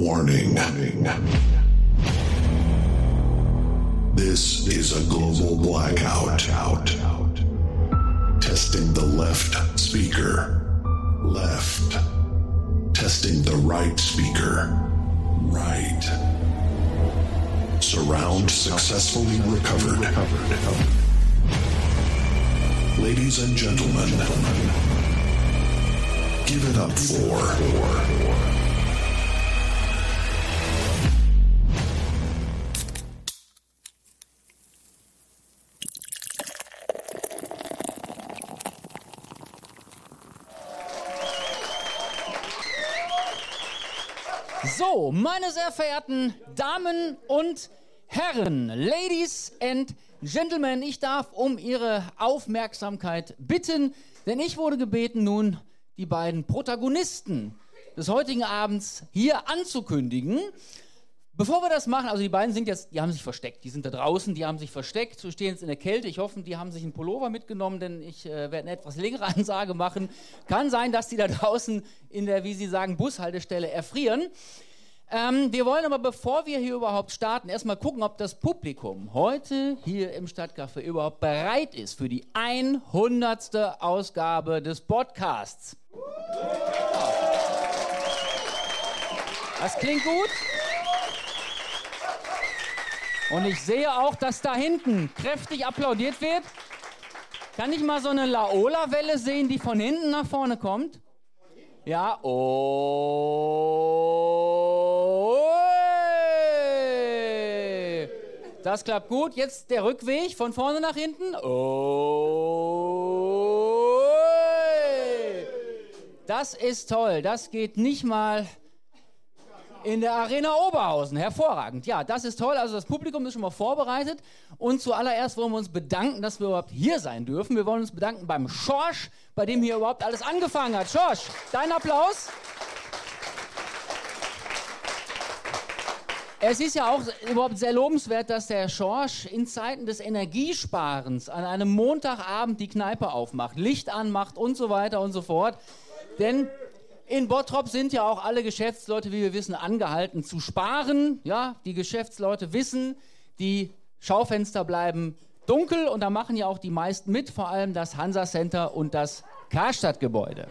Warning. This is a global blackout. Testing the left speaker. Left. Testing the right speaker. Right. Surround successfully recovered. Ladies and gentlemen, give it up for. Meine sehr verehrten Damen und Herren, Ladies and Gentlemen, ich darf um Ihre Aufmerksamkeit bitten, denn ich wurde gebeten, nun die beiden Protagonisten des heutigen Abends hier anzukündigen. Bevor wir das machen, also die beiden sind jetzt, die haben sich versteckt, die sind da draußen, die haben sich versteckt, so stehen jetzt in der Kälte. Ich hoffe, die haben sich einen Pullover mitgenommen, denn ich äh, werde eine etwas längere Ansage machen. Kann sein, dass die da draußen in der, wie sie sagen, Bushaltestelle erfrieren. Ähm, wir wollen aber, bevor wir hier überhaupt starten, erstmal gucken, ob das Publikum heute hier im Stadtcafé überhaupt bereit ist für die 100. Ausgabe des Podcasts. Das klingt gut. Und ich sehe auch, dass da hinten kräftig applaudiert wird. Kann ich mal so eine Laola-Welle sehen, die von hinten nach vorne kommt? Ja, oh. Das klappt gut. Jetzt der Rückweg von vorne nach hinten. Oh. Das ist toll. Das geht nicht mal in der Arena Oberhausen. Hervorragend. Ja, das ist toll. Also das Publikum ist schon mal vorbereitet. Und zuallererst wollen wir uns bedanken, dass wir überhaupt hier sein dürfen. Wir wollen uns bedanken beim Schorsch, bei dem hier überhaupt alles angefangen hat. Schorsch, dein Applaus. Es ist ja auch überhaupt sehr lobenswert, dass der Schorsch in Zeiten des Energiesparens an einem Montagabend die Kneipe aufmacht, Licht anmacht und so weiter und so fort. Denn in Bottrop sind ja auch alle Geschäftsleute, wie wir wissen, angehalten zu sparen. Ja, die Geschäftsleute wissen, die Schaufenster bleiben dunkel und da machen ja auch die meisten mit, vor allem das Hansa Center und das Karstadt-Gebäude.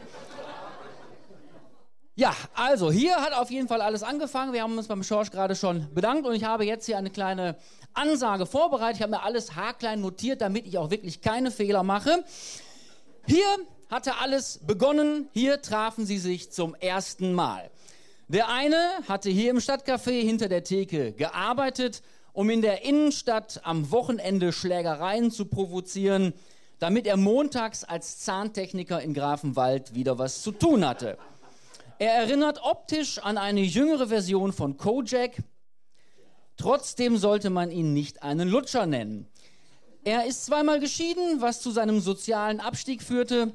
Ja, also hier hat auf jeden Fall alles angefangen. Wir haben uns beim Schorsch gerade schon bedankt und ich habe jetzt hier eine kleine Ansage vorbereitet. Ich habe mir alles haarklein notiert, damit ich auch wirklich keine Fehler mache. Hier hatte alles begonnen. Hier trafen sie sich zum ersten Mal. Der eine hatte hier im Stadtcafé hinter der Theke gearbeitet, um in der Innenstadt am Wochenende Schlägereien zu provozieren, damit er montags als Zahntechniker in Grafenwald wieder was zu tun hatte. Er erinnert optisch an eine jüngere Version von Kojak. Trotzdem sollte man ihn nicht einen Lutscher nennen. Er ist zweimal geschieden, was zu seinem sozialen Abstieg führte.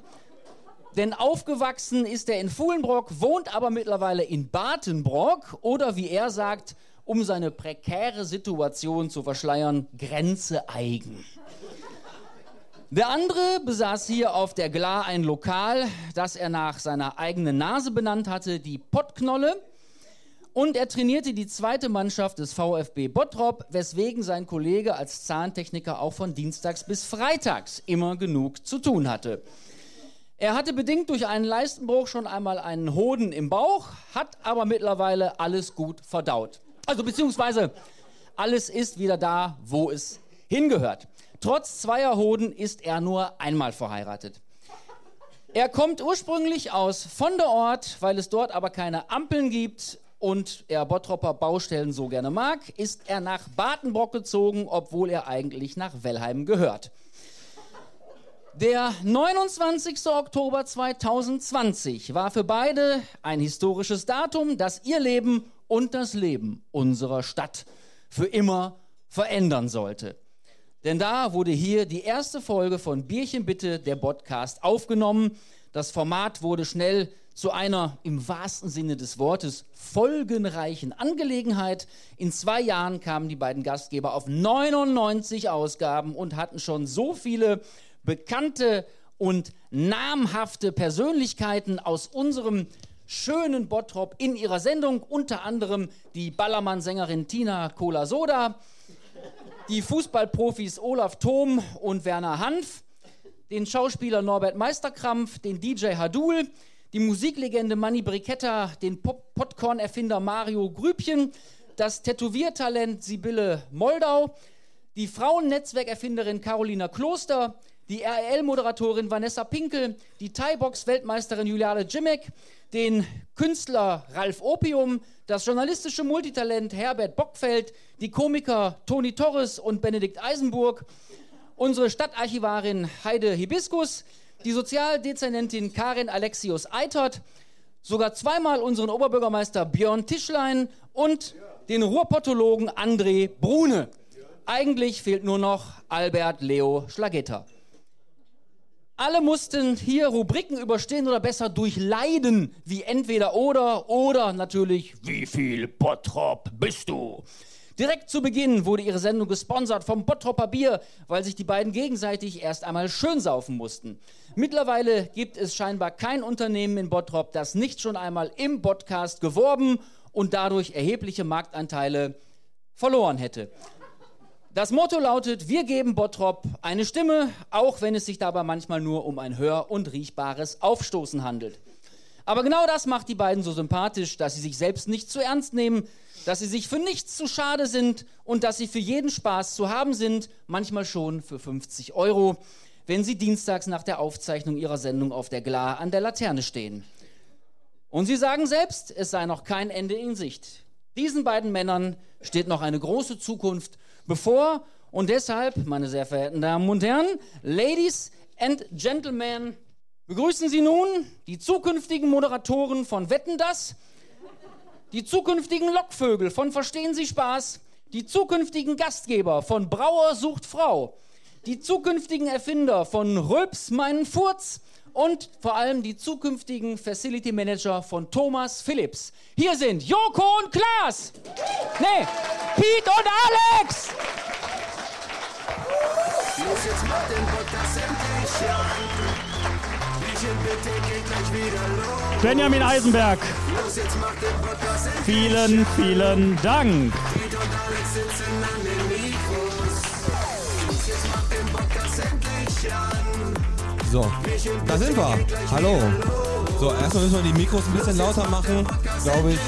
Denn aufgewachsen ist er in Fuhlenbrock, wohnt aber mittlerweile in Batenbrock oder wie er sagt, um seine prekäre Situation zu verschleiern, Grenze eigen. Der andere besaß hier auf der Gla ein Lokal, das er nach seiner eigenen Nase benannt hatte, die Pottknolle. Und er trainierte die zweite Mannschaft des VfB Bottrop, weswegen sein Kollege als Zahntechniker auch von Dienstags bis Freitags immer genug zu tun hatte. Er hatte bedingt durch einen Leistenbruch schon einmal einen Hoden im Bauch, hat aber mittlerweile alles gut verdaut. Also beziehungsweise alles ist wieder da, wo es hingehört. Trotz zweier Hoden ist er nur einmal verheiratet. Er kommt ursprünglich aus von der Ort, weil es dort aber keine Ampeln gibt und er Bottropper Baustellen so gerne mag, ist er nach Badenbrock gezogen, obwohl er eigentlich nach Wellheim gehört. Der 29. Oktober 2020 war für beide ein historisches Datum, das ihr Leben und das Leben unserer Stadt für immer verändern sollte. Denn da wurde hier die erste Folge von Bierchen bitte, der Podcast, aufgenommen. Das Format wurde schnell zu einer im wahrsten Sinne des Wortes folgenreichen Angelegenheit. In zwei Jahren kamen die beiden Gastgeber auf 99 Ausgaben und hatten schon so viele bekannte und namhafte Persönlichkeiten aus unserem schönen Bottrop in ihrer Sendung, unter anderem die Ballermann-Sängerin Tina Cola-Soda, die Fußballprofis Olaf Thom und Werner Hanf, den Schauspieler Norbert Meisterkrampf, den DJ Hadul, die Musiklegende Manny Brichetta, den Pop Popcorn-Erfinder Mario Grübchen, das Tätowiertalent Sibylle Moldau, die Frauennetzwerkerfinderin Carolina Kloster, die RL-Moderatorin Vanessa Pinkel, die Thai-Box-Weltmeisterin Juliane Jimek, den Künstler Ralf Opium, das journalistische Multitalent Herbert Bockfeld, die Komiker Toni Torres und Benedikt Eisenburg, unsere Stadtarchivarin Heide Hibiskus, die Sozialdezernentin Karin Alexius Eitert, sogar zweimal unseren Oberbürgermeister Björn Tischlein und den Ruhrpottologen André Brune. Eigentlich fehlt nur noch Albert Leo Schlagetta. Alle mussten hier Rubriken überstehen oder besser durchleiden, wie entweder oder oder natürlich, wie viel Bottrop bist du? Direkt zu Beginn wurde ihre Sendung gesponsert vom Bottropper Bier, weil sich die beiden gegenseitig erst einmal schön saufen mussten. Mittlerweile gibt es scheinbar kein Unternehmen in Bottrop, das nicht schon einmal im Podcast geworben und dadurch erhebliche Marktanteile verloren hätte. Das Motto lautet, wir geben Bottrop eine Stimme, auch wenn es sich dabei manchmal nur um ein hör- und riechbares Aufstoßen handelt. Aber genau das macht die beiden so sympathisch, dass sie sich selbst nicht zu ernst nehmen, dass sie sich für nichts zu schade sind und dass sie für jeden Spaß zu haben sind, manchmal schon für 50 Euro, wenn sie dienstags nach der Aufzeichnung ihrer Sendung auf der Gla an der Laterne stehen. Und sie sagen selbst, es sei noch kein Ende in Sicht. Diesen beiden Männern steht noch eine große Zukunft bevor. Und deshalb, meine sehr verehrten Damen und Herren, Ladies and Gentlemen, begrüßen Sie nun die zukünftigen Moderatoren von Wetten das, die zukünftigen Lockvögel von Verstehen Sie Spaß, die zukünftigen Gastgeber von Brauer sucht Frau, die zukünftigen Erfinder von Röps meinen Furz und vor allem die zukünftigen Facility Manager von Thomas Phillips. Hier sind Joko und Klaas. Nee, Pete und Alex. Los, jetzt macht den Podcast endlich an. Bierchen bitte geht gleich wieder los. Benjamin Eisenberg, Los, jetzt macht den Podcast endlich vielen, vielen Dank. Pete und Alex sitzen an den Mikros. Los, jetzt macht den Podcast endlich an. So, da sind wir. Hallo. So, erstmal müssen wir die Mikros ein bisschen lauter machen, glaube ich,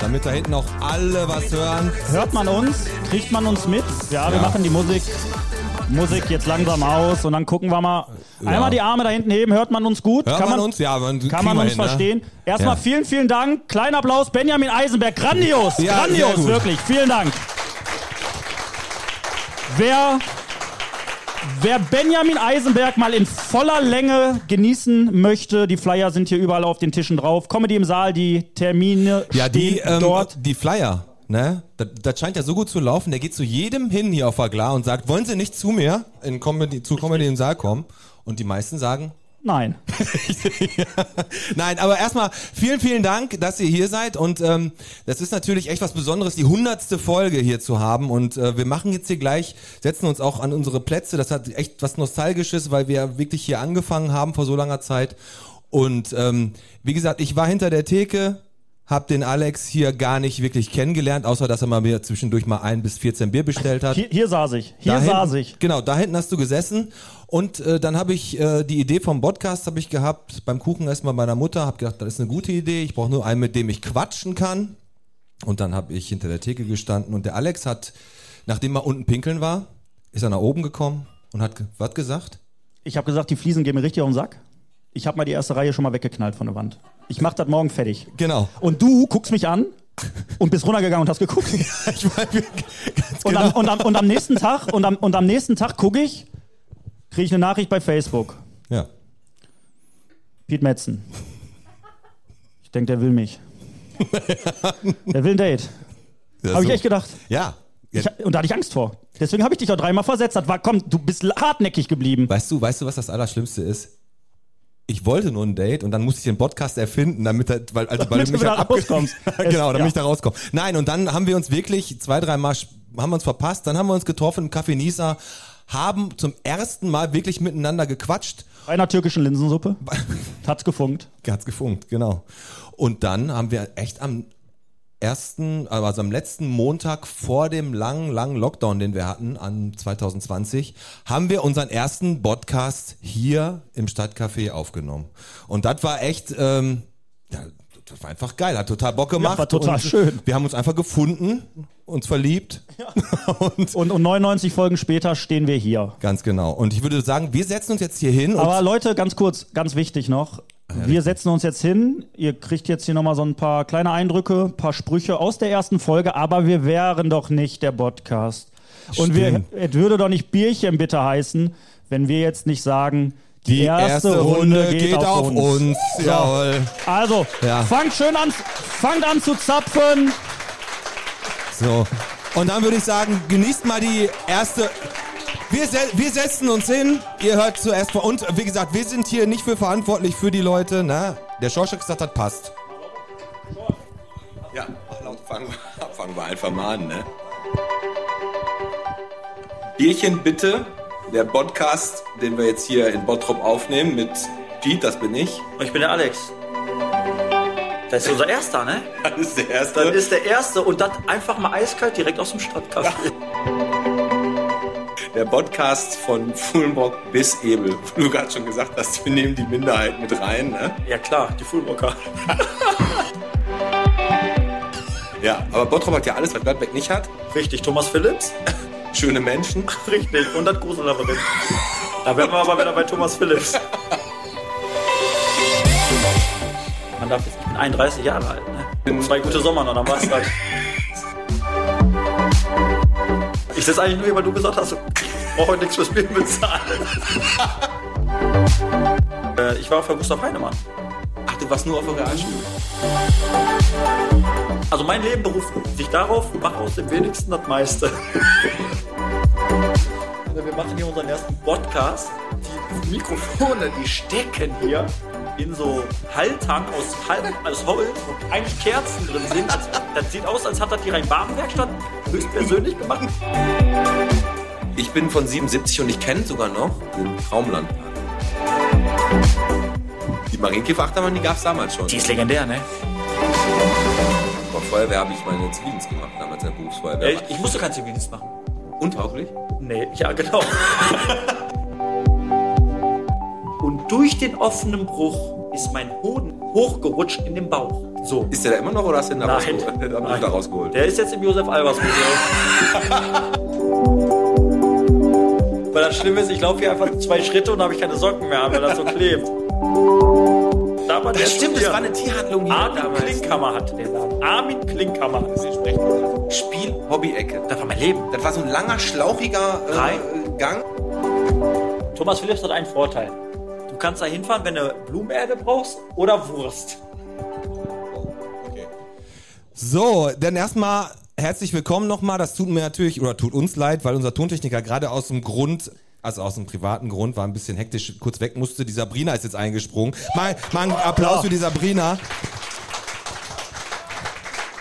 damit da hinten auch alle was hören. Hört man uns? Kriegt man uns mit? Ja, wir Ja. machen die Musik. Musik jetzt langsam aus und dann gucken wir mal. Einmal die Arme da hinten heben, hört man uns gut? Hört kann man uns? Ja, man, Kann man wir uns hin, ne? verstehen? Erstmal Ja. vielen, vielen Dank. Kleiner Applaus, Benjamin Eisenberg. Grandios, Ja, grandios, wirklich. Vielen Dank. Wer, wer Benjamin Eisenberg mal in voller Länge genießen möchte, die Flyer sind hier überall auf den Tischen drauf. Comedy im Saal, die Termine Ja, die, stehen ähm, dort. die Flyer, ne? Das, das scheint ja so gut zu laufen. Der geht zu jedem hin hier auf der Glar und sagt, wollen Sie nicht zu mir in Comedy, zu Comedy im Saal kommen? Und die meisten sagen, Nein. Nein, aber erstmal vielen, vielen Dank, dass ihr hier seid. Und ähm, das ist natürlich echt was Besonderes, die hundertste Folge hier zu haben. Und äh, wir machen jetzt hier gleich, setzen uns auch an unsere Plätze, das hat echt was Nostalgisches, weil wir wirklich hier angefangen haben vor so langer Zeit. Und ähm, wie gesagt, ich war hinter der Theke, hab den Alex hier gar nicht wirklich kennengelernt, außer dass er mal mir zwischendurch mal ein bis 14 Bier bestellt hat. Hier, hier saß ich. Hier Da saß ich. Genau, da hinten hast du gesessen und äh, dann habe ich äh, die Idee vom Podcast habe ich gehabt beim Kuchen erstmal meiner Mutter, habe gedacht, das ist eine gute Idee. Ich brauche nur einen, mit dem ich quatschen kann. Und dann habe ich hinter der Theke gestanden und der Alex hat, nachdem er unten pinkeln war, ist er nach oben gekommen und hat ge- was gesagt? Ich habe gesagt, die Fliesen gehen mir richtig auf den Sack. Ich habe mal die erste Reihe schon mal weggeknallt von der Wand. Ich mach das morgen fertig. Genau. Und du guckst mich an und bist runtergegangen und hast geguckt. Ich meine, ganz Und, genau. am, und, am, und am nächsten Tag und am, und am nächsten Tag gucke ich, kriege ich eine Nachricht bei Facebook. ja. Pete Metzen. Ich denke, der will mich. Der will ein Date. Ja, Habe ich so. echt gedacht. Ja. Ich, und da hatte ich Angst vor. Deswegen habe ich dich auch dreimal versetzt. Das war, komm, du bist hartneckig geblieben. Weißt du, weißt du, was das Allerschlimmste ist? Ich wollte nur ein Date und dann musste ich den Podcast erfinden, damit, er- weil, also, weil Damit du mich du da halt abge- rauskommst. genau, damit Ja. ich da rauskomme. Nein, und dann haben wir uns wirklich zwei, drei Mal sch- haben wir uns verpasst, dann haben wir uns getroffen im Café Nisa, haben zum ersten Mal wirklich miteinander gequatscht. Bei einer türkischen Linsensuppe. Hat's gefunkt. Hat's gefunkt, genau. Und dann haben wir echt am ersten, also am letzten Montag vor dem langen, langen Lockdown, den wir hatten an 2020, haben wir unseren ersten Podcast hier im Stadtcafé aufgenommen. Und das war echt, ähm, ja, das war einfach geil, hat total Bock gemacht. war total schön. Wir haben uns einfach gefunden, uns verliebt. und Und, und 99 Folgen später stehen wir hier. ganz genau. Und ich würde sagen, wir setzen uns jetzt hier hin. Aber Leute, ganz kurz, ganz wichtig noch. Wir setzen uns jetzt hin. Ihr kriegt jetzt hier nochmal so ein paar kleine Eindrücke, ein paar Sprüche aus der ersten Folge, aber wir wären doch nicht der Podcast. Und wir, es würde doch nicht Bierchen bitte heißen, wenn wir jetzt nicht sagen, die, die erste, Runde geht, auf uns. So. Jawohl. Also, Ja. fangt schön an, fangt an zu zapfen. So. Und dann würde ich sagen, genießt mal die erste. Wir, se wir setzen uns hin. Ihr hört zuerst vor. Und wie gesagt, wir sind hier nicht für verantwortlich für die Leute. Ne? Der Schorsch hat gesagt hat, passt. Ja, laut fangen, wir- fangen wir einfach mal an, ne? Bierchen bitte. Der Podcast, den wir jetzt hier in Bottrop aufnehmen mit Pete, das bin ich. Und ich bin der Alex. Das ist unser erster, ne? Das ist der erste. Das ist der erste und das einfach mal eiskalt direkt aus dem Stadtcafé. der Podcast von Fulmrock bis Ebel. Wo du gerade schon gesagt hast, wir nehmen die Minderheit mit rein, ne? Ja klar, die Fullbrocker. Ja, aber Bottrop hat ja alles, was Gladbeck nicht hat. Richtig, Thomas Phillips. Schöne Menschen. Richtig, und das Grusellabyrinth. Da wären wir aber wieder bei Thomas Phillips. Man darf jetzt, ich bin 31 Jahre alt, ne? Zwei gute Sommer noch, dann war's das. Ich sitze eigentlich nur hier, weil du gesagt hast, ich brauche heute nichts fürs Bier bezahlen. Äh, ich war für Gustav Heinemann. Ach, du warst nur auf der Realschule. Also mein Leben beruft sich darauf, mach aus dem wenigsten das meiste. Also wir machen hier unseren ersten Podcast. Die Mikrofone, die stecken hier in so Haltern aus, aus Holz, wo eigentlich Kerzen drin sind. Das, sieht aus, als hat das die Rhein-Baden-Werkstatt höchstpersönlich gemacht. Ich bin von 77 und ich kenne sogar noch den Traumlandpark. Die Marienkäfer-Achterbahn, die gab es damals schon. Die ist legendär, ne? Bei Feuerwehr habe ich meine Zivildienst gemacht, damals in der Berufsfeuerwehr. Ich, ich musste keinen Zivildienst machen. Untauglich? Nee, ja, genau. Und durch den offenen Bruch ist mein Hoden hochgerutscht in den Bauch. So. Ist der da immer noch oder hast du den da Nein. rausgeholt? Nein. da rausgeholt. Der ist jetzt im Josef Albers Museum. Weil das Schlimme ist, ich laufe hier einfach zwei Schritte und habe ich keine Socken mehr an, weil das so klebt. Da war der stimmt, das war eine Tierhandlung hier Armin damals. Klinkhammer hatte den Namen. Armin Klinkhammer. Spiel Hobby-Ecke. Das war mein Leben. Das war so ein langer, schlauchiger äh, Gang. Thomas Phillips hat einen Vorteil. Du kannst da hinfahren, wenn du Blumenerde brauchst oder Wurst. So, dann erstmal herzlich willkommen nochmal. Das tut mir natürlich, oder tut uns leid, weil unser Tontechniker gerade aus dem Grund, also aus dem privaten Grund, war ein bisschen hektisch, kurz weg musste. Die Sabrina ist jetzt eingesprungen. Mal, mal einen Applaus für die Sabrina.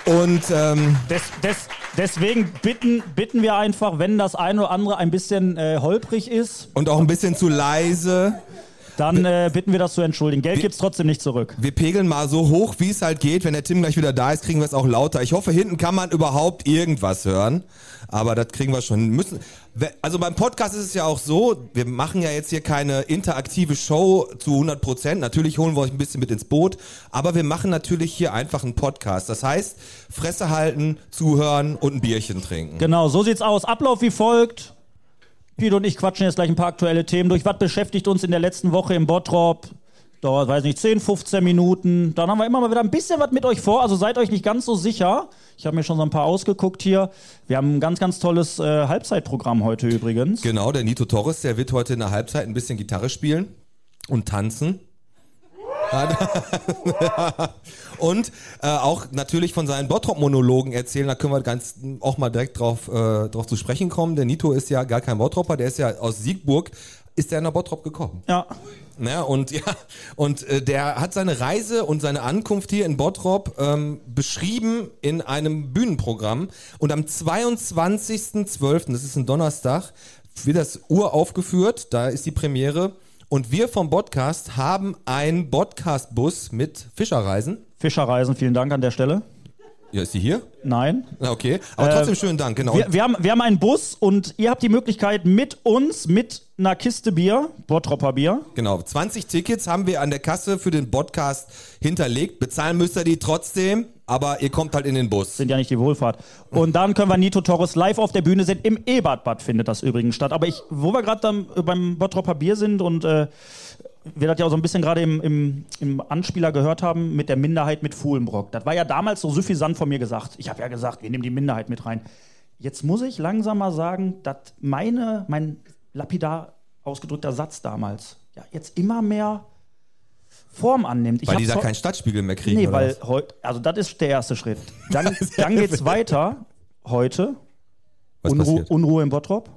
Und ähm, Des, des, deswegen bitten, bitten wir einfach, wenn das eine oder andere ein bisschen äh, holprig ist, und auch ein bisschen zu leise. Dann äh, bitten wir das zu entschuldigen. Geld gibt's trotzdem nicht zurück. Wir pegeln mal so hoch, wie es halt geht. Wenn der Tim gleich wieder da ist, kriegen wir es auch lauter. Ich hoffe, hinten kann man überhaupt irgendwas hören. Aber das kriegen wir schon. Müssen, also beim Podcast ist es ja auch so, wir machen ja jetzt hier keine interaktive Show zu 100 Prozent. Natürlich holen wir euch ein bisschen mit ins Boot. Aber wir machen natürlich hier einfach einen Podcast. Das heißt, Fresse halten, zuhören und ein Bierchen trinken. Genau, so sieht's aus. Ablauf wie folgt. Piet und ich quatschen jetzt gleich ein paar aktuelle Themen durch. Was beschäftigt uns in der letzten Woche im Bottrop? Dauert, weiß nicht, 10, 15 Minuten. Dann haben wir immer mal wieder ein bisschen was mit euch vor. Also seid euch nicht ganz so sicher. Ich habe mir schon so ein paar ausgeguckt hier. Wir haben ein ganz, ganz tolles äh, Halbzeitprogramm heute übrigens. Genau, der Nito Torres, der wird heute in der Halbzeit ein bisschen Gitarre spielen und tanzen. und äh, auch natürlich von seinen Bottrop-Monologen erzählen, da können wir ganz auch mal direkt drauf, äh, drauf zu sprechen kommen. Der Nito ist ja gar kein Bottropper, der ist ja aus Siegburg, ist der nach Bottrop gekommen. Ja, Ne? Und ja, und äh, der hat seine Reise und seine Ankunft hier in Bottrop ähm, beschrieben in einem Bühnenprogramm. Und am 22.12., das ist ein Donnerstag, wird das uraufgeführt, da ist die Premiere. Und wir vom Podcast haben einen Podcast-Bus mit Fischerreisen. Fischerreisen, vielen Dank an der Stelle. Ja, ist die hier? Nein. Okay, aber Äh, trotzdem schönen Dank, genau. Wir, wir, haben, wir haben einen Bus und ihr habt die Möglichkeit mit uns, mit einer Kiste Bier, Bottropper Bier, Genau, 20 Tickets haben wir an der Kasse für den Podcast hinterlegt. Bezahlen müsst ihr die trotzdem, aber ihr kommt halt in den Bus. sind ja nicht die Wohlfahrt. Und dann können wir Nito Torres live auf der Bühne sehen. Im Ebertbad findet das übrigens statt. Aber ich, wo wir gerade beim Bottropper Bier sind und äh, wir das ja auch so ein bisschen gerade im, im, im Anspieler gehört haben mit der Minderheit mit Fuhlenbrock. Das war ja damals so suffisant von mir gesagt. Ich habe ja gesagt, wir nehmen die Minderheit mit rein. Jetzt muss ich langsam mal sagen, dass meine, mein lapidar ausgedrückter Satz damals ja jetzt immer mehr Form annimmt. Ich Weil die da keinen Stadtspiegel mehr kriegen. Nee, weil heute, also das ist der erste Schritt. Dann, dann geht's weiter. Heute was Unru passiert? Unruhe im Bottrop,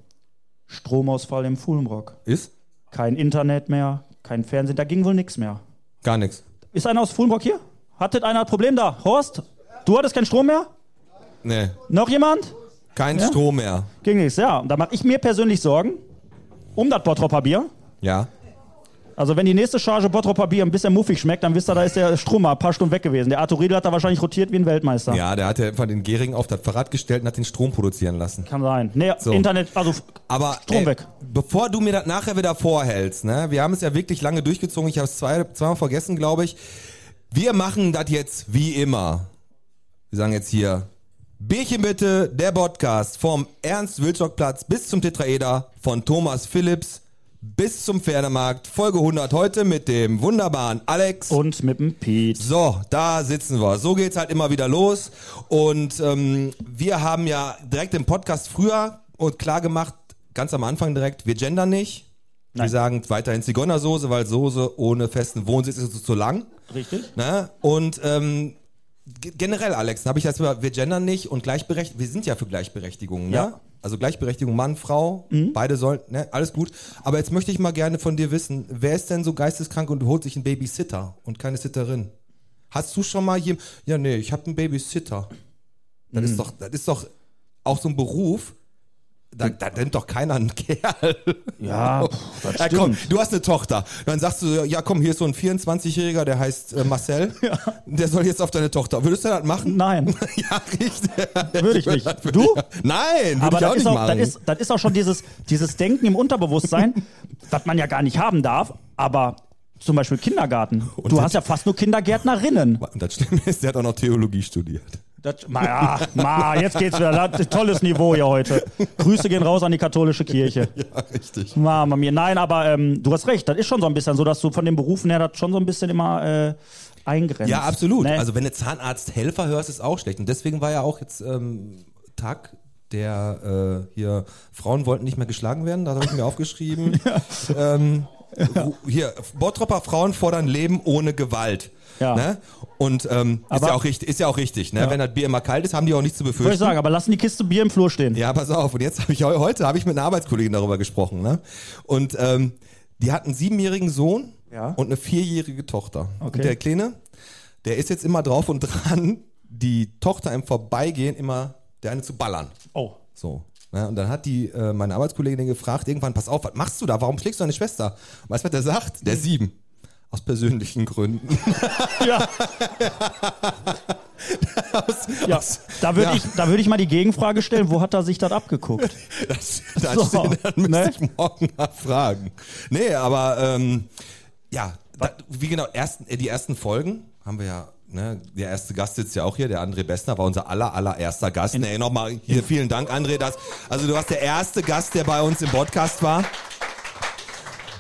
Stromausfall im Fulmrock, Ist? kein Internet mehr, kein Fernsehen, da ging wohl nichts mehr. Gar nichts. Ist einer aus Fulmrock hier? Hattet einer ein Problem da? Horst, du hattest keinen Strom mehr? Nee, Noch jemand? kein Ja? Strom mehr. Ging nichts, ja. Und da mache ich mir persönlich Sorgen um das Bottropper Bier. Ja. Also wenn die nächste Charge Bottropper Bier ein bisschen muffig schmeckt, dann wisst ihr, da ist der Strom mal ein paar Stunden weg gewesen. Der Arthur Riedel hat da wahrscheinlich rotiert wie ein Weltmeister. Ja, der hat ja einfach den Gehring auf das Fahrrad gestellt und hat den Strom produzieren lassen. Kann sein. Nee, So. Internet, also Aber Strom ey, weg. bevor du mir das nachher wieder vorhältst, ne, wir haben es ja wirklich lange durchgezogen, ich habe es zwei, zweimal vergessen, glaube ich. Wir machen das jetzt wie immer. Wir sagen jetzt hier, Bierchen bitte, der Podcast vom Ernst-Wilczok-Platz bis zum Tetraeder von Thomas Phillips bis zum Pferdemarkt, Folge 100 heute mit dem wunderbaren Alex. und mit dem Pete. So, da sitzen wir. So geht's halt immer wieder los. Und ähm, wir haben ja direkt im Podcast früher und klar gemacht, ganz am Anfang direkt, wir gendern nicht. Wir Nein. sagen weiterhin Zigeunersoße, weil Soße ohne festen Wohnsitz ist zu lang. Richtig? Ne? Und ähm, ge- generell, Alex, habe ich das über, wir gendern nicht und Gleichberechtigung, wir sind ja für Gleichberechtigung, ne? Ja. Also Gleichberechtigung Mann, Frau, beide sollen, ne, alles gut. Aber jetzt möchte ich mal gerne von dir wissen, wer ist denn so geisteskrank und holt sich einen Babysitter und keine Sitterin? Hast du schon mal hier, ja nee, ich habe einen Babysitter. Das ist doch, das ist doch auch so ein Beruf, da, da nimmt doch keiner einen Kerl. Ja, das Ja, stimmt. komm, du hast eine Tochter. Dann sagst du, ja komm, hier ist so ein 24-Jähriger, der heißt äh, Marcel. Der soll jetzt auf deine Tochter. Würdest du das machen? Nein, ja, richtig. würde ich nicht. Das Du? Nein, würde Aber ich das auch ist, nicht auch, machen. das, ist, das ist auch schon dieses, dieses Denken im Unterbewusstsein, was man ja gar nicht haben darf. Aber zum Beispiel Kindergarten. du hast ja fast nur Kindergärtnerinnen. Und das ist, der hat auch noch Theologie studiert. Das, ma, ja, ma, jetzt geht's wieder. Tolles Niveau hier heute. Grüße gehen raus an die katholische Kirche. Ja, richtig. Mama mir. Nein, aber ähm, du hast recht. Das ist schon so ein bisschen so, dass du von den Berufen her das schon so ein bisschen immer äh, eingrenzt. Ja, absolut. Ne? Also wenn du Zahnarzthelfer hörst, ist auch schlecht. Und deswegen war ja auch jetzt ähm, Tag der äh, hier Frauen wollten nicht mehr geschlagen werden, da habe ich mir aufgeschrieben. ähm, ru- hier, Bottropper Frauen fordern Leben ohne Gewalt. Ja. Ne? Und ähm, ist, ja auch richtig, ist ja auch richtig. Ne? Ja. Wenn das Bier immer kalt ist, haben die auch nichts zu Wollte ich befürchten. sagen, aber lassen die Kiste Bier im Flur stehen. Ja, pass auf. Und jetzt habe ich heu- heute habe ich mit einer Arbeitskollegin darüber gesprochen. Ne? Und ähm, die hat einen siebenjährigen Sohn Ja. und eine vierjährige Tochter. Okay. Und der Kleine, der ist jetzt immer drauf und dran, die Tochter im Vorbeigehen immer der eine zu ballern. Oh. So. Ne? Und dann hat die äh, meine Arbeitskollegin gefragt, irgendwann, pass auf, was machst du da? Warum schlägst du deine Schwester? Weißt du, was der sagt? Der sieben. Aus persönlichen Gründen. Ja. ja. Da würde Ja. ich, da würd ich mal die Gegenfrage stellen, wo hat er sich das abgeguckt? Das, das So, dann müsste ne? ich morgen mal fragen. Nee, aber ähm, ja, da, wie genau, ersten, äh, die ersten Folgen haben wir ja, ne, der erste Gast sitzt ja auch hier, der André Bessner war unser aller, allererster Gast. Nee, nochmal hier, vielen Dank, André. Das, also du warst der erste Gast, der bei uns im Podcast war.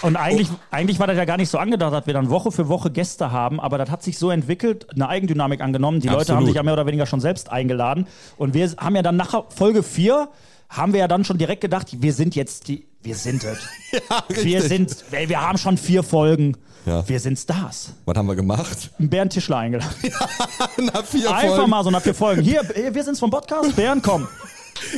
Und eigentlich, eigentlich war das ja gar nicht so angedacht, dass wir dann Woche für Woche Gäste haben, aber das hat sich so entwickelt, eine Eigendynamik angenommen. Die Leute Absolut. haben sich ja mehr oder weniger schon selbst eingeladen. Und wir haben ja dann nach Folge 4 haben wir ja dann schon direkt gedacht, wir sind jetzt die, wir sind es. wir richtig. sind, ey, wir haben schon vier Folgen. Ja. Wir sind Stars. Was haben wir gemacht? Bernd Tischler eingeladen. Nach vier Einfach Folgen. mal so nach vier Folgen. Hier, wir sind's vom Podcast. Bernd, komm.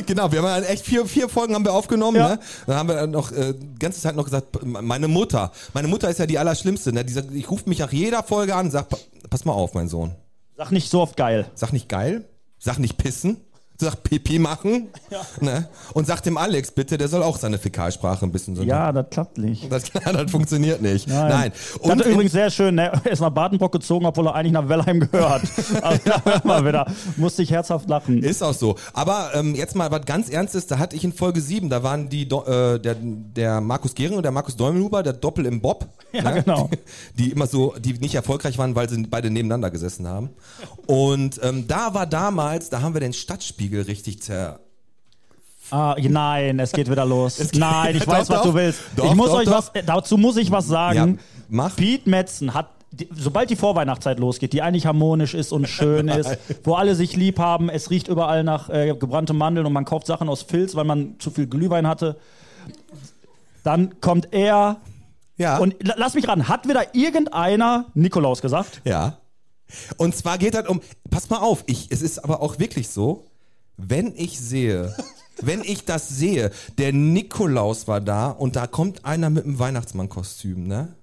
Genau, wir haben dann echt vier, vier Folgen haben wir aufgenommen. Ja. Ne? Dann haben wir dann noch äh, die ganze Zeit noch gesagt, meine Mutter. Meine Mutter ist ja die Allerschlimmste. Ne? Die sagt, ich rufe mich nach jeder Folge an und sag, pa- pass mal auf, mein Sohn. Sag nicht so oft geil. Sag nicht geil, sag nicht pissen, sagt Pipi machen ne? und sagt dem Alex bitte, der soll auch seine Fäkalsprache ein bisschen so. Ja, das klappt nicht. Das, das funktioniert nicht. Nein. Und Und das ist übrigens sehr schön, ne? er ist nach Badenbrock gezogen, obwohl er eigentlich nach Wellheim gehört. Also da hört man wieder, musste ich herzhaft lachen. Ist auch so. Aber ähm, jetzt mal was ganz Ernstes, da hatte ich in Folge 7, da waren die Do äh, der, der Markus Gehring und der Markus Däumelhuber, der Doppel im Bob. Ja, genau. Die, die immer so, die nicht erfolgreich waren, weil sie beide nebeneinander gesessen haben. Und ähm, da war damals, da haben wir den Stadtspiegel richtig zer. Ah, nein, es geht wieder los. Geht- nein, ich Doch, weiß, was doch. du willst. Doch, ich muss euch was, äh, dazu muss ich was sagen. Ja. Pete Metzen hat, sobald die Vorweihnachtszeit losgeht, die eigentlich harmonisch ist und schön ist, wo alle sich lieb haben, es riecht überall nach äh, gebrannte Mandeln und man kauft Sachen aus Filz, weil man zu viel Glühwein hatte. Dann kommt er Ja. und la- lass mich ran, hat wieder irgendeiner Nikolaus gesagt? Ja. Und zwar geht das um, pass mal auf, ich, es ist aber auch wirklich so, wenn ich sehe, wenn ich das sehe, der Nikolaus war da und da kommt einer mit einem Weihnachtsmannkostüm, ne?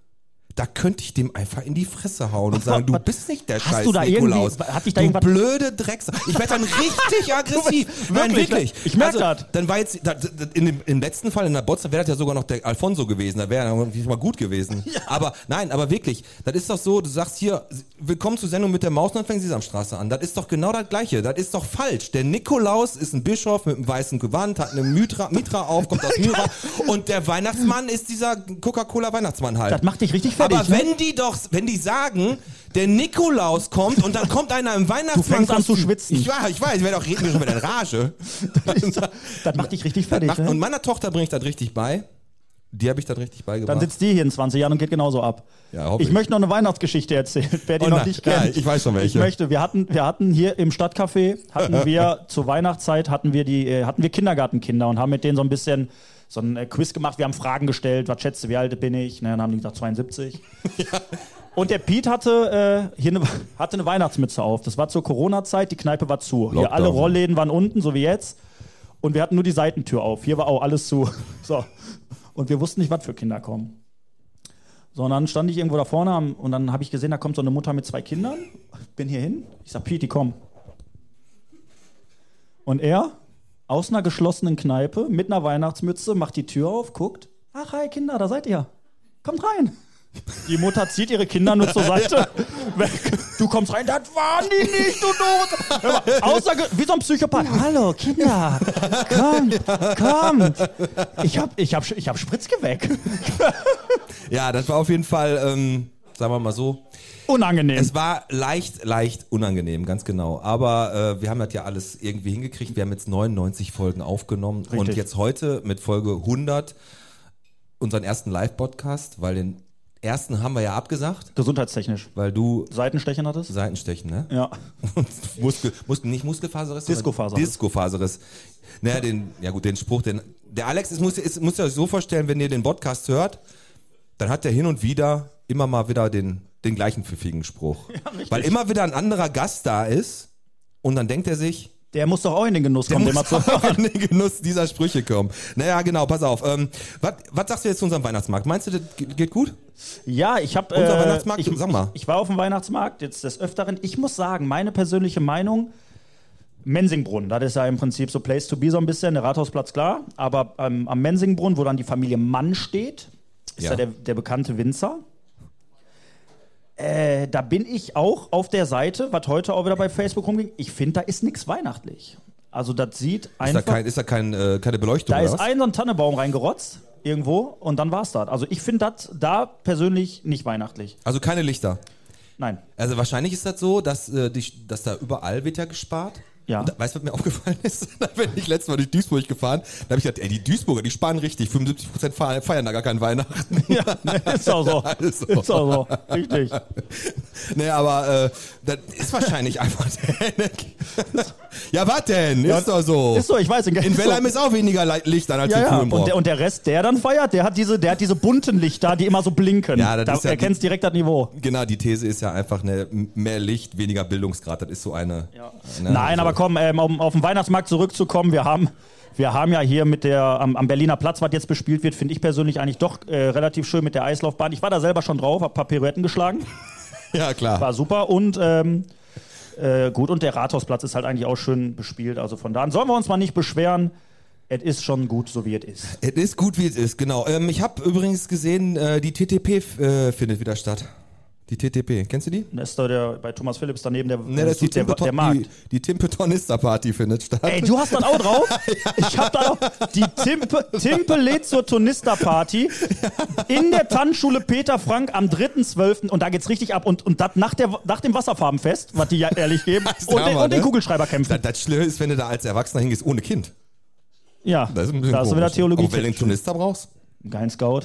Da könnte ich dem einfach in die Fresse hauen und sagen, du bist nicht der Hast scheiß du da Nikolaus. hat dich da du blöde Drecksack. Ich werde dann richtig aggressiv. Nein, wirklich, wirklich. ich merk also, das. Dann war jetzt, da, da, in dem, im letzten Fall in der Botschaft wäre das ja sogar noch der Alfonso gewesen. Da wäre er irgendwie mal gut gewesen. Aber nein, aber wirklich, das ist doch so, du sagst hier, willkommen zur Sendung mit der Maus und dann fängt Sesamstraße an. Das ist doch genau das Gleiche. Das ist doch falsch. Der Nikolaus ist ein Bischof mit einem weißen Gewand, hat eine Mitra, Mitra auf, kommt aus Myra. und der Weihnachtsmann ist dieser Coca-Cola-Weihnachtsmann halt. Das macht dich richtig fertig. Aber ne? wenn die doch, wenn die sagen, der Nikolaus kommt und dann kommt einer im Weihnachtsmann. fängst an zu schwitzen. Ich war, ich weiß, ich werde auch reden schon wieder in Rage. das macht dich richtig fertig. Macht, ne? und meiner Tochter bringe ich das richtig bei. Die habe ich das richtig beigebracht. Dann sitzt die hier in 20 Jahren und geht genauso ab. Ja, ich ich. möchte noch eine Weihnachtsgeschichte erzählen, wer die Oh noch nein, nicht kennt. ja, ich weiß schon welche. Ich möchte, wir hatten, wir hatten hier im Stadtcafé, hatten wir zur Weihnachtszeit, hatten wir die, äh, hatten wir Kindergartenkinder und haben mit denen so ein bisschen so ein äh, Quiz gemacht. Wir haben Fragen gestellt, was schätzt du, wie alt bin ich? Ne, dann haben die gesagt 72. Und der Pete hatte, äh, hier eine, hatte eine Weihnachtsmütze auf. Das war zur Corona-Zeit, die Kneipe war zu. Hier alle Rollläden waren unten, so wie jetzt. Und wir hatten nur die Seitentür auf. Hier war auch alles zu. So. Und wir wussten nicht, was für Kinder kommen. So, und dann stand ich irgendwo da vorne und dann habe ich gesehen, da kommt so eine Mutter mit zwei Kindern. Bin hier hin. Ich sag, Pete, komm. Und er, aus einer geschlossenen Kneipe, mit einer Weihnachtsmütze, macht die Tür auf, guckt. Ach, hi Kinder, da seid ihr. Kommt rein. Die Mutter zieht ihre Kinder nur zur Seite. Weg. Du kommst rein, das waren die nicht, du Dose. Außer, wie so ein Psychopath. Hallo, Kinder, kommt, kommt. Ich hab, ich hab, ich hab Spritzgebäck. ja, das war auf jeden Fall, ähm, sagen wir mal so. Unangenehm. Es war leicht, leicht unangenehm, ganz genau. Aber äh, wir haben das ja alles irgendwie hingekriegt. Wir haben jetzt 99 Folgen aufgenommen und Richtig. jetzt heute mit Folge 100 unseren ersten Live-Podcast, weil den ersten haben wir ja abgesagt, Gesundheitstechnisch. weil du Seitenstechen hattest? Seitenstechen, ne? Ja. Und Muskel, Muskel, nicht Muskelfaserriss? sondern Diskofaserriss. Diskofaserriss. Naja, den, ja gut, den Spruch, den, der Alex, es muss, es muss euch so vorstellen, wenn ihr den Podcast hört, dann hat er hin und wieder immer mal wieder den, den gleichen pfiffigen Spruch. Weil immer wieder ein anderer Gast da ist und dann denkt er sich, Der muss doch auch in den Genuss der kommen, den muss zu auch in den Genuss dieser Sprüche kommen. Naja, genau, pass auf. Ähm, was, sagst du jetzt zu unserem Weihnachtsmarkt? Meinst du, das ge- geht gut? Ja, ich habe. Unser Äh, Weihnachtsmarkt, ich, sag mal. Ich, ich war auf dem Weihnachtsmarkt jetzt des Öfteren. Ich muss sagen, meine persönliche Meinung. Mensingbrunnen, das ist ja im Prinzip so Place to be so ein bisschen, der Rathausplatz klar, aber ähm, am Mensingbrunnen, wo dann die Familie Mann steht, ist Ja. ja, der, der bekannte Winzer. Äh, da bin ich auch auf der Seite, was heute auch wieder bei Facebook rumging. Ich finde, da ist nichts weihnachtlich. Also das sieht Ist da, einfach. kein, ist da kein, äh, keine Beleuchtung Da ist was? ein so ein Tannebaum reingerotzt irgendwo und dann war's das. Also ich finde das da persönlich nicht weihnachtlich. Also keine Lichter. Nein. Also wahrscheinlich ist das so, dass, äh, die, dass da überall wird ja gespart. Ja. Und da, weißt du, was mir aufgefallen ist? da bin ich letztes Mal durch Duisburg gefahren. Da habe ich gedacht, ey, die Duisburger, die sparen richtig. 75% feiern, feiern da gar keinen Weihnachten. Ja, ne, ist auch so. Also. Ist auch so. Richtig. nee, aber äh, das ist wahrscheinlich einfach der ja, was denn? Ist doch so. Ist so, ich weiß. In ist Wellheim so. ist auch weniger Licht an als ja, in ja. Und der, und der Rest, der dann feiert, der hat diese, der hat diese bunten Lichter, die immer so blinken. Ja, das da ist ja erkennst die- direkt das Niveau. Genau, die These ist ja einfach eine, mehr Licht, weniger Bildungsgrad. Das ist so eine. Ne, Nein, also- aber komm, ähm, um auf den Weihnachtsmarkt zurückzukommen, wir haben, wir haben ja hier mit der am, am Berliner Platz, was jetzt bespielt wird, finde ich persönlich eigentlich doch äh, relativ schön mit der Eislaufbahn. Ich war da selber schon drauf, hab ein paar Pirouetten geschlagen, Ja, klar. war super und ähm, Äh, gut, und der Rathausplatz ist halt eigentlich auch schön bespielt. Also von da an sollen wir uns mal nicht beschweren. Es ist schon gut, so wie es ist. Es ist gut, wie es ist, genau. Ähm, ich habe übrigens gesehen, äh, die TTP äh, findet wieder statt. Die TTP, kennst du die? Das ist da der, bei Thomas Phillips daneben der, Ne, das ist der, der, Markt. die, die Timpetonista Party findet statt. Ey, du hast das auch drauf? Ich hab da auch die Timpe, Timpe lädt zur Tonister-Party in der Tanzschule Peter Frank am 3.12. und da geht's richtig ab und, und das nach, der, nach dem Wasserfarbenfest, was die ja ehrlich geben, und, den, Hammer, und den ne? Kugelschreiberkämpfen. das, das Schlimme ist, wenn du da als Erwachsener hingehst ohne Kind. Ja, Das ist ein bisschen da hast du wieder. Theologie. Aber wenn du einen Tonister brauchst? Kein Scout.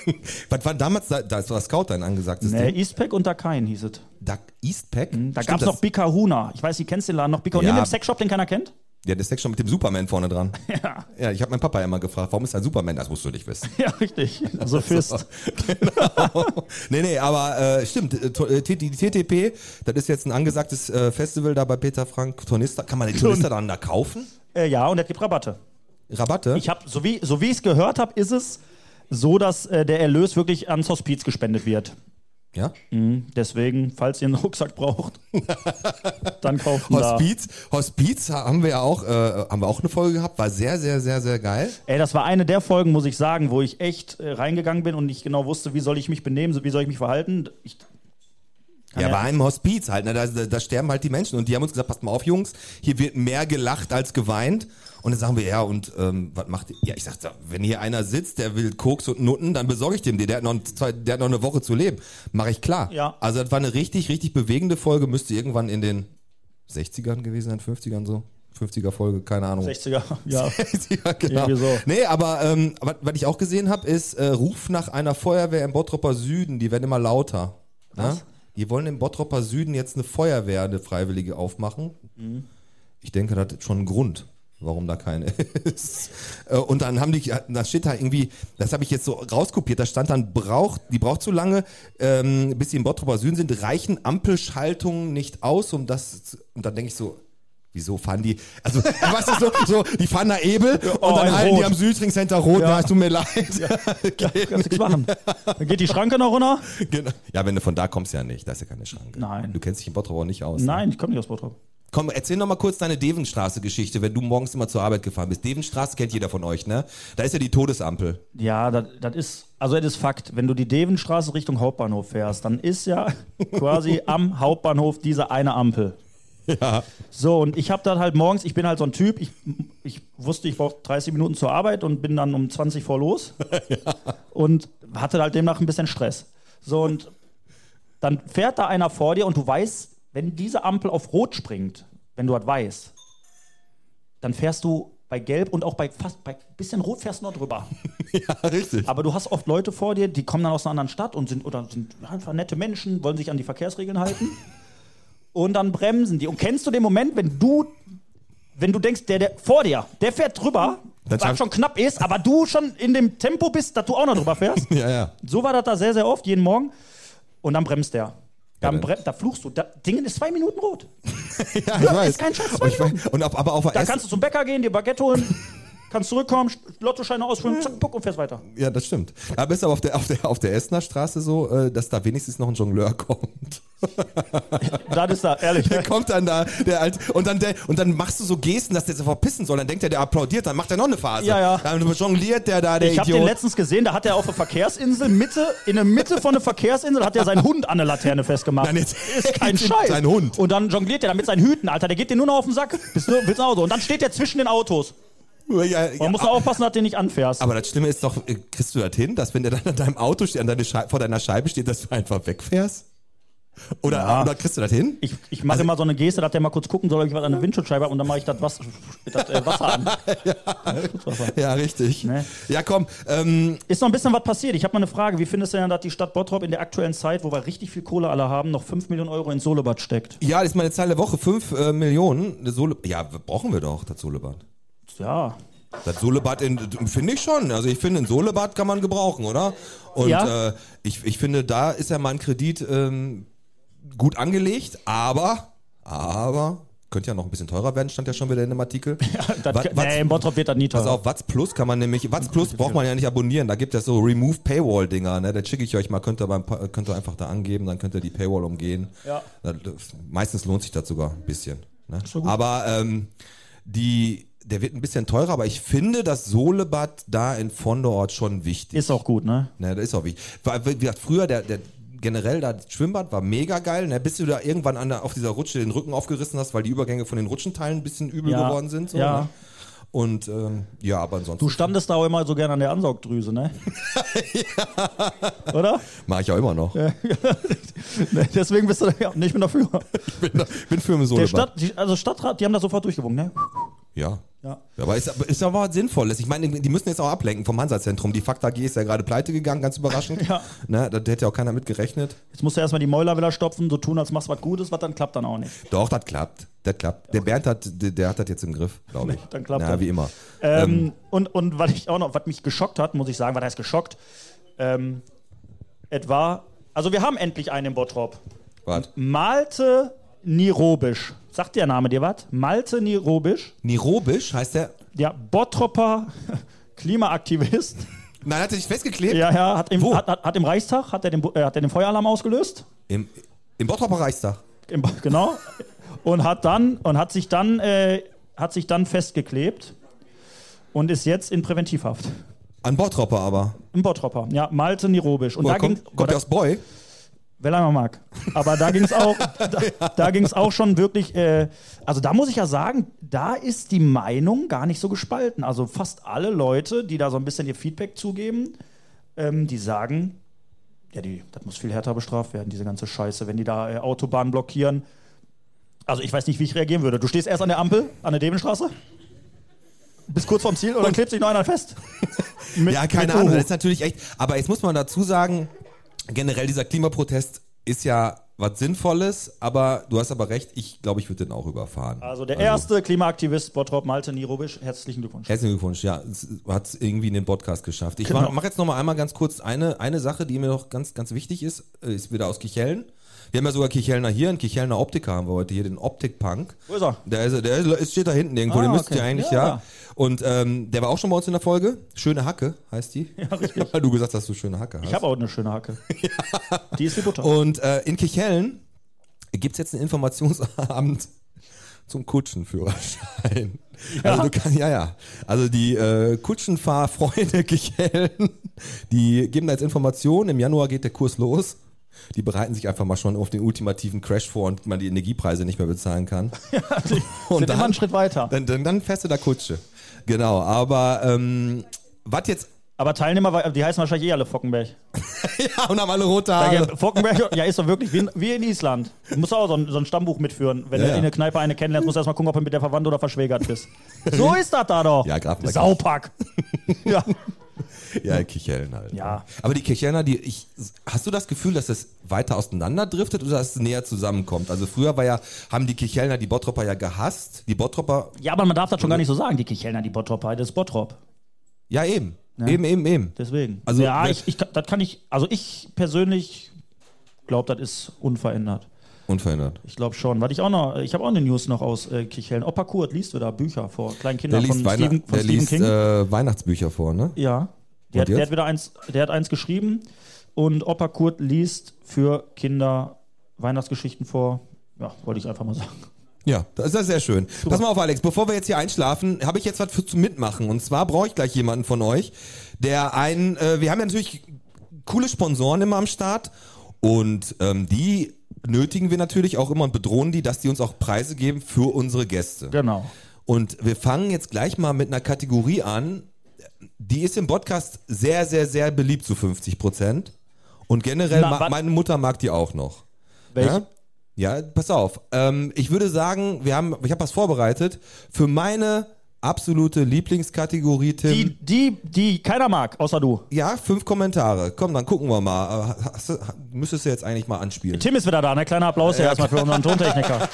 Was war damals, da, da war Scout dein angesagtes Nee, Ding? Eastpack und Dakain hieß es. Da, Eastpack? Da Stimmt, gab's das- noch Bikahuna. Ich weiß, ihr kennst den Laden noch. Bikahuna. Ja. Neben dem Sexshop, den keiner kennt? Ja, der Sex schon mit dem Superman vorne dran. Ja, Ja, ich habe meinen Papa immer gefragt, warum ist ein Superman? Das musst du nicht wissen. ja richtig. Also Fist. genau. nee, nee, aber äh, stimmt, äh, äh, T- die TTP, das ist jetzt ein angesagtes äh, Festival da bei Peter Frank. Tornister, kann man die Tornister dann da kaufen? Äh, ja, und er gibt Rabatte. Rabatte? Ich habe, so wie, so wie ich es gehört habe, ist es so, dass äh, der Erlös wirklich ans Hospiz gespendet wird. ja? Deswegen, falls ihr einen Rucksack braucht, dann kauft ihn da. Hospiz, Hospiz haben wir ja auch, äh, haben wir auch eine Folge gehabt, war sehr, sehr, sehr, sehr geil. Ey, das war eine der Folgen, muss ich sagen, wo ich echt äh, reingegangen bin und nicht genau wusste, wie soll ich mich benehmen, wie soll ich mich verhalten. Ich, Ja, ja- bei einem Hospiz halt, ne, da, da, da sterben halt die Menschen und die haben uns gesagt, passt mal auf, Jungs, hier wird mehr gelacht als geweint. Und dann sagen wir, ja, und ähm, was macht ihr? Ja, ich sag, wenn hier einer sitzt, der will Koks und Nutten, dann besorge ich dem die. Der hat noch, zwei, der hat noch eine Woche zu leben. Mache ich klar. Ja. Also das war eine richtig, richtig bewegende Folge, müsste irgendwann in den 60ern gewesen sein, 50ern so. 50er Folge, keine Ahnung. 60er, ja. 60er, genau. Irgendwie so. Nee, aber ähm, was, was ich auch gesehen habe, ist äh, Ruf nach einer Feuerwehr im Bottropper Süden, die werden immer lauter. Ja? Die wollen im Bottropper Süden jetzt eine Feuerwehr, eine Freiwillige aufmachen. Mhm. Ich denke, das ist schon ein Grund, warum da keine ist. Äh, Und dann haben die, da steht da irgendwie, das habe ich jetzt so rauskopiert, da stand dann, braucht, die braucht so lange, ähm, bis sie im Bottropper Süden sind, reichen Ampelschaltungen nicht aus, um das, zu- und dann denke ich so, Wieso fahren die? Also, weißt du, so, so, die fahren nach Ebel und Oh, dann ein halten die am Südring Center rot. Ja, es tut mir leid. Kannst nichts machen. Dann geht die Schranke noch runter. Genau. Ja, wenn du von da kommst, ja nicht. Das ist ja keine Schranke. Nein. Du kennst dich in Bottrop auch nicht aus. ne? Nein, ich komme nicht aus Bottrop. Komm, erzähl noch mal kurz deine Devenstraße-Geschichte, wenn du morgens immer zur Arbeit gefahren bist. Devenstraße kennt jeder von euch, ne? Da ist ja die Todesampel. Ja, das das ist, also das ist Fakt. Wenn du die Devenstraße Richtung Hauptbahnhof fährst, dann ist ja quasi am Hauptbahnhof diese eine Ampel. Ja. So, und ich habe dann halt morgens, ich bin halt so ein Typ, ich, ich wusste, ich brauche 30 Minuten zur Arbeit und bin dann um 20 vor los und hatte halt demnach ein bisschen Stress. So, und dann fährt da einer vor dir und du weißt, wenn diese Ampel auf Rot springt, wenn du das weißt, dann fährst du bei Gelb und auch bei fast bei bisschen Rot fährst du noch drüber. Ja, richtig. Aber du hast oft Leute vor dir, die kommen dann aus einer anderen Stadt und sind oder sind einfach nette Menschen, wollen sich an die Verkehrsregeln halten. Und dann bremsen die. Und kennst du den Moment, wenn du, wenn du denkst, der, der vor dir, der fährt drüber, was schon knapp ist, aber du schon in dem Tempo bist, dass du auch noch drüber fährst? Ja, ja. So war das da sehr, sehr oft, jeden Morgen. Und dann bremst der. Dann bre da fluchst du. Da, Ding ist zwei Minuten rot. Ja, ich Ja, weiß. ist kein Scheiß, zwei weiß. und auf, aber auf Da kannst du zum Bäcker gehen, dir Baguette holen, kannst zurückkommen, Lottoscheine ausfüllen, zack, puck und fährst weiter. Ja, das stimmt. Aber ist aber auf der, auf der, auf der Essener Straße so, äh, dass da wenigstens noch ein Jongleur kommt. Das ist da, ehrlich. Der kommt dann da, der alt, und dann, der, und dann machst du so Gesten, dass der sich verpissen soll. Dann denkt er, der applaudiert, dann macht er noch eine Phase. Ja, ja. Dann jongliert der da, der Ich habe den letztens gesehen, da hat er auf der Verkehrsinsel, Mitte, in der Mitte von der Verkehrsinsel, hat er seinen Hund an der Laterne festgemacht. Nein, jetzt- ist kein Scheiß. Sein Hund. Und dann jongliert er da mit seinen Hüten, Alter. Der geht dir nur noch auf den Sack. Bis nur, bis Hause. Und dann steht er zwischen den Autos. ja, ja, Man muss nur aufpassen, dass du nicht anfährst. aber das Schlimme ist doch, äh, kriegst du das hin, dass wenn der dann an deinem Auto steht, an deine Schei- vor deiner Scheibe steht, dass du einfach wegfährst? Oder, Ja. oder kriegst du das hin? ich ich mache immer so eine Geste, dass der mal kurz gucken soll, ob ich was an der Windschutzscheibe habe und dann mache ich das, was, das äh, Wasser an. Ja, richtig. Ne? Ja, komm, ähm, Ist noch ein bisschen was passiert. Ich habe mal eine Frage. Wie findest du denn, dass die Stadt Bottrop in der aktuellen Zeit, wo wir richtig viel Kohle alle haben, noch 5 Millionen Euro ins Solebad steckt? ja, das ist meine Zahl der Woche, 5 äh, Millionen. Sohle ja, brauchen wir doch, das Solebad. Ja, Das Solebad in- finde ich schon. Also ich finde, ein Solebad kann man gebrauchen, oder? Und Ja. äh, ich, ich finde, da ist ja mein Kredit ähm, gut angelegt, aber, aber könnte ja noch ein bisschen teurer werden, stand ja schon wieder in dem Artikel. Das, Wa- nee, im Bottrop wird das nie Pass teurer. auf, Watts Plus kann man nämlich, Watts Plus braucht man ja nicht abonnieren, da gibt es so Remove Paywall-Dinger, ne? Da schicke ich euch mal, könnt ihr, beim, könnt ihr einfach da angeben, dann könnt ihr die Paywall umgehen. Ja. Das- Meistens lohnt sich das sogar ein bisschen. Ne? Aber ähm, die, der wird ein bisschen teurer, aber ich finde das Solebad da in Vonderort schon wichtig. Ist auch gut, ne? Ne, das ist auch wichtig. War, wie gesagt, früher, der, der generell da das Schwimmbad war mega geil, ne? bis du da irgendwann an der, auf dieser Rutsche den Rücken aufgerissen hast, weil die Übergänge von den Rutschenteilen ein bisschen übel Ja, geworden sind. So, ja. Ne? Und ähm, ja, aber ansonsten Du standest da auch immer so gerne an der Ansaugdrüse, ne? Oder? mache ich auch immer noch. Deswegen bist du da, ja, nee, ich bin dafür. bin, bin für ein Der. Stadt, die, also Stadtrat, die haben das sofort durchgewunken, ne? Ja. Ja. Aber ist, ist aber was Sinnvolles. Ich meine, die müssen jetzt auch ablenken vom Hansa-Zentrum. Die Fakta AG ist ja gerade pleite gegangen, ganz überraschend. Ja. Ne, da hätte ja auch keiner mit gerechnet. Jetzt musst du erstmal die Mäuler wieder stopfen, so tun, als machst du was Gutes, was dann klappt dann auch nicht. Doch, das klappt. Das klappt. Der Bernd hat, der, der hat das jetzt im Griff, glaube ich. Dann klappt Ja, wie immer. Ähm, und, und was ich auch noch, was mich geschockt hat, muss ich sagen, was heißt geschockt? Ähm, etwa, also wir haben endlich einen im Bottrop. Warte. Malte Nirobisch. Sagt der Name dir was? Malte Nirobisch. Nirobisch heißt der. Der Bottropper Klimaaktivist. Nein, hat er sich festgeklebt? Ja, ja, hat im, hat, hat, hat im Reichstag, hat er den, äh, hat er den Feueralarm ausgelöst. Im, im Bottroper Reichstag. Im, genau. Und hat dann, und hat sich dann, äh, hat sich dann festgeklebt und ist jetzt in Präventivhaft. An Bottropper aber. Im Bottropper, ja, Malte Nirobisch. Und Woher da kommt, ging, kommt der aus Boy? Wer einmal mag. Aber da ging es auch, da, da ging es auch schon wirklich, äh, also da muss ich ja sagen, da ist die Meinung gar nicht so gespalten. Also fast alle Leute, die da so ein bisschen ihr Feedback zugeben, ähm, die sagen, ja, die, das muss viel härter bestraft werden, diese ganze Scheiße, wenn die da äh, Autobahnen blockieren. Also ich weiß nicht, wie ich reagieren würde. Du stehst erst an der Ampel, an der Devenstraße, bis kurz vorm Ziel dann klebt sich noch einer fest. Mit- Ja, keine Ahnung. Das ist natürlich echt. Aber jetzt muss man dazu sagen, generell dieser Klimaprotest ist ja was Sinnvolles, aber du hast aber recht, ich glaube, ich würde den auch überfahren. Also der erste Klimaaktivist Bottrop Malte Nirobisch, herzlichen Glückwunsch. Herzlichen Glückwunsch, ja, hat es irgendwie in den Podcast geschafft. Ich Genau. mache jetzt noch mal einmal ganz kurz eine, eine Sache, die mir noch ganz, ganz wichtig ist, äh, ist wieder aus Kichellen. Wir haben ja sogar Kichelner hier, einen Kichelner Optiker haben wir heute hier, den Optik-Punk. Wo ist er? Der, ist, der ist, steht da hinten irgendwo, Ah, den müsst okay. ihr eigentlich, Ja. ja. Und ähm, der war auch schon bei uns in der Folge. Schöne Hacke heißt die. Ja, richtig. Weil du gesagt hast, du schöne Hacke hast. Ich habe auch eine schöne Hacke. Die ist wie Butter. Und äh, in Kichellen gibt es jetzt einen Informationsabend zum Kutschenführerschein. Also du kannst, ja, ja. Also die äh, Kutschenfahrfreunde Kichellen, die geben da jetzt Informationen. Im Januar geht der Kurs los. Die bereiten sich einfach mal schon auf den ultimativen Crash vor und man die Energiepreise nicht mehr bezahlen kann. und Sind immer einen Schritt weiter. Dann, dann, dann fährst du da Kutsche. Genau, aber ähm, was jetzt. Aber Teilnehmer, die heißen wahrscheinlich eh alle Fockenberg. ja, und haben alle rote Haare. Fockenberg, ja, ist doch wirklich wie in, wie in Island. Du musst auch so ein, so ein Stammbuch mitführen. Wenn Ja, du ja. in der Kneipe eine kennenlernst, musst du erstmal gucken, ob du mit der verwandt oder verschwägert bist. So ist das da doch. Ja, Grafenberg. Saupack. ja. Ja, Kichellen halt. Ja. Aber die Kichelner, die ich, hast du das Gefühl, dass es weiter auseinander driftet oder dass es näher zusammenkommt? Also früher war ja, haben die Kichelner die Bottropper ja gehasst. Die Bottropper, ja, aber man darf das schon gar nicht so sagen, die Kichelner, die Bottropper, das ist Bottrop. ja eben. Eben, eben, eben. Deswegen. Also, ja, ich, ich, das kann ich, also ich persönlich glaube, das ist unverändert. Unverändert. Ich glaube schon. Was ich auch noch, ich habe auch eine News noch aus äh, Kichellen. Opa Kurt liest wieder Bücher vor kleinen Der Kindern von Weihnacht, Stephen, von der Stephen liest King. äh, Weihnachtsbücher vor, ne? ja. Der hat, der hat wieder eins, der hat eins geschrieben und Opa Kurt liest für Kinder Weihnachtsgeschichten vor. Ja, wollte ich einfach mal sagen. Ja, das ist sehr schön. Pass mal auf, Alex, bevor wir jetzt hier einschlafen, habe ich jetzt was für zum Mitmachen. Und zwar brauche ich gleich jemanden von euch, der einen, äh, wir haben ja natürlich coole Sponsoren immer am Start und ähm, die nötigen wir natürlich auch immer und bedrohen die, dass die uns auch Preise geben für unsere Gäste. Genau. Und wir fangen jetzt gleich mal mit einer Kategorie an, die ist im Podcast sehr, sehr, sehr beliebt zu 50 Prozent. Und generell, Na, ma meine Mutter mag die auch noch. Welche? Ja? ja, pass auf. Ähm, ich würde sagen, wir haben, ich habe was vorbereitet für meine absolute Lieblingskategorie, Tim. Die, die, die keiner mag, außer du. ja, fünf Kommentare. Komm, dann gucken wir mal. Äh, Hast du, müsstest du jetzt eigentlich mal anspielen. Tim ist wieder da, ne? Kleiner Applaus hier erstmal für unseren Tontechniker.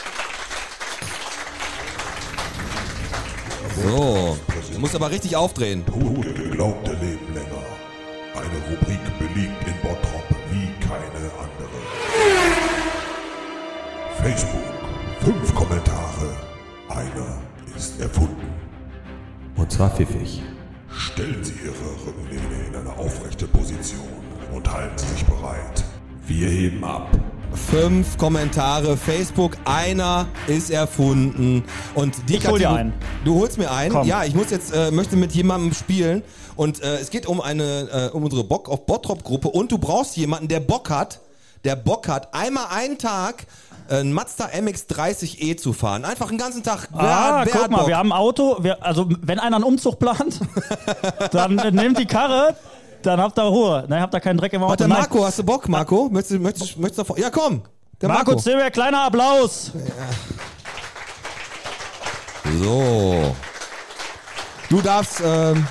So, du musst aber richtig aufdrehen. Tode geglaubte leben länger. Eine Rubrik beliebt in Bottrop wie keine andere. Facebook. Fünf Kommentare. ist erfunden. Und zwar pfiffig. Stellen Sie Ihre Rückenlehne in eine aufrechte Position und halten Sie sich bereit. Wir heben ab. Fünf Kommentare, Facebook, einer ist erfunden. Und die Ich hol dir einen. Du holst mir einen? Komm. Ja, ich muss jetzt, äh, möchte mit jemandem spielen. Und äh, es geht um eine, äh, um unsere Bock auf Bottrop-Gruppe. Und du brauchst jemanden, der Bock hat, der Bock hat, einmal einen Tag einen Mazda MX-30e zu fahren. Einfach einen ganzen Tag. Wer, Ah, wer guck hat mal, Bock? wir haben ein Auto. Wir, also, wenn einer einen Umzug plant, dann äh, nehmt die Karre, dann habt ihr Ruhe. Dann habt ihr keinen Dreck im Auto. Warte, Nein. Marco, hast du Bock, Marco? Möchtest du, möchtest, du- möchtest du davor? Ja, komm. Der Marco Marco. Zimmer, kleiner Applaus. So. Du darfst, ähm,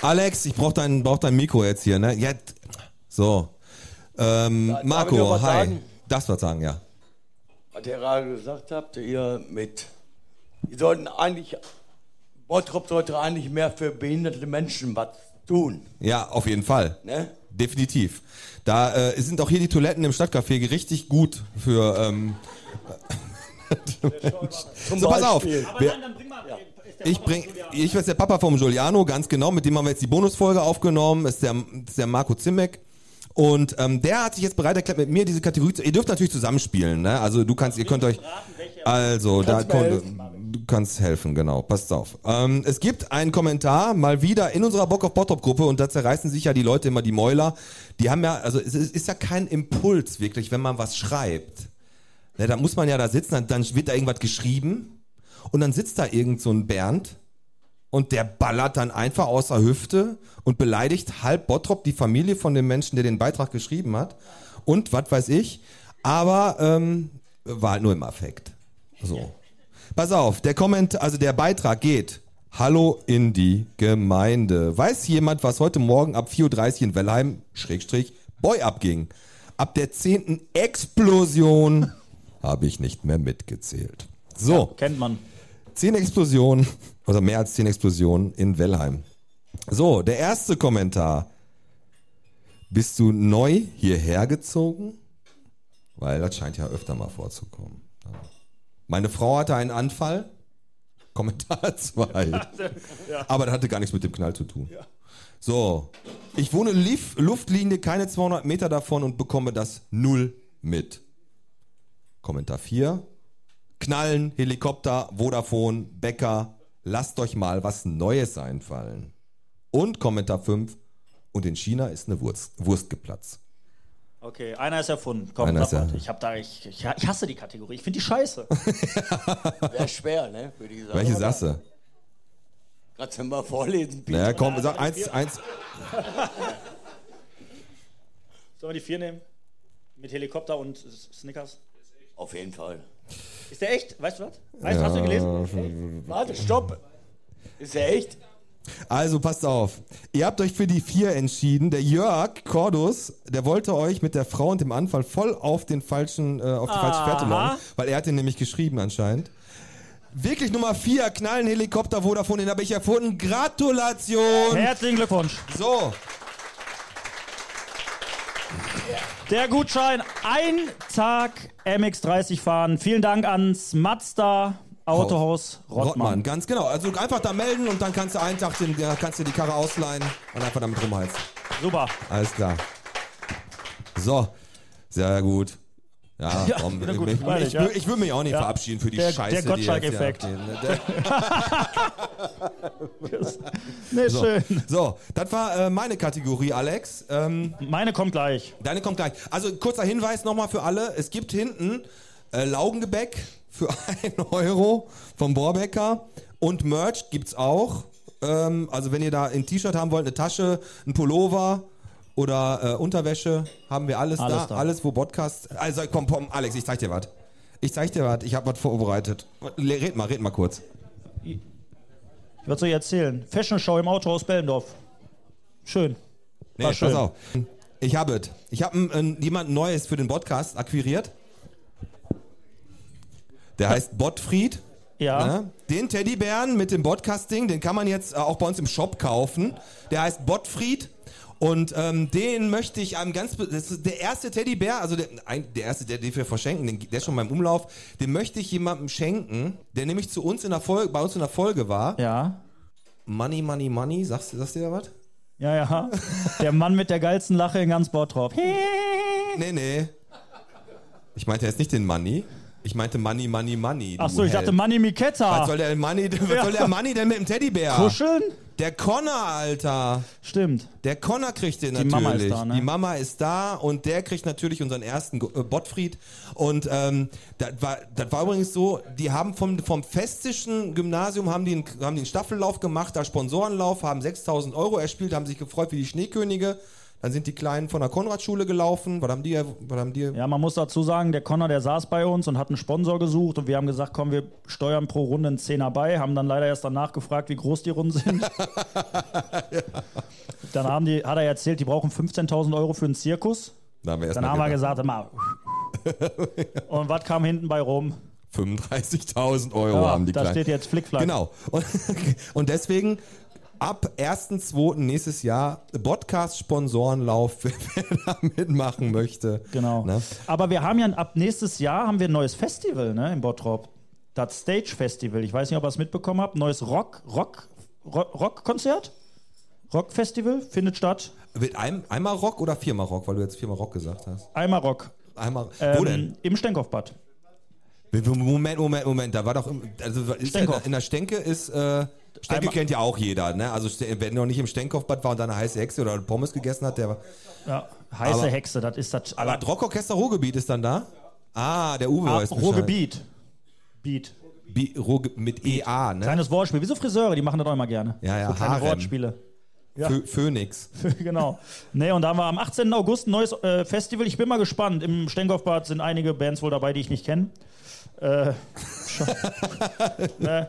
Alex, ich brauch dein, brauch dein Mikro jetzt hier, ne? Jetzt. So. Ähm, Marco, hi. sagen? Das was sagen, ja. Was ihr gerade gesagt habt, ihr mit, die sollten eigentlich, Bottrop sollte eigentlich mehr für behinderte Menschen was tun, Ja, auf jeden Fall. ne? Definitiv. Da äh, sind auch hier die Toiletten im Stadtcafé richtig gut für. Ähm, so, pass auf. Wir, ich bring, ich bin der Papa vom Giuliano, ganz genau. Mit dem haben wir jetzt die Bonusfolge aufgenommen. Ist der, ist der Marco Zimmek. Und ähm, der hat sich jetzt bereit erklärt, mit mir diese Kategorie zu. Ihr dürft natürlich zusammenspielen, ne? Also du kannst, ihr könnt euch. Also, da kon- du kannst helfen, genau. Passt auf. Ähm, es gibt einen Kommentar mal wieder in unserer Bock auf Bottrop Gruppe und da zerreißen sich ja die Leute immer die Mäuler. Die haben ja, also es ist ist ja kein Impuls wirklich, wenn man was schreibt. Ne, da muss man ja da sitzen, dann, dann wird da irgendwas geschrieben und dann sitzt da irgend so ein Bernd und der ballert dann einfach aus der Hüfte und beleidigt halb Bottrop, die Familie von dem Menschen, der den Beitrag geschrieben hat. Und was weiß ich. Aber ähm, war halt nur im Affekt. So. Pass auf, der Komment, also der Beitrag geht. Hallo in die Gemeinde. Weiß jemand, was heute Morgen ab 4.30 Uhr in Wellheim, Schrägstrich, Boy abging? Ab der 10. Explosion habe ich nicht mehr mitgezählt. So. Kennt man. Zehn Explosionen, oder mehr als zehn Explosionen in Wellheim. So, der erste Kommentar. Bist du neu hierher gezogen? Weil das scheint ja öfter mal vorzukommen. Meine Frau hatte einen Anfall. Kommentar 2. Aber das hatte gar nichts mit dem Knall zu tun. So, ich wohne Lief Luftlinie keine 200 Meter davon und bekomme das null mit. Kommentar 4. Knallen, Helikopter, Vodafone, Bäcker, lasst euch mal was Neues einfallen. Und Kommentar 5. Und in China ist eine Wurst, Wurst geplatzt. Okay, einer ist erfunden. Komm, Einer ist mal. er- ich hab da, ich, ich, ich hasse die Kategorie. Ich finde die scheiße. Wäre schwer, ne? Würde ich sagen. Welche sagst du? Kannst du mal vorlesen, Pete? Naja, komm, sag eins, eins. Sollen wir die vier nehmen? Mit Helikopter und Snickers? Auf jeden Fall. Ist der echt? Weißt du was? Weißt, Hast du gelesen? Warte, stopp. Ist er echt? Also passt auf. Ihr habt euch für die vier entschieden. Der Jörg Cordus, der wollte euch mit der Frau und dem Anfall voll auf den falschen, äh, auf die falsche Fährte locken, weil er hat den nämlich geschrieben anscheinend. Wirklich Nummer vier, Knallen Helikopter Vodafone, den habe ich erfunden. Gratulation! Herzlichen Glückwunsch. So, Der Gutschein, ein Tag MX30 fahren. Vielen Dank ans Mazda Autohaus Rottmann. Rottmann, ganz genau. Also einfach da melden und dann kannst du einen Tag den, kannst du die Karre ausleihen und einfach damit rumheizen. Super. Alles klar. So, sehr gut. Ja, Ja, komm, gut, ich, ich, ich, ja. ich, würde mich auch nicht Ja. verabschieden für die Der- Scheiße. der jetzt hier Gottschalk-Effekt. Nee, So. schön. so, das war äh, meine Kategorie, Alex. Ähm, Meine kommt gleich. deine kommt gleich. Also kurzer Hinweis nochmal für alle. Es gibt hinten äh, Laugengebäck für 1 Euro vom Bohrbecker und Merch gibt's auch. Ähm, also wenn ihr da ein T-Shirt haben wollt, eine Tasche, ein Pullover oder äh, Unterwäsche, haben wir alles, Alles da. da. Alles, wo Podcast. Also komm, komm, Alex, ich zeig dir was. Ich zeig dir was. Ich habe was vorbereitet. Red mal, red mal kurz. Was soll ich erzählen? Fashion Show im Autohaus Bellendorf. Schön. Nee, War schön. pass auf. Ich habe es. Ich habe jemand Neues für den Podcast akquiriert. Der heißt Botfried. Ja. Ne? Den Teddybären mit dem Podcasting, den kann man jetzt äh, auch bei uns im Shop kaufen. Der heißt Botfried. Und ähm, den möchte ich einem ganz, das ist der erste Teddybär, also der, ein, der erste, der, den wir verschenken, den, der ist schon beim Umlauf, den möchte ich jemandem schenken, der nämlich zu uns in der Folge, bei uns in der Folge war. Ja. Money, Money, Money, sagst du, sagst du da was? Ja, ja. Der Mann mit der geilsten Lache in ganz Bottrop. Nee, nee. Ich meinte jetzt nicht den Money. Ich meinte Money, Money, Money. du Achso, ich dachte. Manni Miketta. Was soll der Money, was Ja. soll der Money denn mit dem Teddybär? Kuscheln? Der Connor, Alter. Stimmt. Der Connor kriegt den Die natürlich. Mama ist da, ne? Die Mama ist da und der kriegt natürlich unseren ersten äh, Bottfried. Und ähm, das, war, das war übrigens so, die haben vom, vom festischen Gymnasium haben die, einen, haben die einen Staffellauf gemacht, da Sponsorenlauf, haben 6000 Euro erspielt, haben sich gefreut wie die Schneekönige. Dann sind die Kleinen von der Konradschule gelaufen. Was haben die? Was haben die? Ja, man muss dazu sagen, der Connor, der saß bei uns und hat einen Sponsor gesucht und wir haben gesagt, komm, wir steuern pro Runde einen Zehner bei, haben dann leider erst danach gefragt, wie groß die Runden sind. Dann haben die, hat er erzählt, die brauchen 15.000 Euro für einen Zirkus. Da haben wir erst Dann haben wir gedacht, gesagt, mal. Und was kam hinten bei rum? 35.000 Euro Ja, haben die da Kleinen. steht jetzt Flickflack. Genau. Und, und deswegen ab 1.2. nächstes Jahr Podcast-Sponsorenlauf, wer da mitmachen möchte. Genau. Ne? Aber wir haben ja ab nächstes Jahr haben wir ein neues Festival ne, in Bottrop. Das Stage Festival. Ich weiß nicht, ob ihr es mitbekommen habt. Neues Rock, Rock, Rock, Rock-Konzert. Rock-Festival findet statt. Wird ein, einmal Rock oder viermal Rock, weil du jetzt viermal Rock gesagt hast? Einmal Rock. Einmal. Ähm, wo denn? Im Stenkopfbad. Moment, Moment, Moment. Da war doch. im- Also ist in der Stenke ist. Äh, Stenke kennt ja auch jeder, ne? Also wer noch nicht im Stenkopfbad war und da eine heiße Hexe oder Pommes gegessen hat, der war. Ja, heiße Aber- Hexe, das ist das. Aber Rockorchester Ruhrgebiet ist dann da? Ah, der Uwe Ah, Bescheid. Ruhrgebiet. Beat. Bi- Ruhrge mit EA, ne? Kleines Wortspiel. Wie so Friseure, die machen das auch immer gerne. Ja, ja, so kleine Harem. Wortspiele. Ja. Phönix. genau. Nee, und da haben wir am 18. August ein neues äh, Festival. Ich bin mal gespannt. Im Stenkopfbad sind einige Bands wohl dabei, die ich nicht kenne. Äh, ne?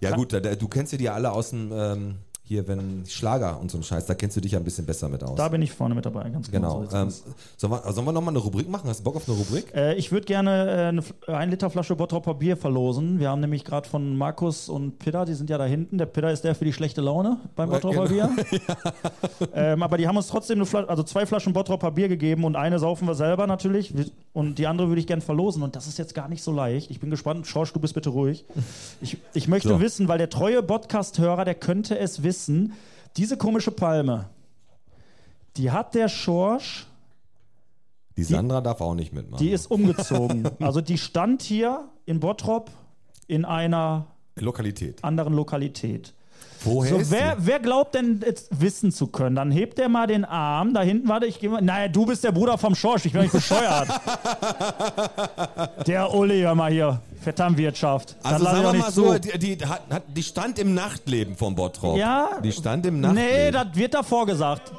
Ja gut, da, da, du kennst ja die alle aus dem, ähm, hier, wenn Schlager und so ein Scheiß, da kennst du dich ja ein bisschen besser mit aus. Da bin ich vorne mit dabei, ganz genau. So Ähm, sollen, wir, sollen wir nochmal eine Rubrik machen? Hast du Bock auf eine Rubrik? äh, ich würde gerne äh, eine F- ein Liter Flasche Bottropper Bier verlosen. Wir haben nämlich gerade von Markus und Pitter, die sind ja da hinten. Der Pitter ist der für die schlechte Laune beim Bottropper genau. Bier. ähm, aber die haben uns trotzdem eine Fla also zwei Flaschen Bottropper Bier gegeben und eine saufen wir selber natürlich. Wir- Und die andere würde ich gerne verlosen. Und das ist jetzt gar nicht so leicht. Ich bin gespannt. Schorsch, du bist bitte ruhig. Ich, ich möchte So. wissen, weil der treue Podcast-Hörer, der könnte es wissen, diese komische Palme, die hat der Schorsch Die Sandra darf auch nicht mitmachen. die ist umgezogen. also die stand hier in Bottrop in einer Lokalität. anderen Lokalität. Woher So, ist wer, wer glaubt denn jetzt wissen zu können? Dann hebt der mal den Arm. Da hinten, warte, ich gehe mal. Naja, du bist der Bruder vom Schorsch. Ich bin nicht bescheuert. der Uli, hör mal hier. Vetternwirtschaft. Also sagen doch wir nicht mal so, die, die, hat, hat, die stand im Nachtleben von Bottrop. Ja. Die stand im Nachtleben. Nee, das wird davor gesagt.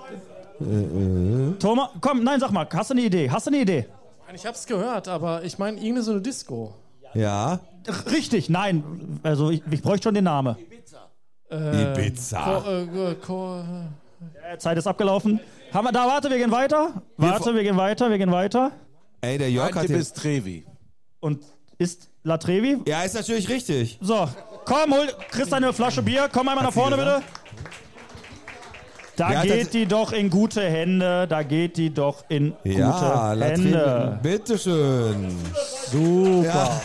Thomas, komm, nein, sag mal, hast du eine Idee? Hast du eine Idee? Ich hab's gehört, aber ich meine irgendeine so eine Disco. Ja. Richtig, nein. Also ich, ich bräuchte schon den Namen. Ibiza. Ko, äh, ko, Äh, Zeit ist abgelaufen. Haben wir da, warte, wir gehen weiter. Warte, wir gehen weiter, wir gehen weiter. Ey, der Jörg hat bis Trevi. Und ist La Trevi? Ja, ist natürlich richtig. So, komm, hol, kriegst eine Flasche Bier. Komm einmal nach vorne, bitte. Da hat geht die doch in gute Hände. Da geht die doch in Ja, gute Latrine. Hände. Bitteschön. Super.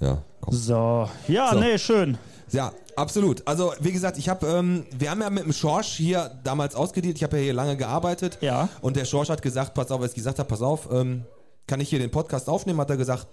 Ja, komm. So, ja, So. nee, schön. Ja, absolut. Also, wie gesagt, ich habe, ähm, wir haben ja mit dem Schorsch hier damals ausgedient. Ich habe ja hier lange gearbeitet. Ja. Und der Schorsch hat gesagt, pass auf, als ich gesagt habe, pass auf, ähm, kann ich hier den Podcast aufnehmen? Hat er gesagt,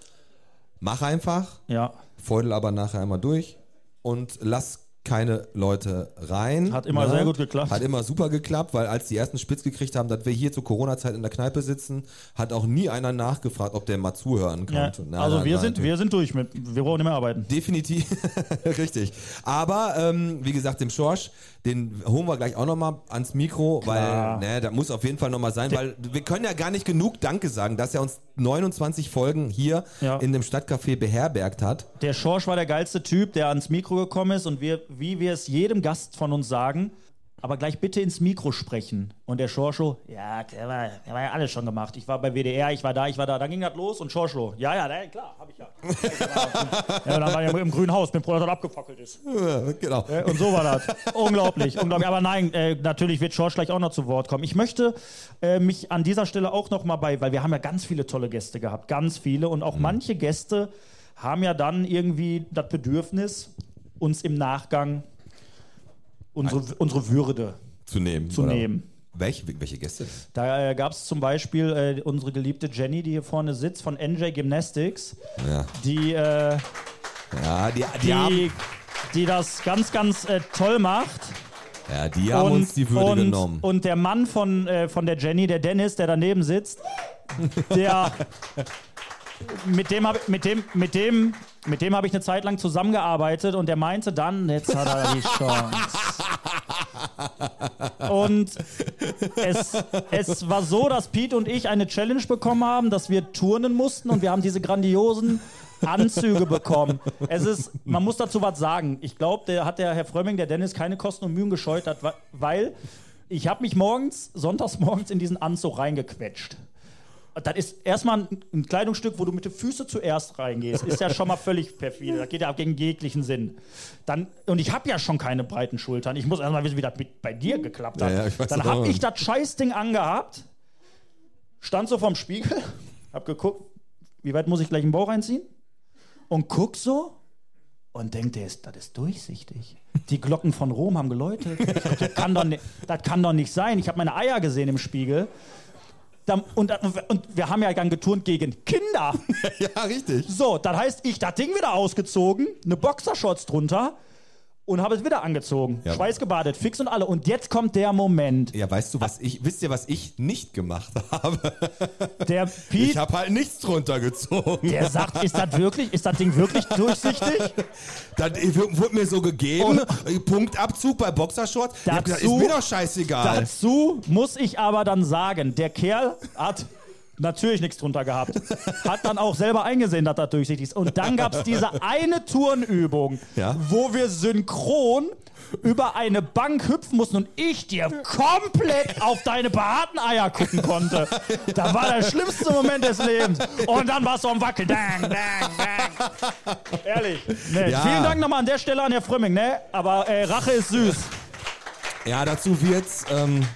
mach einfach, Ja, feudel aber nachher einmal durch und lass keine Leute rein. Hat immer sehr gut geklappt. Hat immer super geklappt, weil als die ersten spitz gekriegt haben, dass wir hier zur Corona-Zeit in der Kneipe sitzen, hat auch nie einer nachgefragt, ob der mal zuhören ja. konnte. Nein, also nein, wir nein, sind, wir sind durch mit, wir brauchen nicht mehr arbeiten. Definitiv, richtig. Aber ähm, wie gesagt, dem Schorsch, den holen wir gleich auch nochmal ans Mikro, Klar. weil ne, da muss auf jeden Fall nochmal sein, weil wir können ja gar nicht genug Danke sagen, dass er uns 29 Folgen hier Ja. in dem Stadtcafé beherbergt hat. Der Schorsch war der geilste Typ, der ans Mikro gekommen ist und wir, wie wir es jedem Gast von uns sagen, aber gleich bitte ins Mikro sprechen. Und der Schorscho, ja, der war, der war ja alles schon gemacht. Ich war bei WDR, ich war da, ich war da. Dann ging das los und Schorscho, ja, ja, na, klar, hab ich ja. ja, dann war er im grünen Haus, bevor er abgefackelt ist. Ja, genau. Und so war das. unglaublich, unglaublich. Aber nein, äh, natürlich wird Schorsch gleich auch noch zu Wort kommen. Ich möchte äh, mich an dieser Stelle auch noch mal bei, weil wir haben ja ganz viele tolle Gäste gehabt, ganz viele. Und auch Mhm. manche Gäste haben ja dann irgendwie das Bedürfnis, uns im Nachgang unsere, unsere Würde Zu nehmen. zu nehmen. Welche, welche Gäste? Da äh, gab es zum Beispiel äh, unsere geliebte Jenny, die hier vorne sitzt, von NJ Gymnastics, Ja. die, äh, Ja, die, die, haben, die, die das ganz, ganz äh, toll macht. ja, die haben uns die Würde und, genommen. Und der Mann von, äh, von der Jenny, der Dennis, der daneben sitzt, der mit dem habe mit dem mit dem mit dem habe ich eine Zeit lang zusammengearbeitet und der meinte dann, jetzt hat er die Chance. Und es, es war so, dass Pete und ich eine Challenge bekommen haben, dass wir turnen mussten und wir haben diese grandiosen Anzüge bekommen. Es ist, man muss dazu was sagen. Ich glaube, der hat der Herr Frömming, der Dennis, keine Kosten und Mühen gescheut hat, weil ich habe mich morgens, sonntags morgens in diesen Anzug reingequetscht. Das ist erstmal ein, ein Kleidungsstück, wo du mit den Füßen zuerst reingehst. Ist ja schon mal völlig perfide. Das geht ja gegen jeglichen Sinn. Dann, und ich habe ja schon keine breiten Schultern. Ich muss erstmal wissen, wie das mit, bei dir geklappt hat. Ja, ja, Dann habe ich das Scheißding angehabt, stand so vorm Spiegel, hab geguckt, wie weit muss ich gleich den Bauch reinziehen? Und guck so und denk, der ist, das ist durchsichtig. Die Glocken von Rom haben geläutet. Das kann doch, ni- das kann doch nicht sein. Ich habe meine Eier gesehen im Spiegel. Dann, und, und wir haben ja dann geturnt gegen Kinder. ja, richtig. So, das heißt, ich das Ding wieder ausgezogen, eine Boxershorts drunter und habe es wieder angezogen. Ja. Schweißgebadet, fix und alle. Und jetzt kommt der Moment. Ja, weißt du, was ich, wisst ihr, was ich nicht gemacht habe? Der Ich Pete, habe halt nichts drunter gezogen. der sagt, ist das wirklich, ist das Ding wirklich durchsichtig? Das wurde mir so gegeben. Punktabzug bei Boxershorts. Ich hab gesagt, ist Dazu- mir doch scheißegal. Dazu muss ich aber dann sagen, der Kerl hat natürlich nichts drunter gehabt. Hat dann auch selber eingesehen, dass das durchsichtig ist. Und dann gab es diese eine Turnübung, Ja. wo wir synchron über eine Bank hüpfen mussten und ich dir komplett auf deine behaarten Eier gucken konnte. Da war der schlimmste Moment des Lebens. Und dann war es so am Wackel. Dang, dang, dang. Ehrlich. Nee, Ja. Vielen Dank nochmal an der Stelle an Herr Frömming, ne? Aber äh, Rache ist süß. Ja, dazu wird's. Ähm,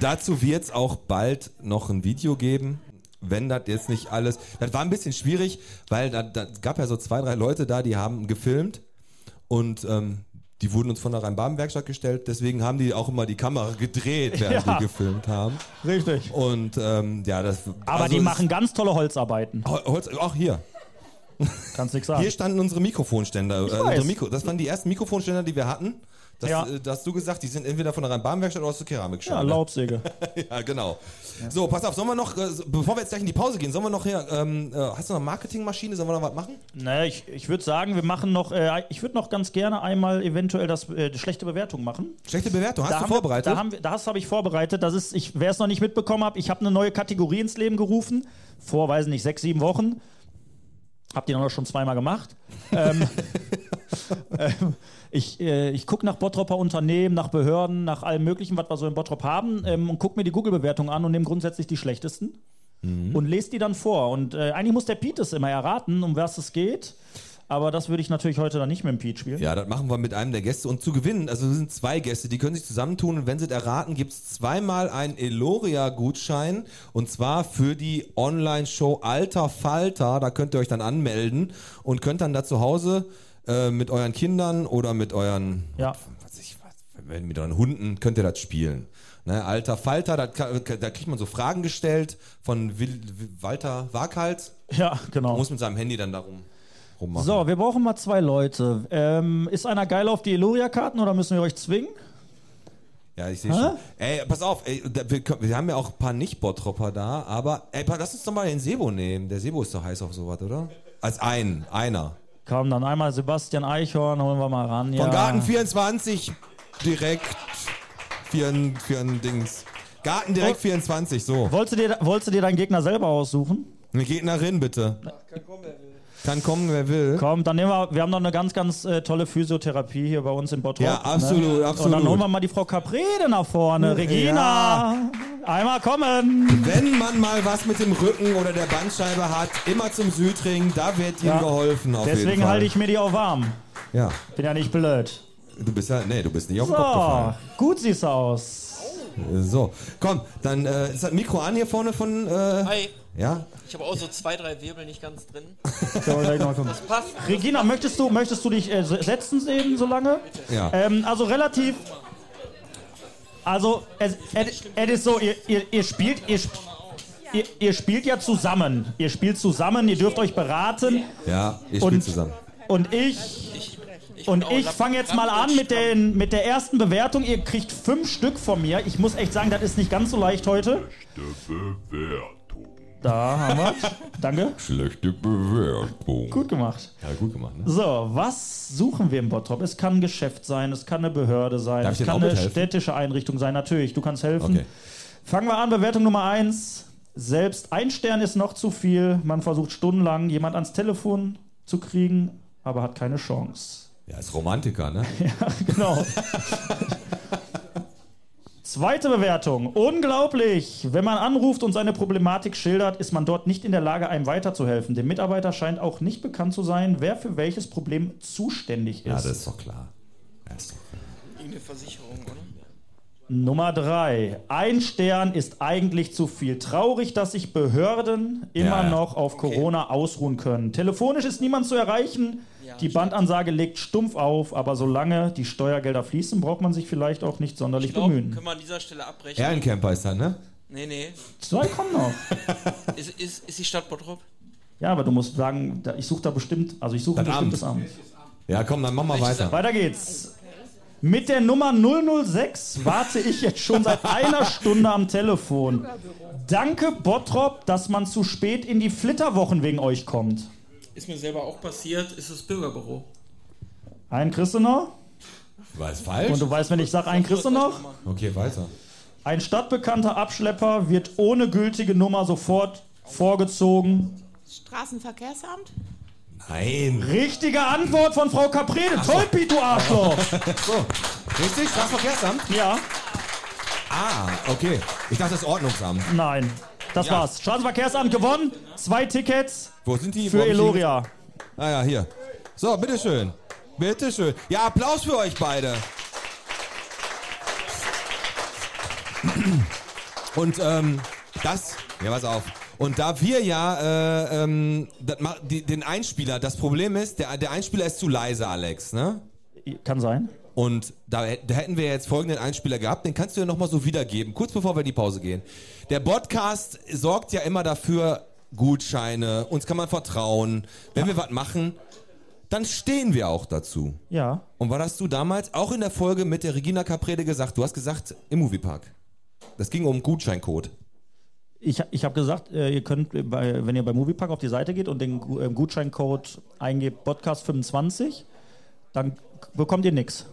dazu wird's auch bald noch ein Video geben. Wenn das jetzt nicht alles. Das war ein bisschen schwierig, weil da, da gab ja so zwei, drei Leute da, die haben gefilmt und ähm, die wurden uns von der Rhein-Baden-Werkstatt gestellt. Deswegen haben die auch immer die Kamera gedreht, während Ja. die gefilmt haben. Richtig. Und ähm, ja, das. Aber also die es- machen ganz tolle Holzarbeiten. Hol- Holz, auch hier. Kannst nichts sagen. Hier standen unsere Mikrofonständer. Äh, unsere Mikro, das waren die ersten Mikrofonständer, die wir hatten. Das, Ja. äh, da hast du gesagt, die sind entweder von der Rhein-Baden-Werkstatt oder aus der ja, Keramikschale. Laubsäge. ja, genau. So, pass auf, sollen wir noch, äh, bevor wir jetzt gleich in die Pause gehen, sollen wir noch hier, ähm, äh, hast du noch eine Marketingmaschine, sollen wir noch was machen? Ne, ich, ich würde sagen, wir machen noch, ich würde noch ganz gerne einmal eventuell das schlechte Bewertung machen. Schlechte Bewertung, hast Da du vorbereitet? Wir, da haben wir, das habe ich vorbereitet. Das ist, ich, wer es noch nicht mitbekommen hat, ich habe eine neue Kategorie ins Leben gerufen. Vor, weiß nicht, sechs, sieben Wochen. Habt ihr noch schon zweimal gemacht. ähm, ähm, ich äh, ich gucke nach Bottropper Unternehmen, nach Behörden, nach allem Möglichen, was wir so in Bottrop haben ähm, und gucke mir die Google-Bewertung an und nehme grundsätzlich die schlechtesten und lese die dann vor. Und äh, eigentlich muss der Pete es immer erraten, um was es geht. Aber das würde ich natürlich heute dann nicht mit dem Pete spielen. ja, das machen wir mit einem der Gäste. Und zu gewinnen, also es sind zwei Gäste, die können sich zusammentun und wenn sie es erraten, gibt es zweimal einen Eloria-Gutschein und zwar für die Online-Show Alter Falter. Da könnt ihr euch dann anmelden und könnt dann da zu Hause äh, mit euren Kindern oder mit euren Ja. was ich was, mit euren Hunden könnt ihr das spielen. Ne, alter Falter, da, da kriegt man so Fragen gestellt von Wil, Walter Waghals. Ja, genau. Man muss mit seinem Handy dann darum rummachen. So, wir brauchen mal zwei Leute. Ähm, ist einer geil auf die Eloria-Karten oder müssen wir euch zwingen? Ja, ich sehe schon. Ey, pass auf, ey, wir, wir haben ja auch ein paar Nicht-Bottropper da, aber ey, lass uns doch mal den Sebo nehmen. Der Sebo ist doch heiß auf sowas, oder? Als ein, einer. Komm, dann einmal Sebastian Eichhorn, holen wir mal ran. Ja. Von Garten 24 direkt für ein, für ein Dings. Garten direkt Oh. 24, so. Wolltest du, dir, wolltest du dir deinen Gegner selber aussuchen? Eine Gegnerin, bitte. Kann kommen, wer will. Komm, dann nehmen wir, wir haben noch eine ganz, ganz äh, tolle Physiotherapie hier bei uns in Bottrop. Ja, absolut, ne? Und absolut. dann holen wir mal die Frau Caprede nach vorne. Regina, einmal kommen. Wenn man mal was mit dem Rücken oder der Bandscheibe hat, immer zum Südring, da wird ihm Ja. geholfen auf jeden Deswegen Fall. halte ich mir die auch warm. Ja, Bin ja nicht blöd. du bist ja, nee, du bist nicht auf den Kopf So, gefallen. gut siehst du aus. So, komm, dann äh, ist das Mikro an hier vorne von, äh, Hi. ja? Ich habe auch so zwei, drei Wirbel nicht ganz drin. Das passt. Regina, möchtest du, möchtest du dich äh, se- setzen eben so lange? Ja. Ähm, also relativ. Also es, es, es ist so, ihr, ihr, ihr spielt, ihr, sp- ihr, ihr spielt ja zusammen. Ihr spielt zusammen, ihr dürft euch beraten. Ja, ihr Und- spielt zusammen. Und ich. Und ich fange jetzt mal an mit, den, mit der ersten Bewertung. Ihr kriegt fünf Stück von mir. Ich muss echt sagen, das ist nicht ganz so leicht heute. Da haben wir. Danke. Schlechte Bewertung. Gut gemacht. Ja, gut gemacht, ne? So, was suchen wir im Bottrop? Es kann ein Geschäft sein, es kann eine Behörde sein, Darf es kann eine städtische Einrichtung sein. Natürlich, du kannst helfen. Okay. Fangen wir an, Bewertung Nummer eins. Selbst ein Stern ist noch zu viel. Man versucht stundenlang, jemand ans Telefon zu kriegen, aber hat keine Chance. Ja, ist Romantiker, ne? Genau. Zweite Bewertung. Unglaublich. Wenn man anruft und seine Problematik schildert, ist man dort nicht in der Lage, einem weiterzuhelfen. Dem Mitarbeiter scheint auch nicht bekannt zu sein, wer für welches Problem zuständig ist. Ja, das ist doch klar. Ja, ist doch klar. Irgendeine Versicherung, oder? Nummer drei. Ein Stern ist eigentlich zu viel. Traurig, dass sich Behörden immer Ja, ja. noch auf Corona ausruhen können. Telefonisch ist niemand zu erreichen. Die Bandansage legt stumpf auf, aber solange die Steuergelder fließen, braucht man sich vielleicht auch nicht sonderlich Ich glaube, bemühen. können wir an dieser Stelle abbrechen. Ehrencamper ist das, ne? Nee, nee. Zwei kommen noch. Ist, ist, ist die Stadt Bottrop? Ja, aber du musst sagen, da- ich suche da bestimmt, also ich suche ein Das Amt. bestimmtes Amt. Ja, komm, dann mach mal weiter. Weiter geht's. Mit der Nummer 006 warte ich jetzt schon seit einer Stunde am Telefon. Danke, Bottrop, dass man zu spät in die Flitterwochen wegen euch kommt. Ist mir selber auch passiert, ist das Bürgerbüro. Einen kriegst du noch? Es falsch? Und du weißt, wenn ich sage, einen kriegst du noch? Okay, weiter. Ein stadtbekannter Abschlepper wird ohne gültige Nummer sofort vorgezogen. Straßenverkehrsamt? Nein. Richtige Antwort von Frau Caprede. Toll, Piet, du Arschloch. So, richtig? Straßenverkehrsamt? Ja, Ah, okay. Ich dachte, das Ordnungsamt. nein. Das Ja. war's. Straßenverkehrsamt gewonnen. Zwei Tickets Wo sind die? Für die- Eloria. Ah ja, hier. So, bitteschön. Bitteschön. Ja, Applaus für euch beide. Und ähm, das, ja, pass auf. Und da wir ja äh, ähm, die, den Einspieler, das Problem ist, der, der Einspieler ist zu leise, Alex, ne? Kann sein. Und da, da hätten wir jetzt folgenden Einspieler gehabt, den kannst du ja nochmal so wiedergeben, kurz bevor wir in die Pause gehen. Der Podcast sorgt ja immer dafür, Gutscheine, uns kann man vertrauen. Wenn wir was machen, dann stehen wir auch dazu. Ja. Und was hast du damals auch in der Folge mit der Regina Caprede gesagt? Du hast gesagt, im Moviepark. Das ging um Gutscheincode. Ich, ich habe gesagt, äh, ihr könnt, bei, wenn ihr bei Moviepark auf die Seite geht und den ähm, Gutscheincode eingebt, Podcast25, dann bekommt ihr nichts.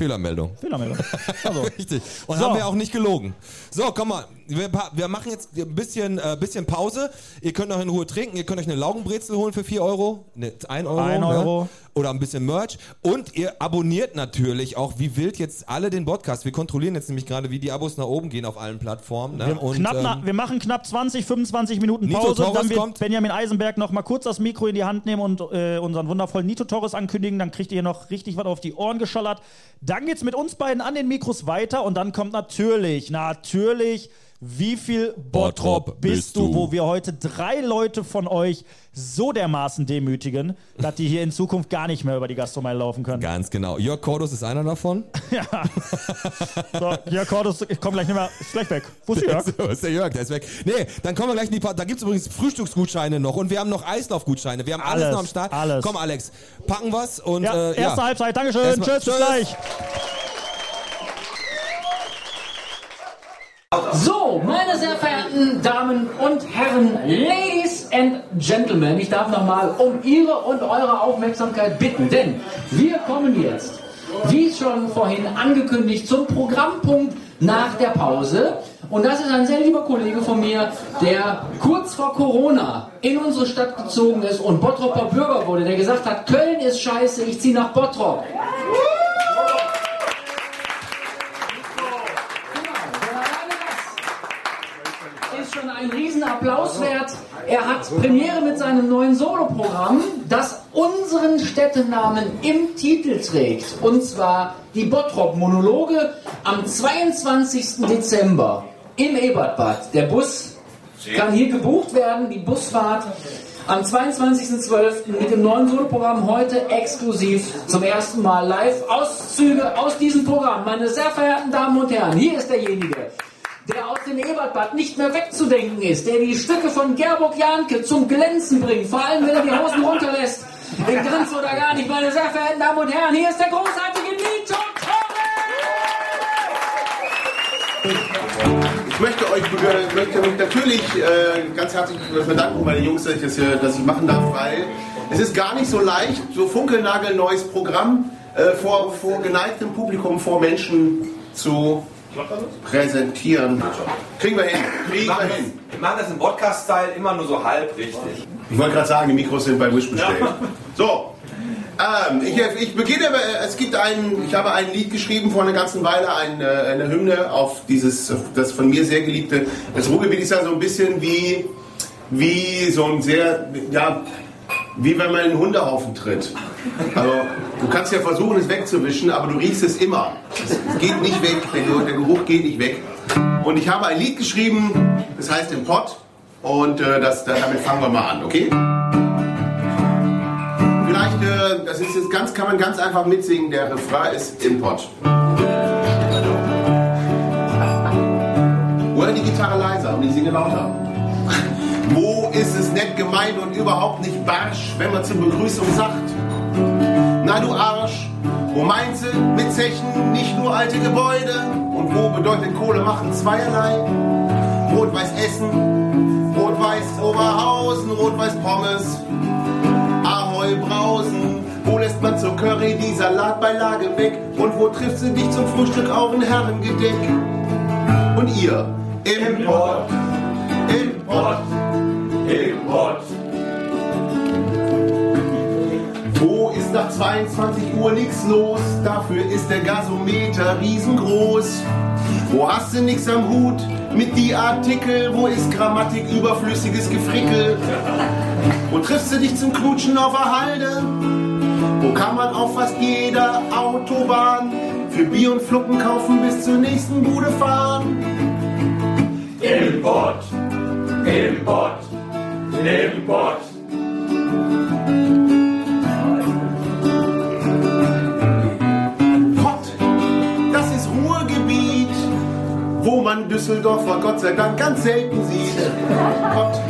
Fehlermeldung. Fehlermeldung. Also, Richtig. Und So. haben wir auch nicht gelogen. So, komm mal. Wir, wir machen jetzt ein bisschen, äh, bisschen Pause. Ihr könnt noch in Ruhe trinken. Ihr könnt euch eine Laugenbrezel holen für 4 Euro. Ne, 1 Euro. Ein ne? Euro. Oder ein bisschen Merch. Und ihr abonniert natürlich auch wie wild jetzt alle den Podcast. Wir kontrollieren jetzt nämlich gerade, wie die Abos nach oben gehen auf allen Plattformen. Ne? wir, Und, knapp ähm, na, wir machen knapp 20, 25 Minuten Nito Pause. Torres dann wird. Benjamin Eisenberg noch mal kurz das Mikro in die Hand nehmen und äh, unseren wundervollen Nito Torres ankündigen. Dann kriegt ihr noch richtig was auf die Ohren geschallert. Dann geht's mit uns beiden an den Mikros weiter und dann kommt natürlich, natürlich, wie viel Bottrop, Bottrop bist bist du, du? wo wir heute drei Leute von euch so dermaßen demütigen, dass die hier in Zukunft gar nicht mehr über die Gastromeile laufen können. Ganz genau. Jörg Cordus ist einer davon. So, Jörg Cordes, ich komm gleich nicht mehr, ist gleich weg. Wo ist Jörg? So ist der Jörg, der ist weg. Nee, dann kommen wir gleich in die Pa- Da gibt's übrigens Frühstücksgutscheine noch und wir haben noch Eislaufgutscheine. Wir haben alles, Alles, noch am Start. alles. Komm, Alex, packen wir's und Ja, äh, erste ja. Halbzeit, Dankeschön, Erstmal- tschüss, bis Tschüss. gleich. So, meine sehr verehrten Damen und Herren, Ladies and Gentlemen, ich darf nochmal um Ihre und eure Aufmerksamkeit bitten, denn wir kommen jetzt, wie schon vorhin angekündigt, zum Programmpunkt nach der Pause. Und das ist ein sehr lieber Kollege von mir, der kurz vor Corona in unsere Stadt gezogen ist und Bottroper Bürger wurde, der gesagt hat, Köln ist scheiße, ich ziehe nach Bottrop. Ein Riesenapplaus wert. Er hat Premiere mit seinem neuen Soloprogramm, das unseren Städtenamen im Titel trägt. Und zwar die Bottrop-Monologe am 22. Dezember im Ebertbad. Der Bus kann hier gebucht werden, die Busfahrt am 22.12. mit dem neuen Soloprogramm heute exklusiv zum ersten Mal live. Auszüge aus diesem Programm. Meine sehr verehrten Damen und Herren, hier ist derjenige, der aus dem Ebertbad nicht mehr wegzudenken ist, der die Stücke von Gerburg Janke zum Glänzen bringt, vor allem wenn er die Hosen runterlässt. In Grenz oder gar nicht, meine sehr verehrten Damen und Herren, hier ist der großartige Nito Ich möchte euch möchte mich natürlich äh, ganz herzlich bedanken, meine Jungs, dass ich das hier, dass ich machen darf, weil es ist gar nicht so leicht, so funkelnagelneues Programm äh, vor, vor geneigtem Publikum, vor Menschen zu präsentieren. Kriegen wir hin. Kriegen wir hin. Wir machen das im Podcast-Style immer nur so halb richtig. Ich wollte gerade sagen, die Mikros sind bei Wish bestellt. So, ähm, ich, ich beginne, es gibt ein, ich habe ein Lied geschrieben vor einer ganzen Weile, ein, äh, eine Hymne auf dieses, auf das von mir sehr geliebte, das Ruhrgebiet ist ja so ein bisschen wie, wie so ein sehr, ja, wie wenn man in einen Hundehaufen tritt. Also, du kannst ja versuchen, es wegzuwischen, aber du riechst es immer. Es geht nicht weg, der Geruch, geht nicht weg. Und ich habe ein Lied geschrieben, das heißt im Pott. Und äh, das, damit fangen wir mal an, okay? Vielleicht, äh, das ist jetzt ganz, kann man ganz einfach mitsingen. Der Refrain ist im Pott. Oder die Gitarre leiser und ich singe lauter. Wo ist es nett gemeint und überhaupt nicht barsch, wenn man zur Begrüßung sagt? Na du Arsch, wo meinst du mit Zechen nicht nur alte Gebäude? Und wo bedeutet Kohle machen zweierlei? Rot-Weiß Essen, Rot-Weiß Oberhausen, Rot-Weiß Pommes, Ahoi Brausen. Wo lässt man zur Curry die Salatbeilage weg? Und wo trifft sie dich zum Frühstück auf ein Herrengedeck? Und ihr, Import, Import, Import. Wo ist nach 22 Uhr nichts los? Dafür ist der Gasometer riesengroß. Wo hast du nix am Hut mit die Artikel? Wo ist Grammatik überflüssiges Gefrickel? Wo triffst du dich zum Knutschen auf der Halde? Wo kann man auf fast jeder Autobahn für Bier und Fluppen kaufen bis zur nächsten Bude fahren? Import, Import, Import. Pott, das ist Ruhrgebiet, wo man Düsseldorfer Gott sei Dank ganz selten sieht. Pott,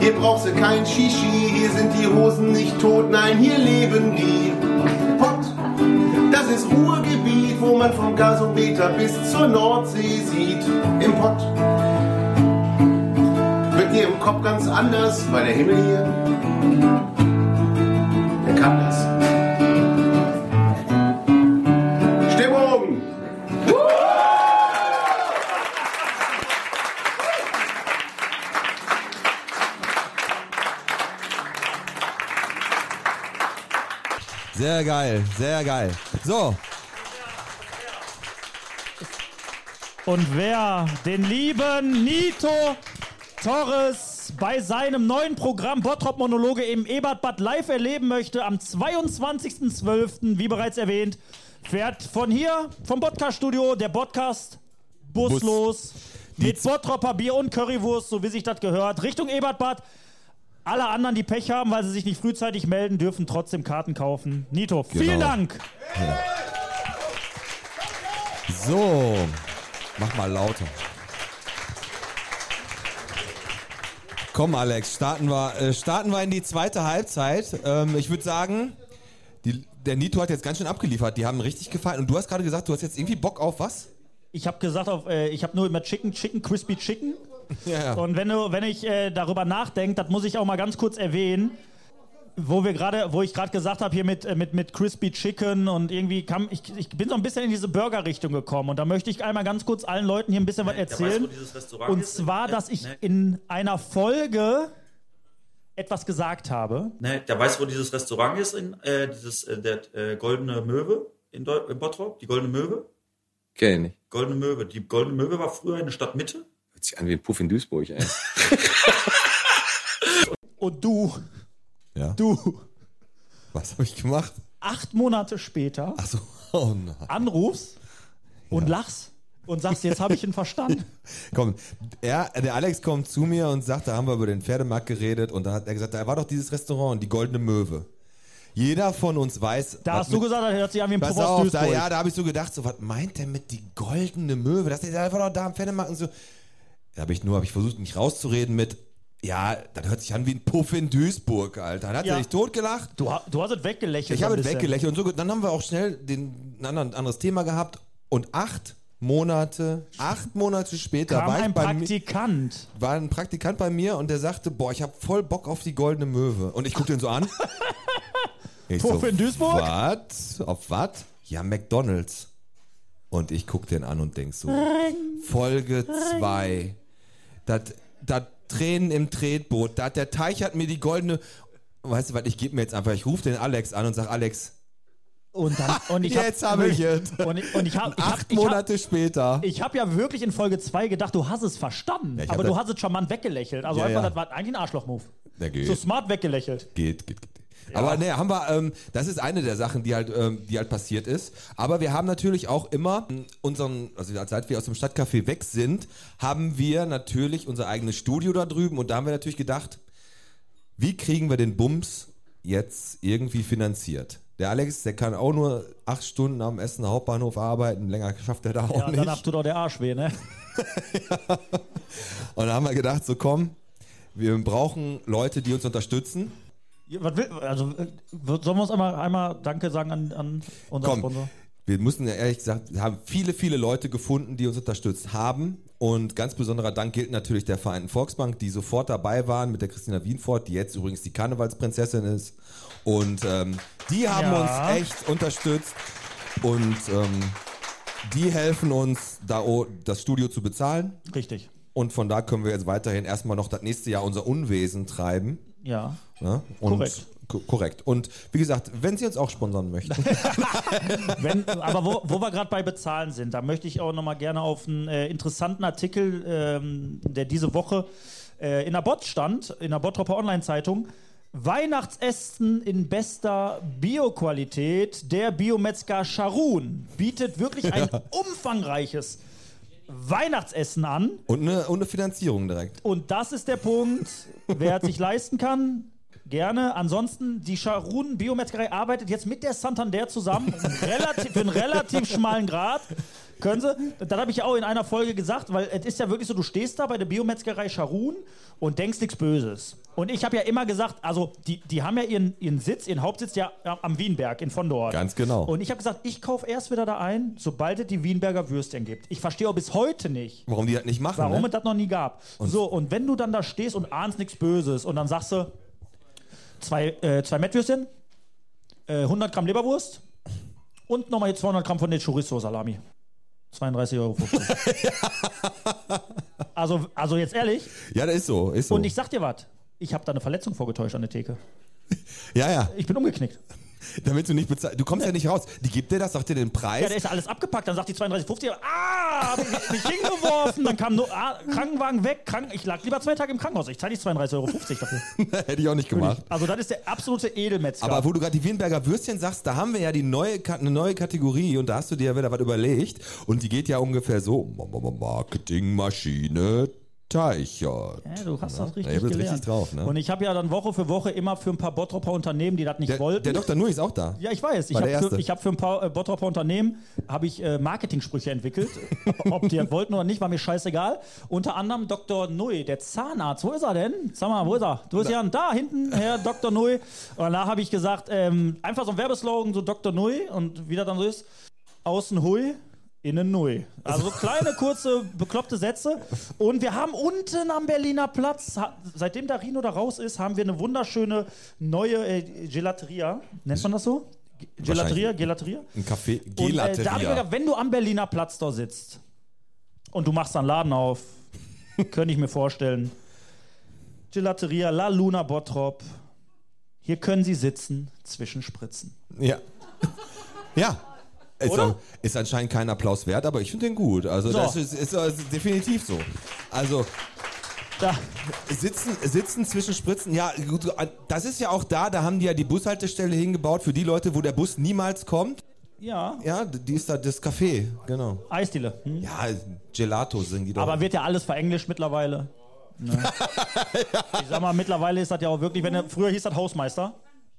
hier brauchst du kein Shishi, hier sind die Hosen nicht tot, nein, hier leben die. Pott, das ist Ruhrgebiet, wo man vom Gasometer bis zur Nordsee sieht. Im Pott dir im Kopf ganz anders, weil der Himmel hier, der kann das. Stimmung! Sehr geil, sehr geil. So, Und wer den lieben Nito Torres bei seinem neuen Programm Bottrop Monologe im Ebertbad live erleben möchte, am 22.12., wie bereits erwähnt, fährt von hier, vom Podcast-Studio, der Podcast Bus, los. Mit Bottropper Bier und Currywurst, so wie sich das gehört, Richtung Ebertbad. Alle anderen, die Pech haben, weil sie sich nicht frühzeitig melden, dürfen trotzdem Karten kaufen. Nito, vielen Genau. Dank. so. Mach mal lauter. Komm, Alex, starten wir, äh, starten wir in die zweite Halbzeit. Ähm, ich würde sagen, die, der Nito hat jetzt ganz schön abgeliefert. Die haben richtig gefallen. Und du hast gerade gesagt, du hast jetzt irgendwie Bock auf was? Ich habe gesagt, auf, äh, ich habe nur immer Chicken, Chicken, Crispy Chicken. Ja. Und wenn, du, wenn ich äh, darüber nachdenke, das muss ich auch mal ganz kurz erwähnen. Wo wir gerade, wo ich gerade gesagt habe, hier mit, äh, mit, mit Crispy Chicken und irgendwie kam, ich, ich bin so ein bisschen in diese Burger-Richtung gekommen und da möchte ich einmal ganz kurz allen Leuten hier ein bisschen was weiß, erzählen. Restaurant und ist. zwar, Ne, dass ich ne. in einer Folge etwas gesagt habe. Ne, der weiß, wo dieses Restaurant ist, in, äh, dieses, äh, der äh, Goldene Möwe in, Deu in Bottrop, die Goldene Möwe. Kenn ich nicht. Goldene Möwe. Die Goldene Möwe war früher in der Stadtmitte. Hört sich an wie ein Puff in Duisburg, ey. Und du, Ja. du, Was habe ich gemacht? acht Monate später Achso, oh nein. anrufst und lachst und sagst, jetzt habe ich ihn verstanden. Komm, er, der Alex kommt zu mir und sagt, da haben wir über den Pferdemarkt geredet und da hat er gesagt, da war doch dieses Restaurant, die Goldene Möwe. Jeder von uns weiß. Da was hast du mit- gesagt, das hört sich an wie ein Pass aus auf, da, Duisburg. ja, da habe ich so gedacht, so, was meint der mit die Goldene Möwe? Das ist einfach doch da am Pferdemarkt und so. Da habe ich nur, habe ich versucht, mich rauszureden mit, ja, das hört sich an wie ein Puff in Duisburg, Alter. Dann hat Ja. er sich totgelacht. Du, ha- du hast es weggelächelt. Ich so habe ein es bisschen. weggelächelt und so. Dann haben wir auch schnell den, ein anderen- anderes Thema gehabt und acht Monate, acht Monate später Kam war ich ein bei mir, Praktikant. war ein Praktikant bei mir und der sagte, boah, ich habe voll Bock auf die goldene Möwe. Und ich gucke den so an. Ich Puff in Duisburg? Was? Auf was? Ja, McDonalds. Und ich gucke den an und denk so, Folge 2. Das Tränen im Tretboot. Dat, der Teich hat mir die goldene... Weißt du was, ich gebe mir jetzt einfach, ich rufe den Alex an und sag, Alex, Und, dann, und ich Jetzt hab ich es. Und ich, und ich hab, ich hab, acht ich hab, Monate später. ich hab ja wirklich in Folge 2 gedacht, du hast es verstanden. Ja, aber du hast es charmant weggelächelt. Also Ja, einfach, ja. das war eigentlich ein Arschloch-Move. So smart weggelächelt. Geht, geht, geht. Aber ne, haben wir, ähm, das ist eine der Sachen, die halt, ähm, die halt passiert ist. Aber wir haben natürlich auch immer unseren, also seit wir aus dem Stadtcafé weg sind, haben wir natürlich unser eigenes Studio da drüben und da haben wir natürlich gedacht, wie kriegen wir den Bums jetzt irgendwie finanziert? Der Alex, der kann auch nur acht Stunden am Essener Hauptbahnhof arbeiten, länger schafft er da auch Ja, nicht. danach tut auch der Arsch weh, ne? Und da haben wir gedacht, so komm, wir brauchen Leute, die uns unterstützen. Also, sollen wir uns einmal, einmal Danke sagen an, an unseren Komm, Sponsor? wir mussten ja ehrlich gesagt, wir haben viele, viele Leute gefunden, die uns unterstützt haben. Und ganz besonderer Dank gilt natürlich der Vereinten Volksbank, die sofort dabei waren mit der Christina Wienfort, die jetzt übrigens die Karnevalsprinzessin ist. Und ähm, die haben Ja. uns echt unterstützt. Und ähm, die helfen uns, da das Studio zu bezahlen. Richtig. Und von da können wir jetzt weiterhin erstmal noch das nächste Jahr unser Unwesen treiben. Ja. Ja? Und Korrekt. ko- korrekt. Und wie gesagt, wenn Sie uns auch sponsern möchten. Wenn, aber wo, wo wir gerade bei Bezahlen sind, da möchte ich auch nochmal gerne auf einen äh, interessanten Artikel, ähm, der diese Woche äh, in der Bot stand, in der Bottropper Online-Zeitung. Weihnachtsessen in bester Bioqualität. Der Biometzger Scharun bietet wirklich ein umfangreiches Weihnachtsessen an. Und eine, und eine Finanzierung direkt. Und das ist der Punkt, wer es sich leisten kann, gerne. Ansonsten, die Scharun Biometzgerei arbeitet jetzt mit der Santander zusammen, relativ, für einen relativ schmalen Grad. Können sie? Das habe ich ja auch in einer Folge gesagt, weil es ist ja wirklich so, du stehst da bei der Biometzgerei Scharun und denkst nichts Böses. Und ich habe ja immer gesagt, also die, die haben ja ihren, ihren Sitz, ihren Hauptsitz ja am Wienberg in von dort. Ganz genau. Und ich habe gesagt, ich kaufe erst wieder da ein, sobald es die Wienberger Würstchen gibt. Ich verstehe auch bis heute nicht, Warum die das nicht machen? Warum ne? es das noch nie gab. so, und wenn du dann da stehst und ahnst nichts Böses und dann sagst du, zwei, äh, zwei Mettwürstchen, äh, 100 Gramm Leberwurst und nochmal hier 200 Gramm von der Chorizo-Salami. 32,50 Euro. also, also jetzt ehrlich, Ja, das ist so, ist so. und ich sag dir was, ich habe da eine Verletzung vorgetäuscht an der Theke. ja, ja. Ich bin umgeknickt. Damit du nicht bezahlst. Du kommst ja nicht raus. Die gibt dir das, sagt dir den Preis. Ja, der ist ja alles abgepackt, dann sagt die 32,50, ah, hab ich mich hingeworfen, dann kam nur, ah, Krankenwagen weg, krank, ich lag lieber zwei Tage im Krankenhaus, ich zahle die 32,50 Euro dafür. Hätte ich auch nicht gemacht. Also das ist der absolute Edelmetzger. Aber wo du gerade die Wienberger Würstchen sagst, da haben wir ja die neue, eine neue Kategorie und da hast du dir ja wieder was überlegt und die geht ja ungefähr so: Marketingmaschine Teichert. Ja, du hast das Ja, richtig ich das gelernt. richtig drauf, ne? Und ich habe ja dann Woche für Woche immer für ein paar Bottropper Unternehmen, die das nicht Der, wollten. der Dr. Nui ist auch da. ja, ich weiß. Ich War habe der für, ich hab für ein paar äh, Bottropper Unternehmen habe ich äh, Marketing-Sprüche entwickelt. Ob die wollten oder nicht, war mir scheißegal. Unter anderem Dr. Nui, der Zahnarzt. Wo ist er denn? Sag mal, wo ist er? Du bist ja da hinten, Herr Dr. Nui. Und da habe ich gesagt, ähm, einfach so ein Werbeslogan, so Dr. Nui und wie das dann so ist. Außen hui, Innen neu. Also kleine, kurze, bekloppte Sätze. Und wir haben unten am Berliner Platz, seitdem der Rino da raus ist, haben wir eine wunderschöne neue äh, Gelateria. Nennt man das so? Ge- Gelateria. Gelateria. Ein Café, Und, äh, da ich Gelateria. gedacht, wenn du am Berliner Platz da sitzt und du machst einen Laden auf, könnte ich mir vorstellen. Gelateria La Luna Bottrop. Hier können Sie sitzen zwischen Spritzen. Ja. Ja. Ist, an- ist anscheinend kein Applaus wert, aber ich finde den gut. Also So. das ist, ist, ist definitiv so. Also Da. sitzen, sitzen zwischen Spritzen, ja, gut, das ist ja auch da, da haben die ja die Bushaltestelle hingebaut für die Leute, wo der Bus niemals kommt. Ja. Ja, die ist da das Café, genau. Eisdiele. Hm? Ja, Gelato sind die doch. Aber wird ja alles verenglischt mittlerweile. Ne? Ich sag mal, mittlerweile ist das ja auch wirklich, wenn er, früher hieß das Hausmeister,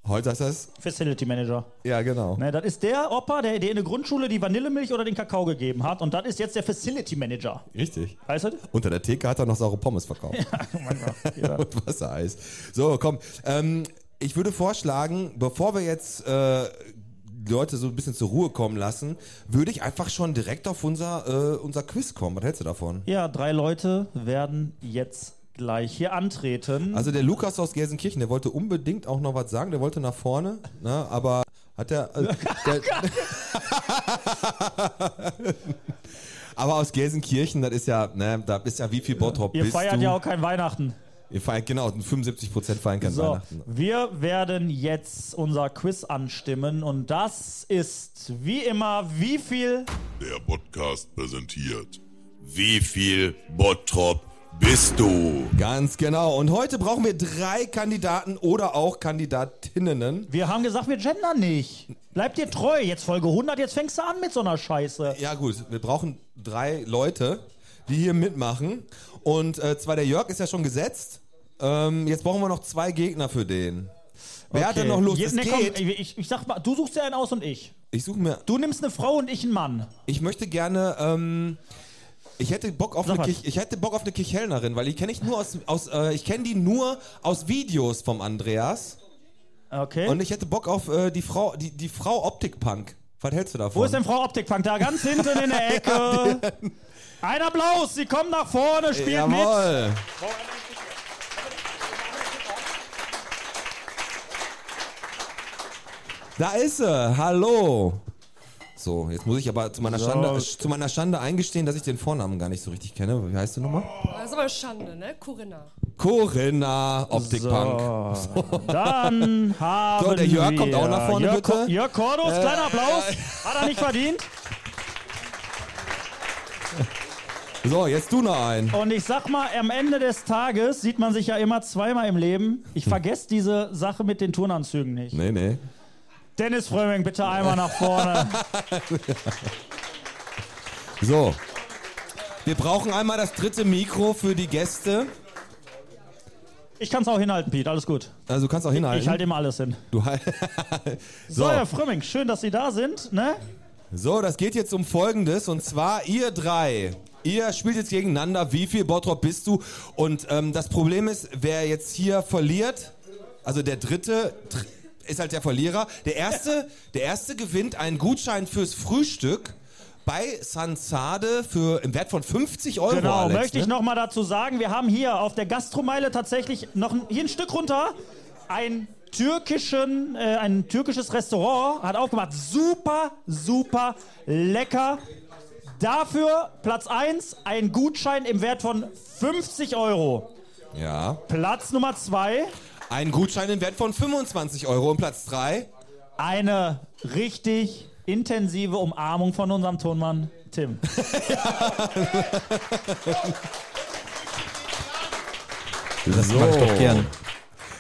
Heute heißt das? Facility Manager. Ja, genau. Ne, das ist der Opa, der dir in der Grundschule die Vanillemilch oder den Kakao gegeben hat. Und das ist jetzt der Facility Manager. Richtig. Weißt du? Unter der Theke hat er noch saure Pommes verkauft. Ja. Und Wassereis. So, komm. Ähm, ich würde vorschlagen, bevor wir jetzt äh, Leute so ein bisschen zur Ruhe kommen lassen, würde ich einfach schon direkt auf unser, äh, unser Quiz kommen. Was hältst du davon? Ja, drei Leute werden jetzt gleich hier antreten. Also der Lukas aus Gelsenkirchen, der wollte unbedingt auch noch was sagen, der wollte nach vorne, ne, aber hat er... Äh, der, aber aus Gelsenkirchen, das ist ja, ne, da ist ja wie viel Bottrop Ihr bist feiert du? ja auch kein Weihnachten. Ihr feiert, genau, 75% feiern kein So, Weihnachten. wir werden jetzt unser Quiz anstimmen und das ist wie immer wie viel Der Podcast präsentiert. Wie viel Bottrop bist du? Ganz genau. Und heute brauchen wir drei Kandidaten oder auch Kandidatinnen. Wir haben gesagt, wir gendern nicht. Bleib dir treu. Jetzt Folge 100, jetzt fängst du an mit so einer Scheiße. Ja gut, wir brauchen drei Leute, die hier mitmachen. Und äh, zwar der Jörg ist ja schon gesetzt. Ähm, jetzt brauchen wir noch zwei Gegner für den. Wer hat denn noch Lust? Je, Es ne, komm, ich, ich sag mal, du suchst dir einen aus und ich. Ich suche mir. Du nimmst eine Frau und ich einen Mann. Ich möchte gerne. Ähm, ich hätte Bock auf Sag eine was. Kich, ich hätte Bock auf eine Kichelnerin, weil die kenne ich nur aus, aus äh, ich kenne die nur aus Videos vom Andreas. Okay. Und ich hätte Bock auf äh, die Frau, die, die Frau Optikpunk. Was hältst du davon? Wo ist denn Frau Optikpunk? Da ganz hinten in der Ecke. Ein Applaus, sie kommt nach vorne, spielt mit. Jawohl. Da ist sie. Hallo. So, jetzt muss ich aber zu meiner, So. Schande, zu meiner Schande eingestehen, dass ich den Vornamen gar nicht so richtig kenne. Wie heißt du nochmal? Das ist aber Schande, ne? Corinna. Corinna Optikpunk. So, dann haben So, der Jörg wir kommt auch nach vorne, Jörg, bitte. Jörg Kordus, Äh, kleiner Applaus. Hat er nicht verdient. So, jetzt du noch einen. Und ich sag mal, am Ende des Tages sieht man sich ja immer zweimal im Leben. Ich vergesse diese Sache mit den Turnanzügen nicht. Nee, nee. Dennis Frömming, bitte einmal nach vorne. So. Wir brauchen einmal das dritte Mikro für die Gäste. Ich kann's auch hinhalten, Pete, alles gut. Also du kannst auch hinhalten. Ich halte immer alles hin. Du halt. So, so. Herr Frömming, schön, dass Sie da sind. Ne? So, das geht jetzt um Folgendes und zwar ihr drei. Ihr spielt jetzt gegeneinander. Wie viel Bottrop bist du? Und ähm, das Problem ist, wer jetzt hier verliert, also der dritte ist halt der Verlierer. Der erste, der erste gewinnt einen Gutschein fürs Frühstück bei Sansade für im Wert von 50 Euro. Genau, Alex, möchte ich ne? noch mal dazu sagen, wir haben hier auf der Gastromeile tatsächlich noch ein, hier ein Stück runter ein türkischen, äh, ein türkisches Restaurant hat aufgemacht. Super, super lecker. Dafür Platz 1, ein Gutschein im Wert von 50 Euro. Ja. Platz Nummer 2, Ein Gutschein im Wert von 25 Euro. Und Platz 3. eine richtig intensive Umarmung von unserem Tonmann Tim. Das mach ich doch gern.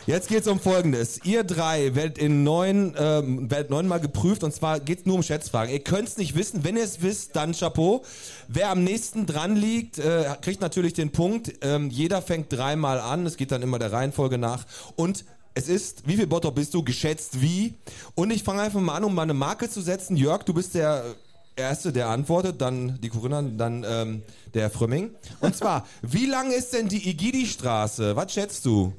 Jetzt geht's um Folgendes. Ihr drei werdet in neun, ähm, werdet neunmal geprüft und zwar geht's nur um Schätzfragen. Ihr könnt's nicht wissen. Wenn ihr es wisst, dann Chapeau. Wer am nächsten dran liegt, äh, kriegt natürlich den Punkt. Ähm, jeder fängt dreimal an. Es geht dann immer der Reihenfolge nach. Und es ist, wie viel Bottrop bist du? Geschätzt wie? Und ich fange einfach mal an, um mal eine Marke zu setzen. Jörg, du bist der Erste, der antwortet, dann die Corinna, dann ähm, der Frömming. Und zwar, wie lang ist denn die Igidi-Straße? Was schätzt du?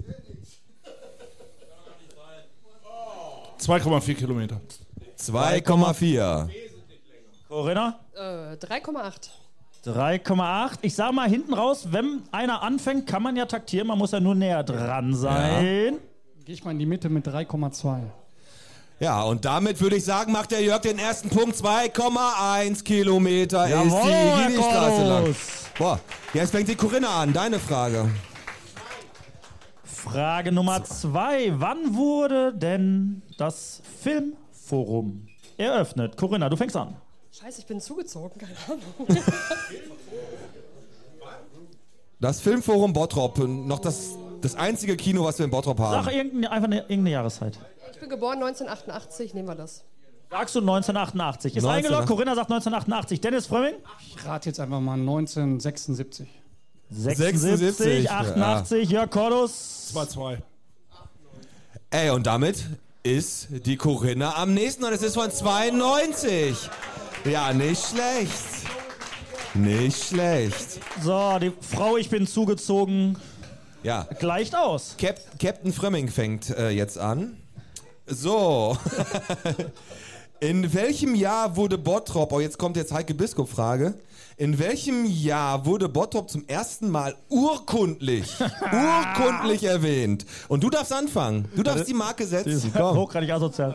2,4 Kilometer. 2,4. Corinna? Äh, 3,8. 3,8. Ich sag mal hinten raus, wenn einer anfängt, kann man ja taktieren. Man muss ja nur näher dran sein. Gehe ich mal in die Mitte mit 3,2. Ja, und damit würde ich sagen, macht der Jörg den ersten Punkt. 2,1 Kilometer Jawohl, ist die Gini-Straße lang. Boah, jetzt fängt die Corinna an. Deine Frage. Frage Nummer zwei. Wann wurde denn das Filmforum eröffnet? Corinna, du fängst an. Scheiße, ich bin zugezogen, keine Ahnung. Das Filmforum Bottrop. Noch das, das einzige Kino, was wir in Bottrop haben. Sag irgendeine, einfach eine, irgendeine Jahreszeit. Ich bin geboren 1988, nehmen wir das. Sagst du 1988. Ist 19. eingeloggt. Corinna sagt 1988. Dennis Frömming? Ich rate jetzt einfach mal 1976. 76, 88. Jörg Cordus? 2-2. Ey, und damit ist die Corinna am nächsten und es ist von 92. Ja, nicht schlecht. Nicht schlecht. So, die Frau, ich bin zugezogen. Ja. Gleicht aus. Cap Captain Frömming fängt äh, jetzt an. So. In welchem Jahr wurde Bottrop, oh jetzt kommt jetzt Heike Biskup Frage. In welchem Jahr wurde Bottrop zum ersten Mal urkundlich, urkundlich erwähnt? Und du darfst anfangen. Du darfst die Marke setzen. Komm. Hochgradig asozial.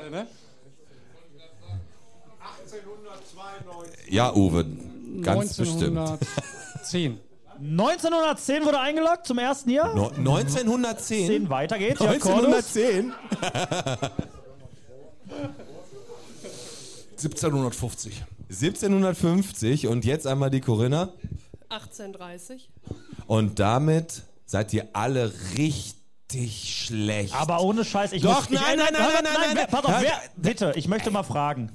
Ja, Uwe, ganz bestimmt. 1910. 1910 wurde eingeloggt zum ersten Jahr. No 1910? 10 weiter geht's. Jörg Cordus? 1910? 1750. 1750 und jetzt einmal die Corinna. 1830. Und damit seid ihr alle richtig schlecht. Aber ohne Scheiß, ich Doch, muss, nein, ich, nein, nein, nein, nein, nein, Pass auf, nein. wer, bitte, ich möchte mal fragen.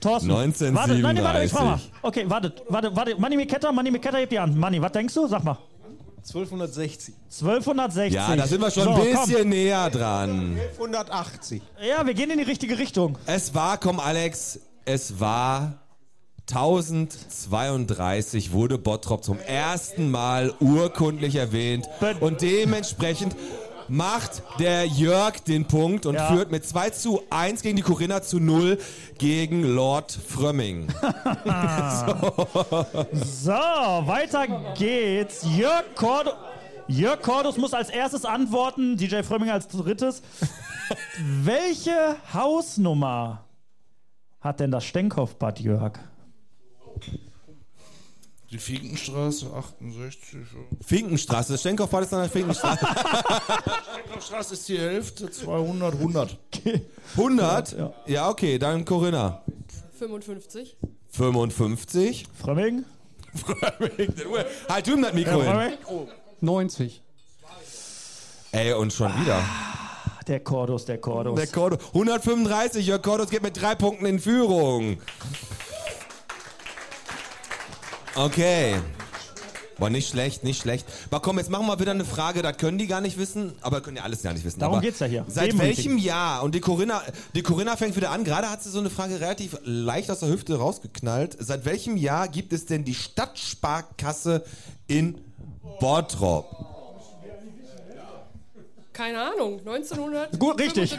Thorsten. 1937. Warte, nein, nein, warte, ich frage mal. Okay, warte, warte, warte. Manni Miketta, Manni Miketta, hebt die an. Manni, was denkst du? Sag mal. 1260. 1260. Ja, da sind wir schon So, ein bisschen komm. näher dran. 1180. Ja, wir gehen in die richtige Richtung. Es war, komm Alex, es war 1032 wurde Bottrop zum ersten Mal urkundlich erwähnt und dementsprechend macht der Jörg den Punkt und Ja. führt mit 2 zu 1 gegen die Corinna zu 0 gegen Lord Frömming. So, weiter geht's. Jörg, Cordo Jörg Cordus muss als erstes antworten, DJ Frömming als drittes. Welche Hausnummer hat denn das Stenkopfbad, Jörg? Die Finkenstraße 68. Finkenstraße, das Stenkopfbad ist an der Finkenstraße. Stenkopfstraße ist die Hälfte, 200, 100. 100? Ja, okay, dann Corinna. 55. 55. Frömming? Frömming. Halt du ihm das Mikro hin. 90. Ey, und schon wieder. Der Cordus, der Cordus. Der Cordus. 135, Jörg Cordus geht mit drei Punkten in Führung. Okay. Boah, nicht schlecht, nicht schlecht. Aber komm, jetzt machen wir wieder eine Frage, das können die gar nicht wissen, aber können ja alles gar nicht wissen. Darum aber geht's ja hier. Seit Demütigen. welchem Jahr, und die Corinna, die Corinna fängt wieder an, gerade hat sie so eine Frage relativ leicht aus der Hüfte rausgeknallt. Seit welchem Jahr gibt es denn die Stadtsparkasse in Bottrop? Keine Ahnung, 1900. Gut, richtig.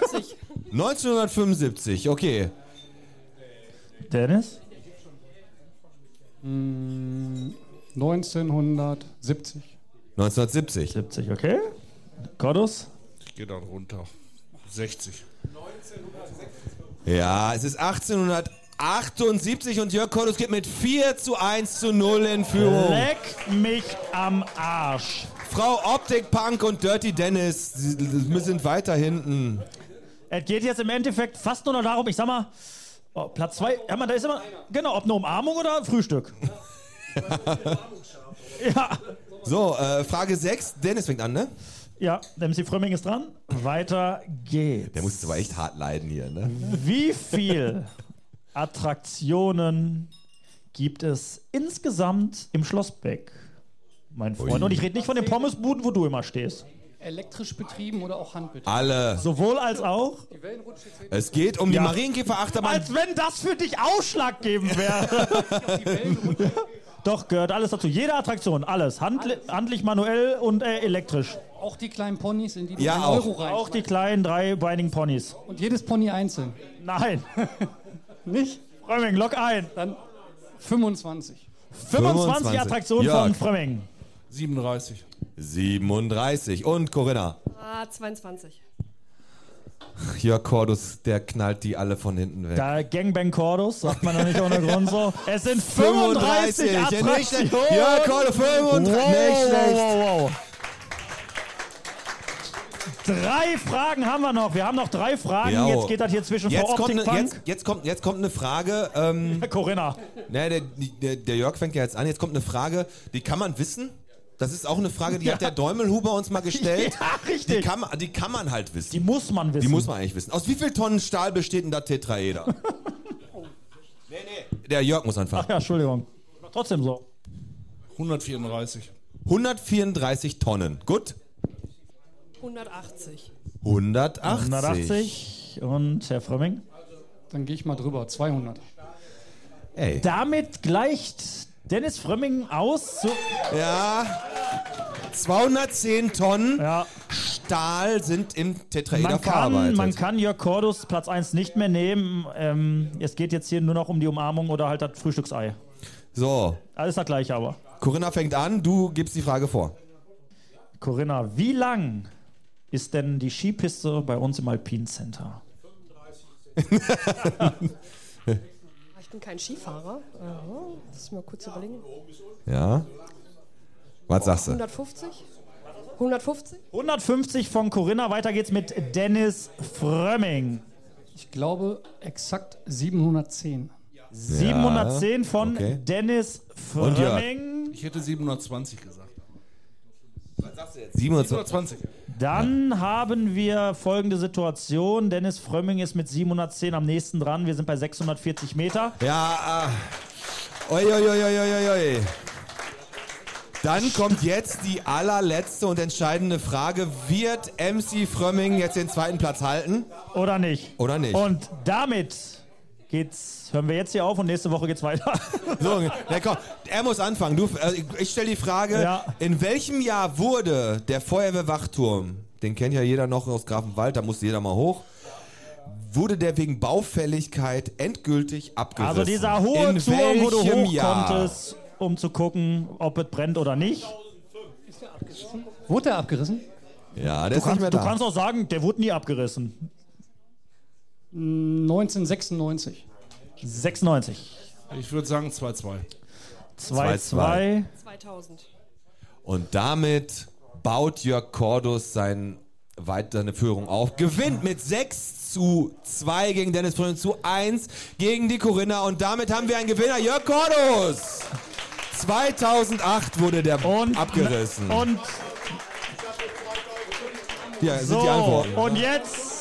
1975, okay. Dennis? Mm, 1970. 1970. 70, okay. Cordus? Ich gehe dann runter. 60. Ja, es ist 1878 und Jörg Cordus geht mit 4 zu 1 zu 0 in Führung. Leck mich am Arsch. Frau Optik Punk und Dirty Dennis sie sind weiter hinten. Es geht jetzt im Endeffekt fast nur noch darum, ich sag mal, oh, Platz zwei, ja, man, da ist immer, genau, ob eine Umarmung oder Frühstück. ja. So, äh, Frage 6. Dennis fängt an, ne? Ja, MC Frömming ist dran. Weiter geht's. Der muss jetzt aber echt hart leiden hier, ne? Wie viel Attraktionen gibt es insgesamt im Schlossbeck, mein Freund? Ui. Und ich rede nicht von den Pommesbuden, wo du immer stehst. Elektrisch betrieben oder auch handbetrieben? Alle. Sowohl als auch. Es geht um Ja. die Marienkäferachterbahn. Als wenn das für dich ausschlaggebend wäre. Doch, gehört alles dazu. Jede Attraktion, alles. Handli handlich, manuell und äh, elektrisch. Auch die kleinen Ponys, in die du Ja, einen auch. Euro rein. Auch die kleinen dreibeinigen Ponys. Und jedes Pony einzeln. Nein. Nicht? Frömming, lock ein. Dann 25. 25 Attraktionen Jörg. von Frömming. 37. 37. Und Corinna. Ah, 22. Jörg Cordus, der knallt die alle von hinten weg. Da Gangbang Cordus, sagt man doch nicht ohne Grund so. Es sind 35 35, ja, nicht Attraktionen. schlecht. Ja, Cordus, 35, wow, nicht schlecht. Wow, wow. Drei Fragen haben wir noch. Wir haben noch drei Fragen. Ja, Jetzt geht das hier zwischen jetzt Frau kommt, ne, jetzt, jetzt, kommt, jetzt kommt eine Frage. Ähm, Corinna. Ne, der, der, der Jörg fängt ja jetzt an. Jetzt kommt eine Frage, die kann man wissen. Das ist auch eine Frage, die hat der Däumelhuber uns mal gestellt. Ja, richtig. Die kann, man- die kann man halt wissen. Die muss man wissen. Die muss man eigentlich wissen. Aus wie viel Tonnen Stahl besteht denn das Tetraeder? nee, nee. Der Jörg muss anfangen. Ach ja, Entschuldigung. Trotzdem so. 134. 134 Tonnen. Gut. 180. 180. 180. Und Herr Frömming? Dann gehe ich mal drüber. 200. Ey. Damit gleicht Dennis Frömming aus. Ja. 210 Tonnen Ja. Stahl sind im Tetraeder Man kann, verarbeitet. man kann Jörg Cordus Platz 1 nicht mehr nehmen. Ähm, es geht jetzt hier nur noch um die Umarmung oder halt das Frühstücksei. so, Alles das gleiche aber. Corinna fängt an. Du gibst die Frage vor. Corinna, wie lang ist denn die Skipiste bei uns im Alpine Center? Ich bin kein Skifahrer. Aha, Lass mal kurz überlegen. Ja. Was sagst du? 150? 150? 150 von Corinna. Weiter geht's mit Dennis Frömming. Ich glaube exakt 710. 710 von okay. Dennis? Frömming. Ich hätte 720 gesagt. 27. 720. Dann haben wir folgende Situation. Dennis Frömming ist mit 710 am nächsten dran. Wir sind bei 640 Meter. Ja, äh, oi, oi, oi, oi. Dann kommt jetzt die allerletzte und entscheidende Frage. Wird MC Frömming jetzt den zweiten Platz halten? Oder nicht? Oder nicht? Und damit geht's, hören wir jetzt hier auf und nächste Woche geht's weiter. So, ja, komm, er muss anfangen. Du, äh, ich- ich stelle die Frage, Ja. in welchem Jahr wurde der Feuerwehrwachturm, den kennt ja jeder noch aus Grafenwald, da musste jeder mal hoch, wurde der wegen Baufälligkeit endgültig abgerissen? Also dieser hohe in Turm, wo du welchem hoch Jahr? konntest, um zu gucken, ob es brennt oder nicht. Wurde der abgerissen? Ja, der Du ist nicht kannst, mehr du da. kannst auch sagen, der wurde nie abgerissen. 1996. 96. Ich würde sagen 2-2. 2-2. 2000. Und damit baut Jörg Cordus sein, seine Führung auf, gewinnt mit 6 zu 2 gegen Dennis Frömming zu 1 gegen die Corinna und damit haben wir einen Gewinner, Jörg Cordus. 2008 wurde der abgerissen. Und ja, sind so, die Antworten. und jetzt,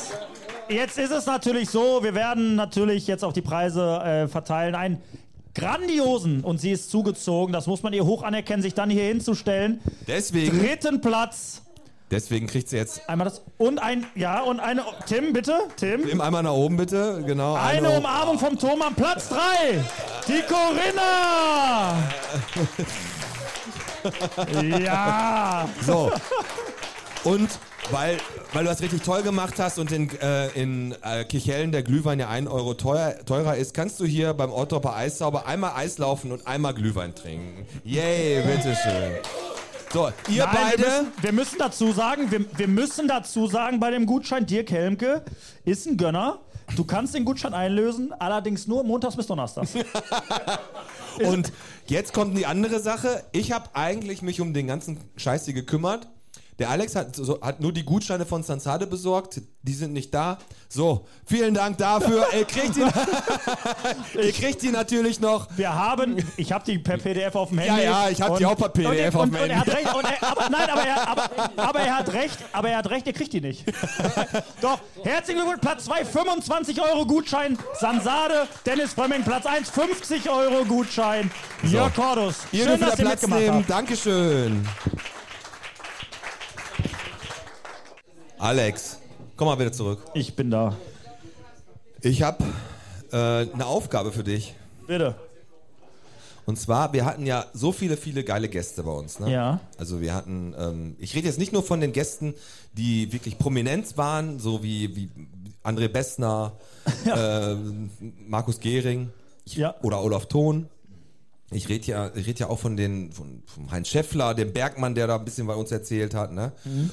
jetzt ist es natürlich so, wir werden natürlich jetzt auch die Preise äh, verteilen. Einen grandiosen, und sie ist zugezogen, das muss man ihr hoch anerkennen, sich dann hier hinzustellen. Deswegen, Dritten Platz. deswegen kriegt sie jetzt Einmal das. Und ein, ja, und eine. Tim, bitte, Tim. Tim einmal nach oben bitte, genau. Eine Umarmung vom Thomann, Platz 3. Die Corinna. Ja. So. Und weil, weil du das richtig toll gemacht hast und in, äh, in äh, Kichellen der Glühwein ja 1 Euro teuer, teurer ist, kannst du hier beim Ottropper Eissauber einmal Eis laufen und einmal Glühwein trinken. Yay, bitteschön. So, ihr Nein, beide. Wir müssen, wir müssen dazu sagen, wir, wir müssen dazu sagen, bei dem Gutschein Dirk Helmke ist ein Gönner. Du kannst den Gutschein einlösen, allerdings nur montags bis donnerstags. Und jetzt kommt die andere Sache. Ich habe eigentlich mich um den ganzen Scheiß hier gekümmert. Der Alex hat, so, hat nur die Gutscheine von Sansade besorgt. Die sind nicht da. So, vielen Dank dafür. Ihr kriegt die, ihr kriegt die natürlich noch. Wir haben, ich habe die per PDF auf dem Ja, Handy. ja, ich hab die auch per PDF und, auf dem und er hat Handy. recht, er, aber, nein, aber er, aber, aber er hat recht, aber er hat recht, ihr kriegt die nicht. Doch, herzlichen Glückwunsch, Platz 2, 25 Euro Gutschein, Sansade, Dennis Frömming, Platz 1, 50 Euro Gutschein, Jörg Cordus. Ihr Schön, dass ihr Platz mitgemacht nehmen. habt. Dankeschön. Alex, komm mal wieder zurück. Ich bin da. Ich habe äh, eine Aufgabe für dich. Bitte. Und zwar, wir hatten ja so viele, viele geile Gäste bei uns. Ne? Ja. Also wir hatten, ähm, ich rede jetzt nicht nur von den Gästen, die wirklich prominent waren, so wie, wie André Bessner, äh, Markus Gehring Ja. oder Olaf Thon. Ich rede ja, ich red ja auch von den, von, von Heinz Schäffler, dem Bergmann, der da ein bisschen bei uns erzählt hat. Ne? Mhm.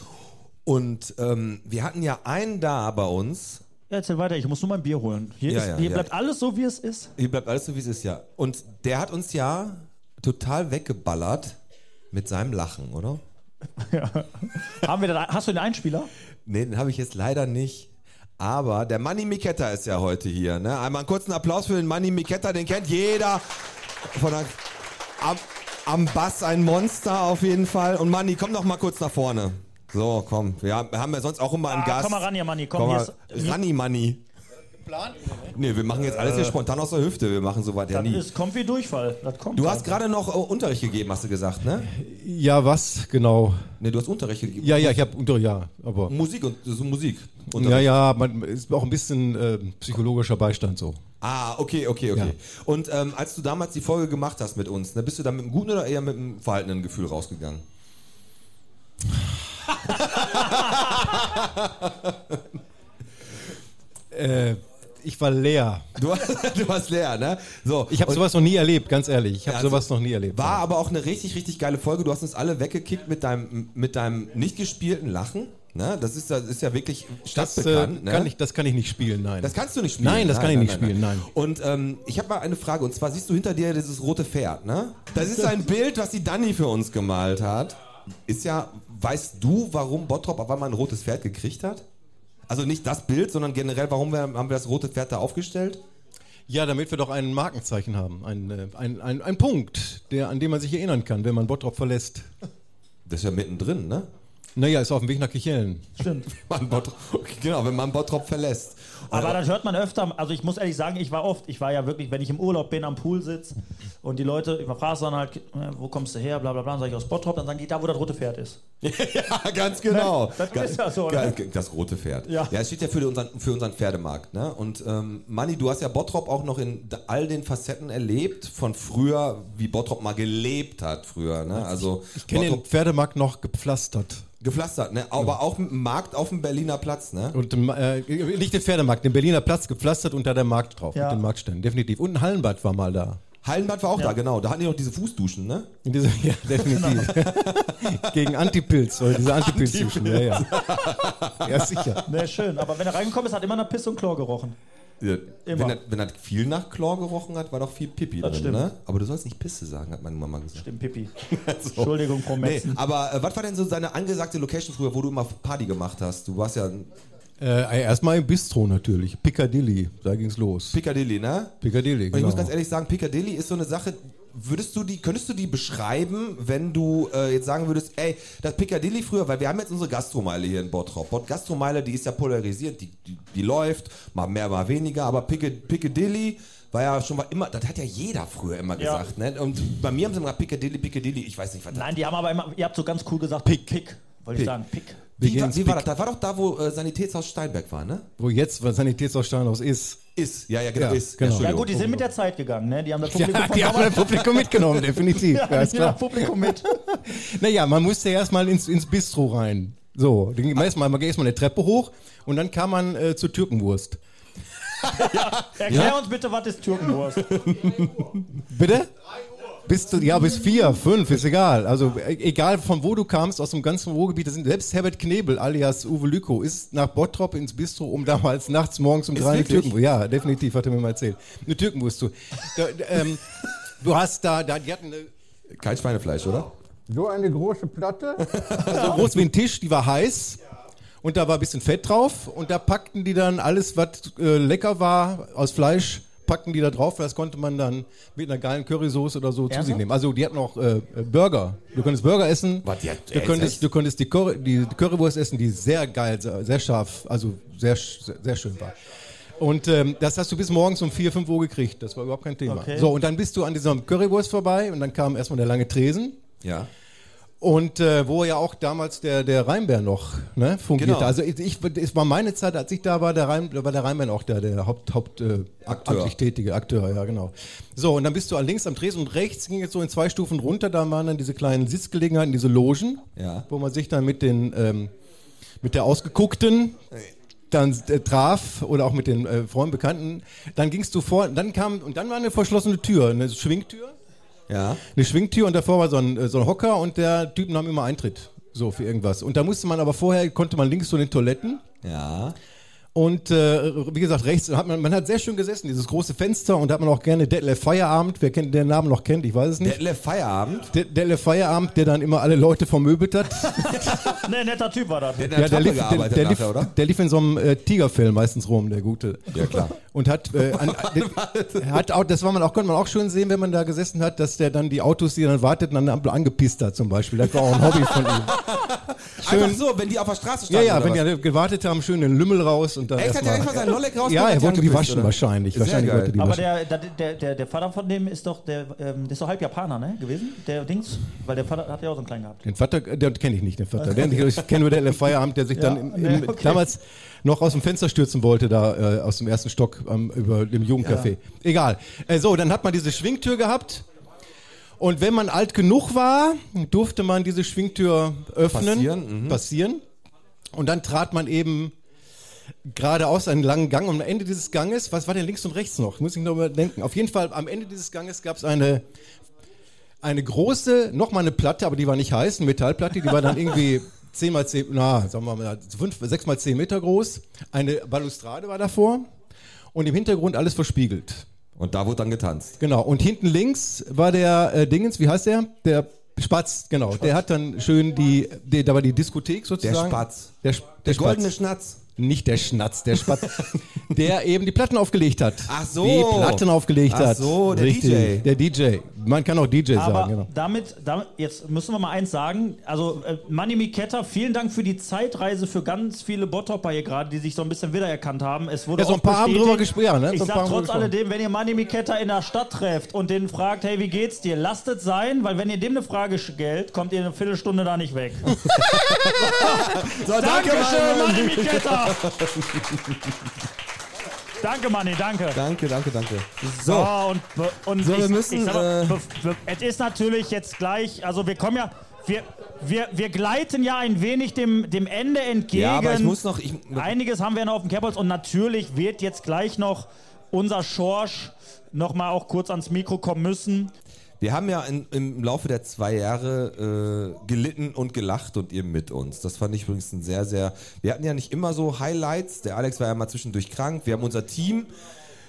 Und ähm, wir hatten ja einen da bei uns. Ja, erzähl weiter, ich muss nur mein Bier holen. Hier, Ja, ist, ja, hier ja. bleibt alles so, wie es ist. Hier bleibt alles so, wie es ist, ja. Und der hat uns ja total weggeballert mit seinem Lachen, oder? Haben wir da, hast du den Einspieler? Nee, den habe ich jetzt leider nicht. Aber der Manny Miketta ist ja heute hier. Ne? Einmal einen kurzen Applaus für den Manny Miketta, den kennt jeder. Von der, am, am Bass ein Monster auf jeden Fall. Und Manny, komm doch mal kurz nach vorne. So, komm. Wir haben, ja sonst auch immer einen Ah, Gast. komm mal ran hier, Manni, komm, mal. hier ist- Ranni, Manni. Nee, wir machen jetzt alles hier Äh. spontan aus der Hüfte. Wir machen sowas ja Das nie. ist, kommt wie Durchfall. Das kommt Du halt. hast gerade noch äh, Unterricht gegeben, hast du gesagt, ne? Ja, was genau? Ne, du hast Unterricht gegeben. Ja, ja, ich habe unter, ja, aber. Musik und so Musik. Ja, ja, man ist auch ein bisschen äh, psychologischer Beistand so. Ah, okay, okay, okay. Und ähm, als du damals die Folge gemacht hast mit uns, ne, bist du dann mit einem guten oder eher mit einem verhaltenen Gefühl rausgegangen? Äh, ich war leer. Du, du warst leer, ne? So. Ich habe sowas noch nie erlebt, ganz ehrlich. Ich habe Ja, sowas noch nie erlebt. War aber auch eine richtig, richtig geile Folge. Du hast uns alle weggekickt mit deinem, mit deinem nicht gespielten Lachen. Ne? Das, ist, das ist ja wirklich das, äh, stadtbekannt. ne? kann ich, das kann ich nicht spielen, nein. Das kannst du nicht spielen. Nein, das kann ich nicht spielen, nein. Und ähm, ich habe mal eine Frage. Und zwar siehst du hinter dir dieses rote Pferd, ne? Das ist ein Bild, was die Dani für uns gemalt hat. Ist ja, weißt du, warum Bottrop auf einmal ein rotes Pferd gekriegt hat? Also nicht das Bild, sondern generell, warum wir, haben wir das rote Pferd da aufgestellt? Ja, damit wir doch ein Markenzeichen haben. Ein, äh, ein, ein, ein Punkt, der, an den man sich erinnern kann, wenn man Bottrop verlässt. Das ist ja mittendrin, ne? Naja, ist auf dem Weg nach Kichellen. Stimmt. Man Bottrop, genau, wenn man Bottrop verlässt. Aber das hört man öfter. Also ich muss ehrlich sagen, ich war oft, ich war ja wirklich, wenn ich im Urlaub bin, am Pool sitze und die Leute, ich frage dann halt, äh, wo kommst du her, bla bla bla, dann sage ich aus Bottrop, dann sagen die, da wo das rote Pferd ist. ja, ganz genau. Ne? Das Ga- ist ja so, ga- ne? Das rote Pferd. Ja. ja, es steht ja für unseren, für unseren Pferdemarkt. Ne? Und ähm, Manni, du hast ja Bottrop auch noch in all den Facetten erlebt, von früher, wie Bottrop mal gelebt hat früher. Ne? Also Ich kenne den Bottrop Pferdemarkt noch gepflastert. Gepflastert, ne? aber auch mit dem Markt auf dem Berliner Platz. Ne? Und äh, nicht den Pferdemarkt, den Berliner Platz gepflastert und da der Markt drauf, Ja. mit den Marktständen, definitiv. Und ein Hallenbad war mal da. Hallenbad war auch Ja. da, genau. Da hatten die noch diese Fußduschen, ne? In dieser, ja, definitiv. Gegen Antipilz, oder diese Antipilzduschen, ja, ja. Ja, sicher. Ne, schön. Aber wenn er reingekommen ist, hat immer nach Piss und Chlor gerochen. Ja, Immer. wenn, er, wenn er viel nach Chlor gerochen hat, war doch viel Pipi Das drin, stimmt. ne? Aber du sollst nicht Pisse sagen, hat meine Mama gesagt. Stimmt, Pipi. So. Entschuldigung, Frau nee. Aber äh, was war denn so deine angesagte Location früher, wo du immer Party gemacht hast? Du warst ja Äh, erstmal im Bistro natürlich. Piccadilly, da ging's los. Piccadilly, ne? Piccadilly, Und ich genau. muss ganz ehrlich sagen, Piccadilly ist so eine Sache. Würdest du die, könntest du die beschreiben, wenn du äh, jetzt sagen würdest, ey, das Piccadilly früher, weil wir haben jetzt unsere Gastromeile hier in Bottrop. Bot Gastromeile, die ist ja polarisiert, die, die, die läuft, mal mehr, mal weniger, aber Piccad- Piccadilly war ja schon mal immer, das hat ja jeder früher immer Ja. gesagt, ne? Und bei mir haben sie immer gesagt, Piccadilly, Piccadilly, ich weiß nicht, was das Nein, die haben aber immer, ihr habt so ganz cool gesagt, Pick, Pick. Wollte ich sagen, Pick. Wie, war, wie war das? Das war doch da, wo äh, Sanitätshaus Steinberg war, ne? Wo jetzt was Sanitätshaus Steinhaus ist. Ist, ja, ja, genau, ist. Genau. Ja gut, die sind mit der Zeit gegangen, ne? Die haben das Ja, Publikum von die haben das Publikum mitgenommen, definitiv. ja, Ja, ist ja, klar. Publikum mit. Naja, man musste erstmal ins, ins Bistro rein. So, dann ging man erstmal, man ging erstmal eine Treppe hoch und dann kam man äh, zur Türkenwurst. Erklär Ja? uns bitte, was ist Türkenwurst? Bitte? Bis zu, ja, bis vier, fünf, ist egal. Also e- egal von wo du kamst, aus dem ganzen Ruhrgebiet, das sind, selbst Herbert Knebel alias Uwe Lüko ist nach Bottrop ins Bistro, um damals nachts morgens um drei eine? Türkenwurst, ja, definitiv, hat er mir mal erzählt, eine Türkenwurst zu. Da, ähm, du hast da, da, die hatten eine, Kein Schweinefleisch, oder? so eine große Platte, so groß wie ein Tisch, die war heiß. Und da war ein bisschen Fett drauf und da packten die dann alles, was äh, lecker war aus Fleisch, packten die da drauf. Das konnte man dann mit einer geilen Currysoße oder so zu sich nehmen. Also die hatten auch äh, äh, Burger. Du konntest Burger essen. Was, die hat- du, ey, konntest, echt? du konntest die, Curry, die Currywurst essen, die sehr geil, sehr, sehr scharf, also sehr, sehr schön war. Und ähm, das hast du bis morgens um 4, 5 Uhr gekriegt. Das war überhaupt kein Thema. Okay. So, und dann bist du an dieser Currywurst vorbei und dann kam erstmal der lange Tresen. Ja. Und äh, wo ja auch damals der, der Rheinbär noch ne, fungierte. Genau. Also ich, ich, es war meine Zeit, als ich da war, der Rhein, da war der Rheinbär auch der, der Haupt, Haupt äh, Akteur. tätige Akteur, ja genau. So, und dann bist du links am Tresen und rechts ging es so in zwei Stufen runter, da waren dann diese kleinen Sitzgelegenheiten, diese Logen, Ja. wo man sich dann mit den ähm, mit der ausgeguckten dann äh, traf oder auch mit den äh, Freunden, Bekannten, dann gingst du vor, dann kam, und dann war eine verschlossene Tür, eine Schwingtür. Ja. Eine Schwingtür und davor war so ein, äh, so ein Hocker und der Typ nahm immer Eintritt. So für irgendwas. Und da musste man aber vorher, konnte man links zu den Toiletten. Ja. Und äh, wie gesagt, rechts hat man, man hat sehr schön gesessen, dieses große Fenster und da hat man auch gerne Detlef Feierabend, wer kennt, den Namen noch kennt, ich weiß es nicht. Detlef Feierabend? De Detlef Feierabend, der dann immer alle Leute vermöbelt hat. ne, netter Typ war das. Der in der lief, der, gearbeitet der, lief, nachher, oder? der lief in so einem äh, Tigerfell meistens rum, der Gute. Ja, klar. Und hat, äh, an, der, hat auch, das war man auch, konnte man auch schön sehen, wenn man da gesessen hat, dass der dann die Autos, die dann warteten, an der Ampel angepisst hat zum Beispiel. Das war auch ein Hobby von ihm. Einfach so, wenn die auf der Straße Ja, standen. ja, oder wenn was? die gewartet haben, schön den Lümmel raus und dann Echt? Hat der einfach seinen Lolleck rausgeholt, Ja, er wollte die waschen wahrscheinlich. Wahrscheinlich wollte die Aber waschen. der, der, der, der, der Vater von dem ist doch der, ähm, der ist doch halb Japaner, ne? Gewesen? Der Dings? Weil der Vater hat ja auch so einen kleinen gehabt. Den Vater, den kenne ich nicht, den Vater. Den, ich kenne nur den Feierabend, der sich dann Ja, im, nee, im, okay. damals noch aus dem Fenster stürzen wollte, da äh, aus dem ersten Stock ähm, über dem Jugendcafé. Egal. Äh, so, dann hat man diese Schwingtür gehabt. Und wenn man alt genug war, durfte man diese Schwingtür öffnen, Passieren, mhm. passieren. Und dann trat man eben geradeaus einen langen Gang. Und am Ende dieses Ganges, was war denn links und rechts noch? Muss ich noch mal denken. Auf jeden Fall, am Ende dieses Ganges gab es eine, eine große, nochmal eine Platte, aber die war nicht heiß, eine Metallplatte, die war dann irgendwie 10 mal 10, na, sagen wir mal, 5, 6 mal 10 Meter groß. Eine Balustrade war davor und im Hintergrund alles verspiegelt. Und da wurde dann getanzt. Genau, und hinten links war der äh, Dingens, wie heißt der? Der Spatz, genau. Der hat dann schön die, die, da war die Diskothek sozusagen. Spatz. Der, Sch- Der Spatz. goldene Schnatz. Nicht der Schnatz, der Spatz. der eben die Platten aufgelegt hat. Ach so. Die Platten aufgelegt Ach hat. so, der DJ. Der DJ. Man kann auch DJ Aber sagen, genau. damit, damit, jetzt müssen wir mal eins sagen. Also, äh, Manny Miketta, vielen Dank für die Zeitreise für ganz viele Bottopper hier gerade, die sich so ein bisschen wiedererkannt haben. Es wurde Ja, so ein auch paar haben drüber gesprochen, ne? Ich So sag trotz alledem, wenn ihr Manny Miketta in der Stadt trefft und den fragt, hey, wie geht's dir? Lasst es sein, weil wenn ihr dem eine Frage stellt, kommt ihr eine Viertelstunde da nicht weg. So, danke, Dankeschön, Mann. Manny Miketta. Danke, Manni, danke. Danke, danke, danke. So, und, be- und So, ich, wir müssen, ich mal, äh, es ist natürlich jetzt gleich, also wir kommen ja, wir, wir, wir gleiten ja ein wenig dem, dem Ende entgegen. Ja, aber ich muss noch- ich- Einiges haben wir noch auf dem Kerbholz und natürlich wird jetzt gleich noch unser Schorsch noch mal auch kurz ans Mikro kommen müssen. Wir haben ja in, im Laufe der zwei Jahre äh, gelitten und gelacht und ihr mit uns. Das fand ich übrigens ein sehr, sehr. Wir hatten ja nicht immer so Highlights. Der Alex war ja mal zwischendurch krank. Wir haben unser Team.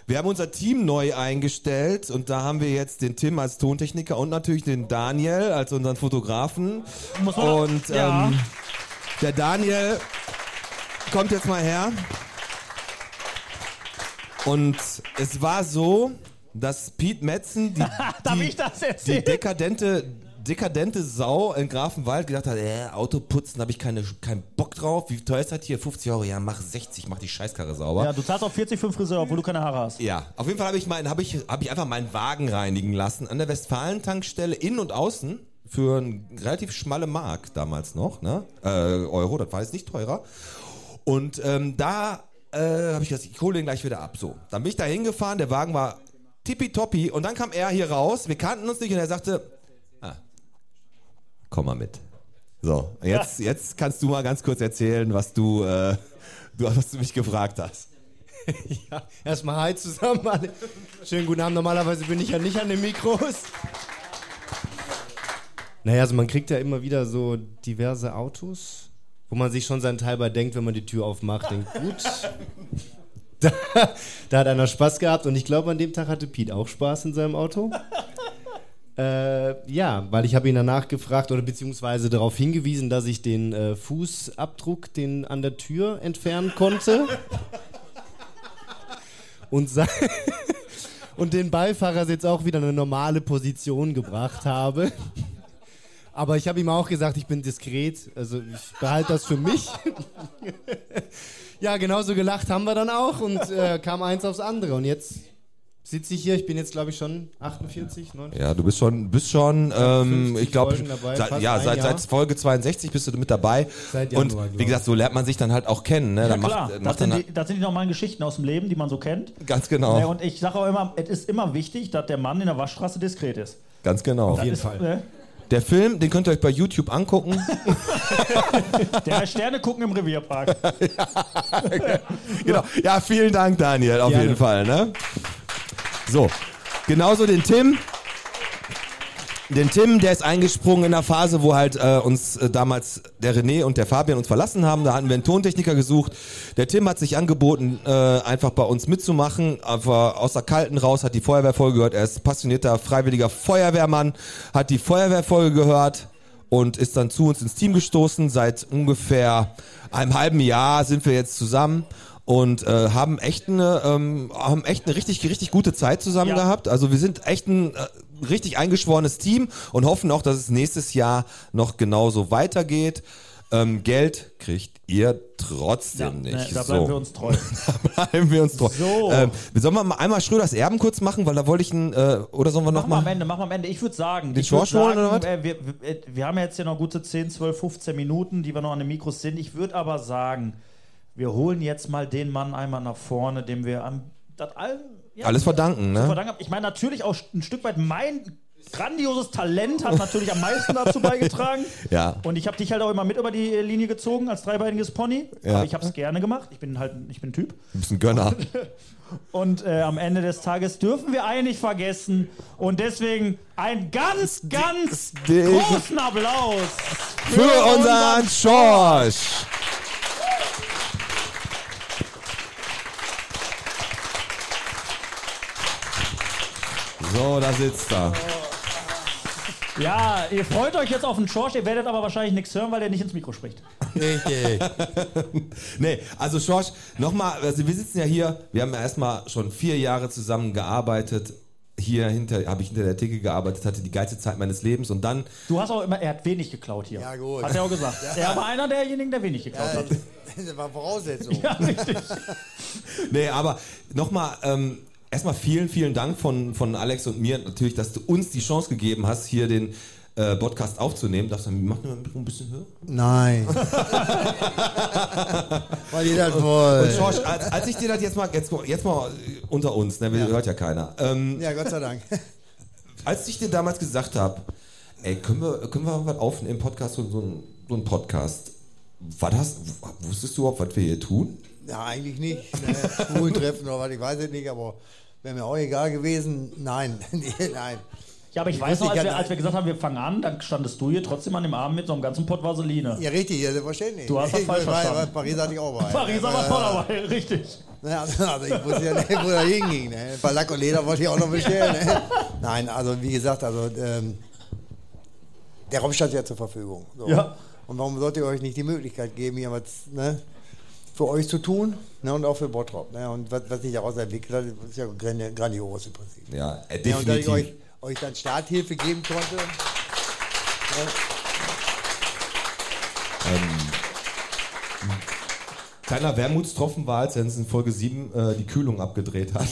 Wir haben unser Team neu eingestellt und da haben wir jetzt den Tim als Tontechniker und natürlich den Daniel als unseren Fotografen. Muss man und ja. ähm, der Daniel kommt jetzt mal her. Und es war so, dass Pete Metzen die, die, die dekadente, dekadente Sau in Grafenwald gedacht hat, äh, Autoputzen habe ich keine, keinen Bock drauf. Wie teuer ist das hier? 50 Euro. Ja, mach 60, mach die Scheißkarre sauber. Ja, du zahlst auch 40 für den Friseur, obwohl du keine Haare hast. Ja, auf jeden Fall habe ich, mein, hab ich, hab ich einfach meinen Wagen reinigen lassen an der Westfalen-Tankstelle, innen und außen, für einen relativ schmale Mark damals noch, ne? Äh, Euro, das war jetzt nicht teurer. Und ähm, da äh, habe ich gesagt, ich hole den gleich wieder ab. So, dann bin ich da hingefahren, der Wagen war tippitoppi und dann kam er hier raus, wir kannten uns nicht und er sagte, ah, komm mal mit. So, jetzt, jetzt kannst du mal ganz kurz erzählen, was du, äh, du, was du mich gefragt hast. ja, erstmal hi zusammen alle. Schönen guten Abend. Normalerweise bin ich ja nicht an den Mikros. Naja, also man kriegt ja immer wieder so diverse Autos, wo man sich schon seinen Teil bei denkt, wenn man die Tür aufmacht, denkt, gut. Da, da hat einer Spaß gehabt und ich glaube, an dem Tag hatte Pete auch Spaß in seinem Auto. Äh, ja, weil ich habe ihn danach gefragt oder beziehungsweise darauf hingewiesen, dass ich den äh, Fußabdruck, den an der Tür entfernen konnte. Und, und den Beifahrersitz auch wieder in eine normale Position gebracht habe. Aber ich habe ihm auch gesagt, ich bin diskret, also ich behalte das für mich. ja, genauso gelacht haben wir dann auch und äh, kam eins aufs andere. Und jetzt sitze ich hier, ich bin jetzt glaube ich schon 48, 49. Ja, du bist schon, bist schon, ähm, 50 ich glaube, ja, seit, seit Folge 62 bist du mit dabei. Seit Und Januar, wie glaub gesagt, so lernt man sich dann halt auch kennen. Ne? Ja Dann klar, macht, das, macht sind dann, die, das sind die normalen Geschichten aus dem Leben, die man so kennt. Ganz genau. Ne, und ich sage auch immer, es ist immer wichtig, dass der Mann in der Waschstraße diskret ist. ganz genau. Das ist, äh, Der Film, den könnt ihr euch bei YouTube angucken. Der heißt Sterne gucken im Revierpark. genau. Ja, vielen Dank, Daniel, auf Gerne. jeden Fall. Ne? So, genauso den Tim. Den Tim, der ist eingesprungen in der Phase, wo halt äh, uns äh, damals der René und der Fabian uns verlassen haben. Da hatten wir einen Tontechniker gesucht. Der Tim hat sich angeboten, äh, einfach bei uns mitzumachen. Aber aus der Kalten raus hat die Feuerwehrfolge gehört. Er ist passionierter, freiwilliger Feuerwehrmann, hat die Feuerwehrfolge gehört und ist dann zu uns ins Team gestoßen. Seit ungefähr einem halben Jahr sind wir jetzt zusammen und äh, haben echt eine ähm, haben echt eine richtig richtig gute Zeit zusammen Ja. gehabt. Also wir sind echt ein äh, richtig eingeschworenes Team und hoffen auch, dass es nächstes Jahr noch genauso weitergeht. Ähm, Geld kriegt ihr trotzdem Ja, nicht. ne, da bleiben so. wir uns treu. da bleiben wir uns treu. So. Ähm, sollen wir mal einmal Schröders Erben kurz machen, weil da wollte ich einen, äh, oder sollen wir noch Machen wir am mal? Ende, machen wir am Ende. Ich würde sagen, Den ich würd sagen, oder was? Äh, wir, wir, äh, haben ja jetzt hier noch gute 10, 12, 15 Minuten, die wir noch an den Mikros sind. Ich würde aber sagen, wir holen jetzt mal den Mann einmal nach vorne, dem wir am, das all, ja, Alles verdanken, ne? verdanken. Ich meine natürlich auch ein Stück weit mein grandioses Talent hat natürlich am meisten dazu beigetragen. Ja. Und ich habe dich halt auch immer mit über die Linie gezogen als dreibeiniges Pony. Ja. Aber ich habe es gerne gemacht. Ich bin halt, ich bin ein Typ. Du bist ein Gönner. Und äh, am Ende des Tages dürfen wir einen nicht vergessen. Und deswegen einen ganz, ganz großen Applaus Für unseren Schorsch. So, da sitzt er. Ja, ihr freut euch jetzt auf den Schorsch, ihr werdet aber wahrscheinlich nichts hören, weil der nicht ins Mikro spricht. Richtig. nee, also Schorsch, nochmal, also wir sitzen ja hier, wir haben ja erstmal schon vier Jahre zusammen gearbeitet. Hier hinter, habe ich hinter der Theke gearbeitet, hatte die geilste Zeit meines Lebens und dann Du hast auch immer, er hat wenig geklaut hier. Ja, gut. Hat er auch gesagt. Ja. Er war einer derjenigen, der wenig geklaut Ja, hat. das war Voraussetzung. Ja, richtig. Nee, aber nochmal, ähm, erstmal vielen, vielen Dank von, von Alex und mir natürlich, dass du uns die Chance gegeben hast, hier den äh, Podcast aufzunehmen. Darfst du mach mal ein bisschen höher? Nein. Weil ihr das wollt. Und Schorsch, als, als ich dir das jetzt mal, jetzt, mal- jetzt mal unter uns, ne, Ja. hört ja keiner. Ähm, Ja, Gott sei Dank. als ich dir damals gesagt habe, ey, können wir, können wir was aufnehmen im Podcast, so, so, ein, so ein Podcast, was hast, wusstest du überhaupt, was wir hier tun? Ja, eigentlich nicht. Ne? Schultreffen oder was, ich weiß es nicht, aber wäre mir auch egal gewesen. Nein, Nee, nein. Ja, aber ich, Ich weiß noch, als wir, als wir gesagt haben, wir fangen an, dann standest du hier trotzdem an dem Abend mit so einem ganzen Pott Vaseline. Ja, richtig, ja, selbstverständlich. Du hast das Ich falsch verstanden. Paris hatte ich auch bei. Paris war voll dabei, richtig. Also, also ich wusste ja nicht, wo er hinging. Ne? Ein paar Lack und Leder wollte ich auch noch bestellen. Ne? Nein, also wie gesagt, also ähm, der Raum stand ja zur Verfügung. So. Ja. Und warum sollt ihr euch nicht die Möglichkeit geben, hier was ne, für euch zu tun ne? und auch für Bottrop. Ne? Und was, was sich daraus entwickelt hat, ist ja grandi- grandios im Prinzip. Ja, äh, Ja, und dass ich definitiv. euch, euch dann Starthilfe geben konnte. Ne? Ähm, kleiner Wermutstropfen war, als er in Folge 7 äh, die Kühlung abgedreht hat.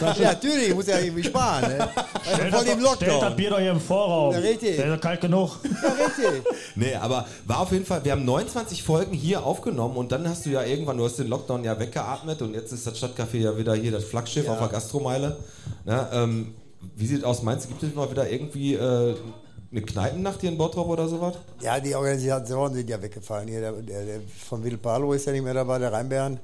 ja, natürlich, ich muss ja irgendwie sparen. Ne? Das, im doch- stellt das Lockdown. Bier doch hier im Vorraum. Ja, richtig. Der ist kalt genug. Ja, richtig. Nee, aber war auf jeden Fall, wir haben 29 Folgen hier aufgenommen und dann hast du ja irgendwann, du hast den Lockdown ja weggeatmet und jetzt ist das Stadtcafé ja wieder hier das Flaggschiff Ja. auf der Gastromeile. Na, ähm, wie sieht aus, meinst du, gibt es mal wieder irgendwie äh, eine Kneipennacht hier in Bottrop oder sowas? Ja, die Organisationen sind ja weggefallen. Hier, der, der, der von Will Palo ist ja nicht mehr dabei, der Rheinbären.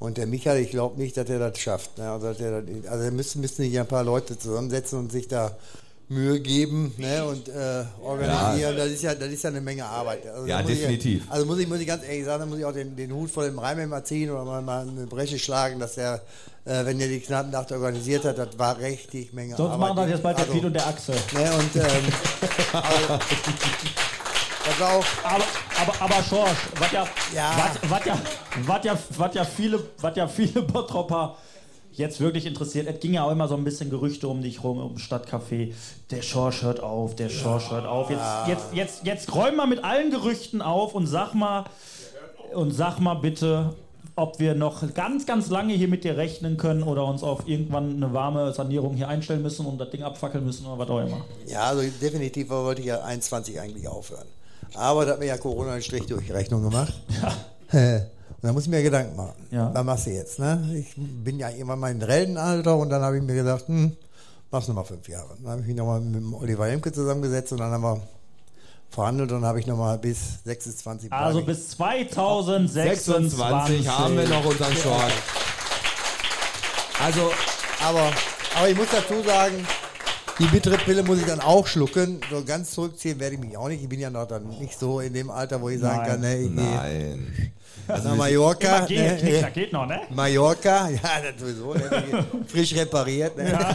Und der Michael, ich glaube nicht, dass er das schafft. Ne? Also, dass er das, also müssen, müssen sich ein paar Leute zusammensetzen und sich da Mühe geben ne? und äh, organisieren. Das, ist ja, das ist ja eine Menge Arbeit. Also, Ja, muss ich definitiv. also muss ich, muss ich ganz ehrlich sagen, da muss ich auch den, den Hut vor dem Rheinbären mal ziehen oder mal, mal eine Breche schlagen, dass er, äh, wenn er die Knappennacht organisiert hat, das war richtig Menge Sonst Arbeit. machen das jetzt bald der Also, Piet und der Axel. Ne, und ähm, also, das war auch Aber, aber, aber Schorsch, was ja, Ja. Was, was ja, was ja, was ja viele, was ja viele Bottropper jetzt wirklich interessiert, es ging ja auch immer so ein bisschen Gerüchte um dich rum, um Stadtcafé. Der Schorsch hört auf, der Schorsch hört auf. Jetzt, jetzt, jetzt, jetzt räum mal mit allen Gerüchten auf und sag mal, und sag mal bitte, ob wir noch ganz, ganz lange hier mit dir rechnen können oder uns auf irgendwann eine warme Sanierung hier einstellen müssen und das Ding abfackeln müssen oder was auch immer. Ja, also definitiv wollte ich ja 21 eigentlich aufhören. Aber da hat mir ja Corona einen Strich durch die Rechnung gemacht. Und da muss ich mir Gedanken machen. Ja. Was machst du jetzt? Ne? Ich bin ja irgendwann mal in Rentenalter und dann habe ich mir gedacht, hm, mach's nochmal fünf Jahre. Dann habe ich mich nochmal mit dem Oliver Hemke zusammengesetzt und dann haben wir verhandelt und dann habe ich nochmal bis 26 Also bleibe ich. bis 2026 26 haben wir noch unseren Short. Also, aber, aber ich muss dazu sagen, die bittere Pille muss ich dann auch schlucken. So ganz zurückziehen werde ich mich auch nicht. Ich bin ja noch dann nicht so in dem Alter, wo ich sagen Nein. kann, ne, ich gehe Nein. Nach wir- Mallorca. Geht, ne, Knickschnack geht noch, ne? Mallorca, ja, das sowieso. Ne, frisch repariert. Ne. Ja,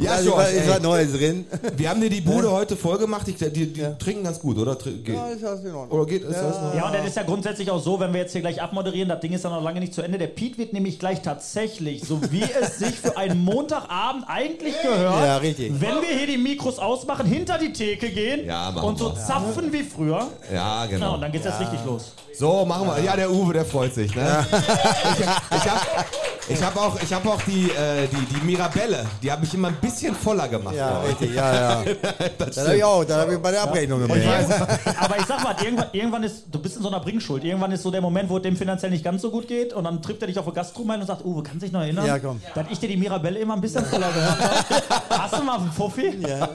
da ist, George, was, ist was Neues drin. Wir haben dir die Bude heute voll gemacht. Die, die, die trinken ganz gut, oder? Tr- Geht. Ja, ist alles in Ordnung. Oder geht? Ist das noch? Ja, und dann ist ja grundsätzlich auch so, wenn wir jetzt hier gleich abmoderieren, das Ding ist ja noch lange nicht zu Ende. Der Pete wird nämlich gleich tatsächlich, so wie es sich für einen Montagabend eigentlich gehört, Ja, richtig. wenn wir hier die Mikros ausmachen, hinter die Theke gehen Ja, und so zapfen wie früher. Ja, Ja, genau. und dann geht's jetzt richtig los. So, machen wir. Ja, der Uwe, der freut sich. Ne? Ich, ich habe ich hab auch, ich hab auch die, äh, die, die Mirabelle, die habe ich immer ein bisschen voller gemacht. Ja, richtig, ja, ja. das Das habe ich auch, das habe ich bei der Abrechnung Und gemerkt. irgendwann, aber ich sag mal, irgendwann, irgendwann ist, du bist in so einer Bringschuld. Irgendwann ist so der Moment, wo es dem finanziell nicht ganz so gut geht und dann trifft er dich auf eine Gastgruppe ein und sagt, Uwe, kannst du dich noch erinnern? Ja, komm. Dass ich dir die Mirabelle immer ein bisschen voller gemacht habe. Hast du mal einen Fuffi? Ja.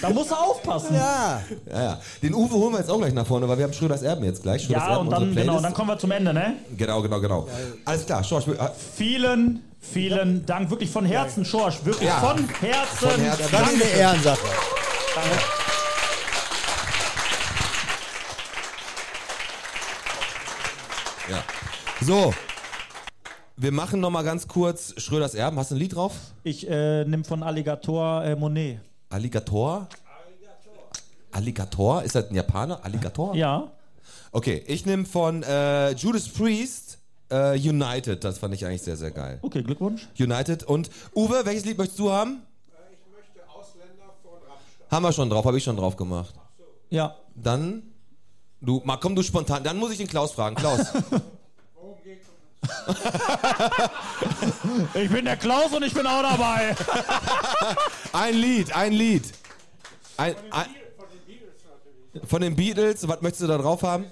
Da musst du aufpassen. Ja. Ja, ja. Den Uwe holen wir jetzt auch gleich nach vorne, weil wir haben Schröders Erben jetzt gleich. Schröders Ja, Erben, und dann, genau, dann kommen wir zum Ende, ne? Genau, genau, genau. Alles klar, Schorsch. Vielen, vielen Dank. Wirklich von Herzen, Schorsch. Wirklich Ja. von Herzen. Von Herzen. Das ist eine Ehrensache. Danke. Ja. So. Wir machen noch mal ganz kurz Schröders Erben. Hast du ein Lied drauf? Ich äh, nehme von Alligator äh, Monet. Alligator? Alligator? Ist das ein Japaner? Alligator? Ja. Okay, ich nehme von äh, Judas Priest äh, United. Das fand ich eigentlich sehr, sehr geil. Okay, Glückwunsch. United. Und Uwe, welches Lied möchtest du haben? Ich möchte Ausländer von Rammstein. Haben wir schon drauf, habe ich schon drauf gemacht. Ja. Dann, du, mal komm du spontan. Dann muss ich den Klaus fragen. Klaus. Ich bin der Klaus und ich bin auch dabei. ein Lied, ein Lied. Ein, ein, von den Beatles, was möchtest du da drauf haben?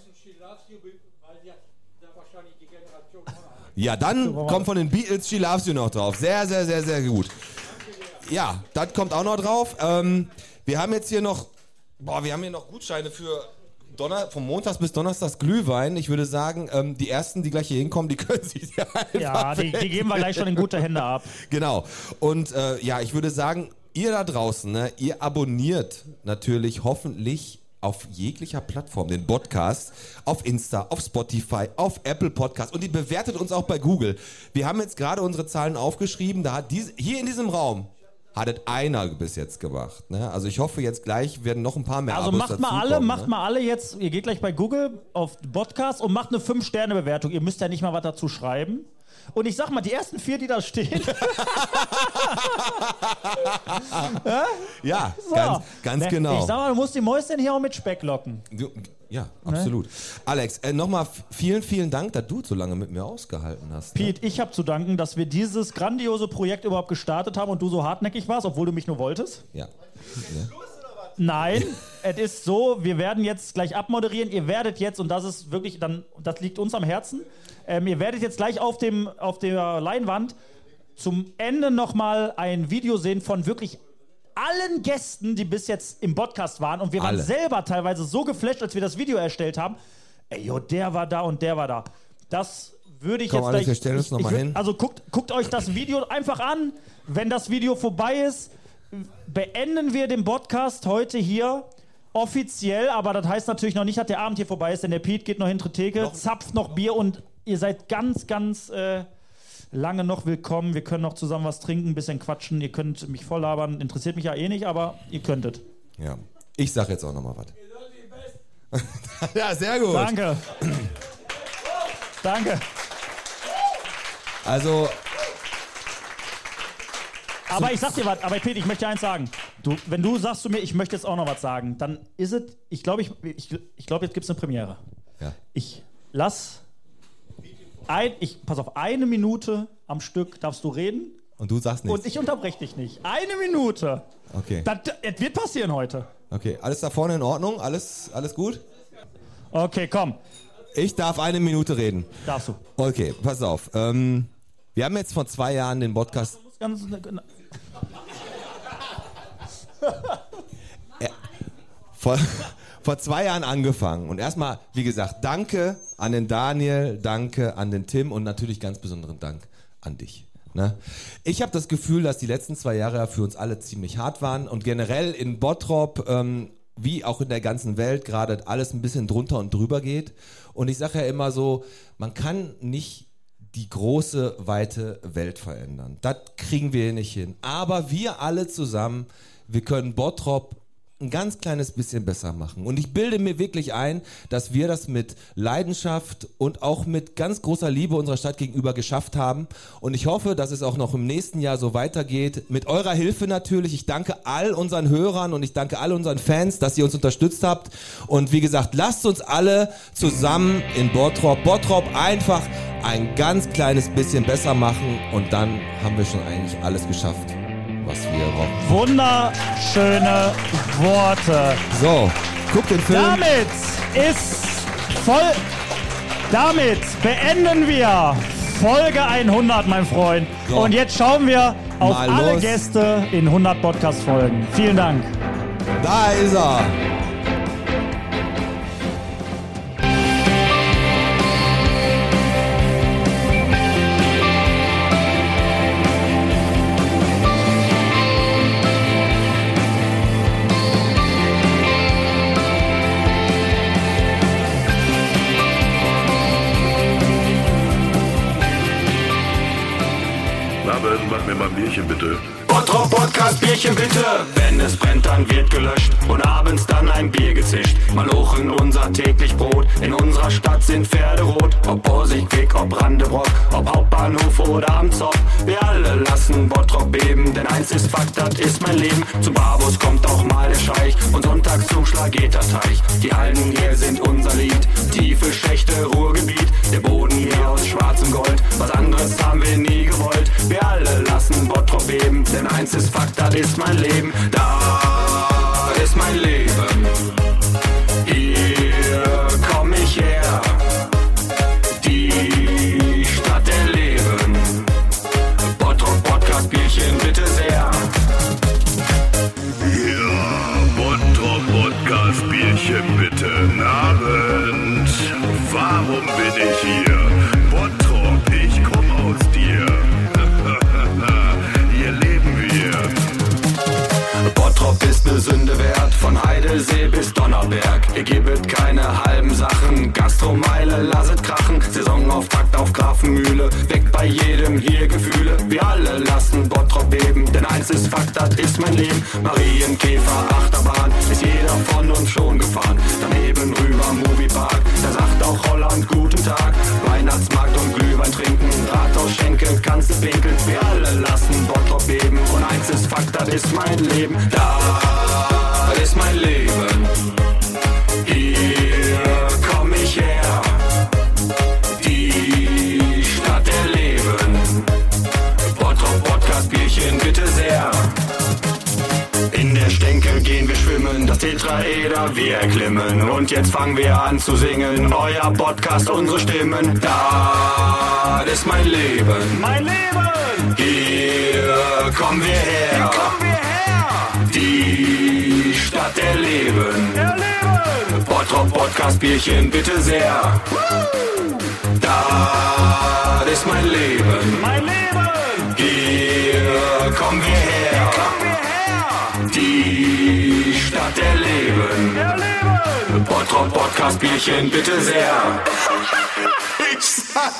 Ja, dann kommt von den Beatles She Loves You noch drauf. Sehr, sehr, sehr, sehr gut. Ja, das kommt auch noch drauf. Ähm, wir haben jetzt hier noch, boah, wir haben hier noch Gutscheine für Donner, vom Montags bis Donnerstags Glühwein. Ich würde sagen, ähm, die ersten, die gleich hier hinkommen, die können sich ja einfach Ja, die, die geben wir gleich schon in gute Hände ab. Genau. Und äh, ja, ich würde sagen, ihr da draußen, ne, ihr abonniert natürlich hoffentlich auf jeglicher Plattform den Podcast, auf Insta, auf Spotify, auf Apple Podcast und ihr bewertet uns auch bei Google. Wir haben jetzt gerade unsere Zahlen aufgeschrieben, da hat diese, hier in diesem Raum hat es einer bis jetzt gemacht. Ne? Also ich hoffe jetzt gleich werden noch ein paar mehr Also Abos macht mal alle, dazukommen, macht ne? mal alle jetzt, ihr geht gleich bei Google auf Podcast und macht eine 5-Sterne-Bewertung. Ihr müsst ja nicht mal was dazu schreiben. Und ich sag mal, die ersten vier, die da stehen. Ja, So. ganz, ganz Ne, genau. Ich sag mal, du musst die Mäuschen hier auch mit Speck locken. Ja, absolut. Alex, äh, nochmal vielen, vielen Dank, dass du so lange mit mir ausgehalten hast. ne? Pete, ich habe zu danken, dass wir dieses grandiose Projekt überhaupt gestartet haben und du so hartnäckig warst, obwohl du mich nur wolltest. Ja. Nein, es ist so, wir werden jetzt gleich abmoderieren. Ihr werdet jetzt, und das ist wirklich, dann, das liegt uns am Herzen, ähm, ihr werdet jetzt gleich auf, dem, auf der Leinwand zum Ende nochmal ein Video sehen von wirklich allen Gästen, die bis jetzt im Podcast waren. Und wir waren Alle. selber teilweise so geflasht, als wir das Video erstellt haben. Ey, jo, der war da und der war da. Das würde ich Komm, jetzt Alex, gleich. wir stellen uns ich- noch ich mal würd- hin. Also guckt, guckt euch das Video einfach an. Wenn das Video vorbei ist, beenden wir den Podcast heute hier offiziell, aber das heißt natürlich noch nicht, dass der Abend hier vorbei ist, denn der Pete geht noch hinter die Theke, zapft noch Bier und ihr seid ganz, ganz äh, lange noch willkommen. Wir können noch zusammen was trinken, ein bisschen quatschen. Ihr könnt mich voll labern, interessiert mich ja eh nicht, aber ihr könntet. Ja. Ich sag jetzt auch nochmal was. ja, sehr gut. Danke. Danke. Also, Aber ich sag dir was, aber Pete, ich möchte dir eins sagen. Du, wenn du sagst zu mir, ich möchte jetzt auch noch was sagen, dann ist es, ich glaube, ich, ich, ich glaube, jetzt gibt es eine Premiere. Ja. Ich lass ein, ich, pass auf, eine Minute am Stück darfst du reden und du sagst nichts. und ich unterbreche dich nicht. Eine Minute. Okay. Das, das wird passieren heute. Okay, alles da vorne in Ordnung? Alles, alles gut? Okay, komm. Ich darf eine Minute reden. Darfst du. Okay, pass auf. Ähm, wir haben jetzt vor zwei Jahren den Podcast. Ganz, Ja, vor, vor zwei Jahren angefangen. Und erstmal, wie gesagt, danke an den Daniel, danke an den Tim und natürlich ganz besonderen Dank an dich. Ne? Ich habe das Gefühl, dass die letzten zwei Jahre ja für uns alle ziemlich hart waren und generell in Bottrop, ähm, wie auch in der ganzen Welt, gerade alles ein bisschen drunter und drüber geht. Und ich sage ja immer so, man kann nicht die große, weite Welt verändern. Das kriegen wir nicht hin. Aber wir alle zusammen, wir können Bottrop ein ganz kleines bisschen besser machen. Und ich bilde mir wirklich ein, dass wir das mit Leidenschaft und auch mit ganz großer Liebe unserer Stadt gegenüber geschafft haben. Und ich hoffe, dass es auch noch im nächsten Jahr so weitergeht. Mit eurer Hilfe natürlich. Ich danke all unseren Hörern und ich danke all unseren Fans, dass ihr uns unterstützt habt. Und wie gesagt, lasst uns alle zusammen in Bottrop, Bottrop einfach ein ganz kleines bisschen besser machen. Und dann haben wir schon eigentlich alles geschafft, was wir brauchen. Wunderschöne Worte. So, guck den Film. Damit ist voll. Damit beenden wir Folge 100, mein Freund. So. Und jetzt schauen wir auf Mal alle los. Gäste in 100 Podcast-Folgen. Vielen Dank. Da ist er. Bitte. Bottrop Podcast Bierchen bitte. Wenn es brennt, dann wird gelöscht und abends dann ein Bier gezischt. Malochen unser täglich Brot. In unserer Stadt sind Pferde rot. Ob Borsigweg, ob Brandebrock, ob Hauptbahnhof oder am Zopp. Wir alle lassen Bottrop beben, denn eins ist Fakt, das ist mein Leben. Zum Barbus kommt auch mal der Scheich und sonntags zum Schlageterteich. Die Hallen hier sind unser Lied. Tiefe Schächte, Ruhrgebiet. Der Boden hier aus schwarzem Gold. Was anderes haben wir nie gewollt. Wir alle lassen Bottrop beben, denn eins ist Fakt, das ist mein Leben. Da ist mein Leben. Hier komm ich her. Die Stadt der Leben. Bottrop Podcast Bierchen bitte sehr. Ja, Bottrop Podcast Bierchen bitte. Abend. Warum bin ich hier? Sünde wert, Heidelsee bis Donnerberg. Ihr gebet keine halben Sachen, Gastromeile, lasset krachen. Saisonauftakt auf Grafenmühle, weg bei jedem hier Gefühle. Wir alle lassen Bottrop beben, denn eins ist Fakt, das ist mein Leben. Marienkäfer, Achterbahn, ist jeder von uns schon gefahren. Daneben rüber Moviepark, da sagt auch Holland guten Tag. Weihnachtsmarkt und Glühwein trinken, Rathaus Schenke, kannst du pinkeln. Wir alle lassen Bottrop beben und eins ist Fakt, das ist mein Leben. Da ist mein Leben. Hier komm ich her. Die Stadt der Leben. Bottrop Podcast Bierchen bitte sehr. In der Stenke gehen wir schwimmen, das Tetraeder wir erklimmen. Und jetzt fangen wir an zu singen. Euer Podcast, unsere Stimmen. Da ist mein Leben. Mein Leben! Hier kommen wir her. Hier kommen wir her. Die Stadt der Leben. Der Leben! Bottrop Podcast Bierchen bitte sehr. Da ist mein Leben. Mein Leben! Hier kommen wir her. Die Stadt der Leben. Der Leben! Bottrop Podcast Bierchen bitte sehr. Ich sag.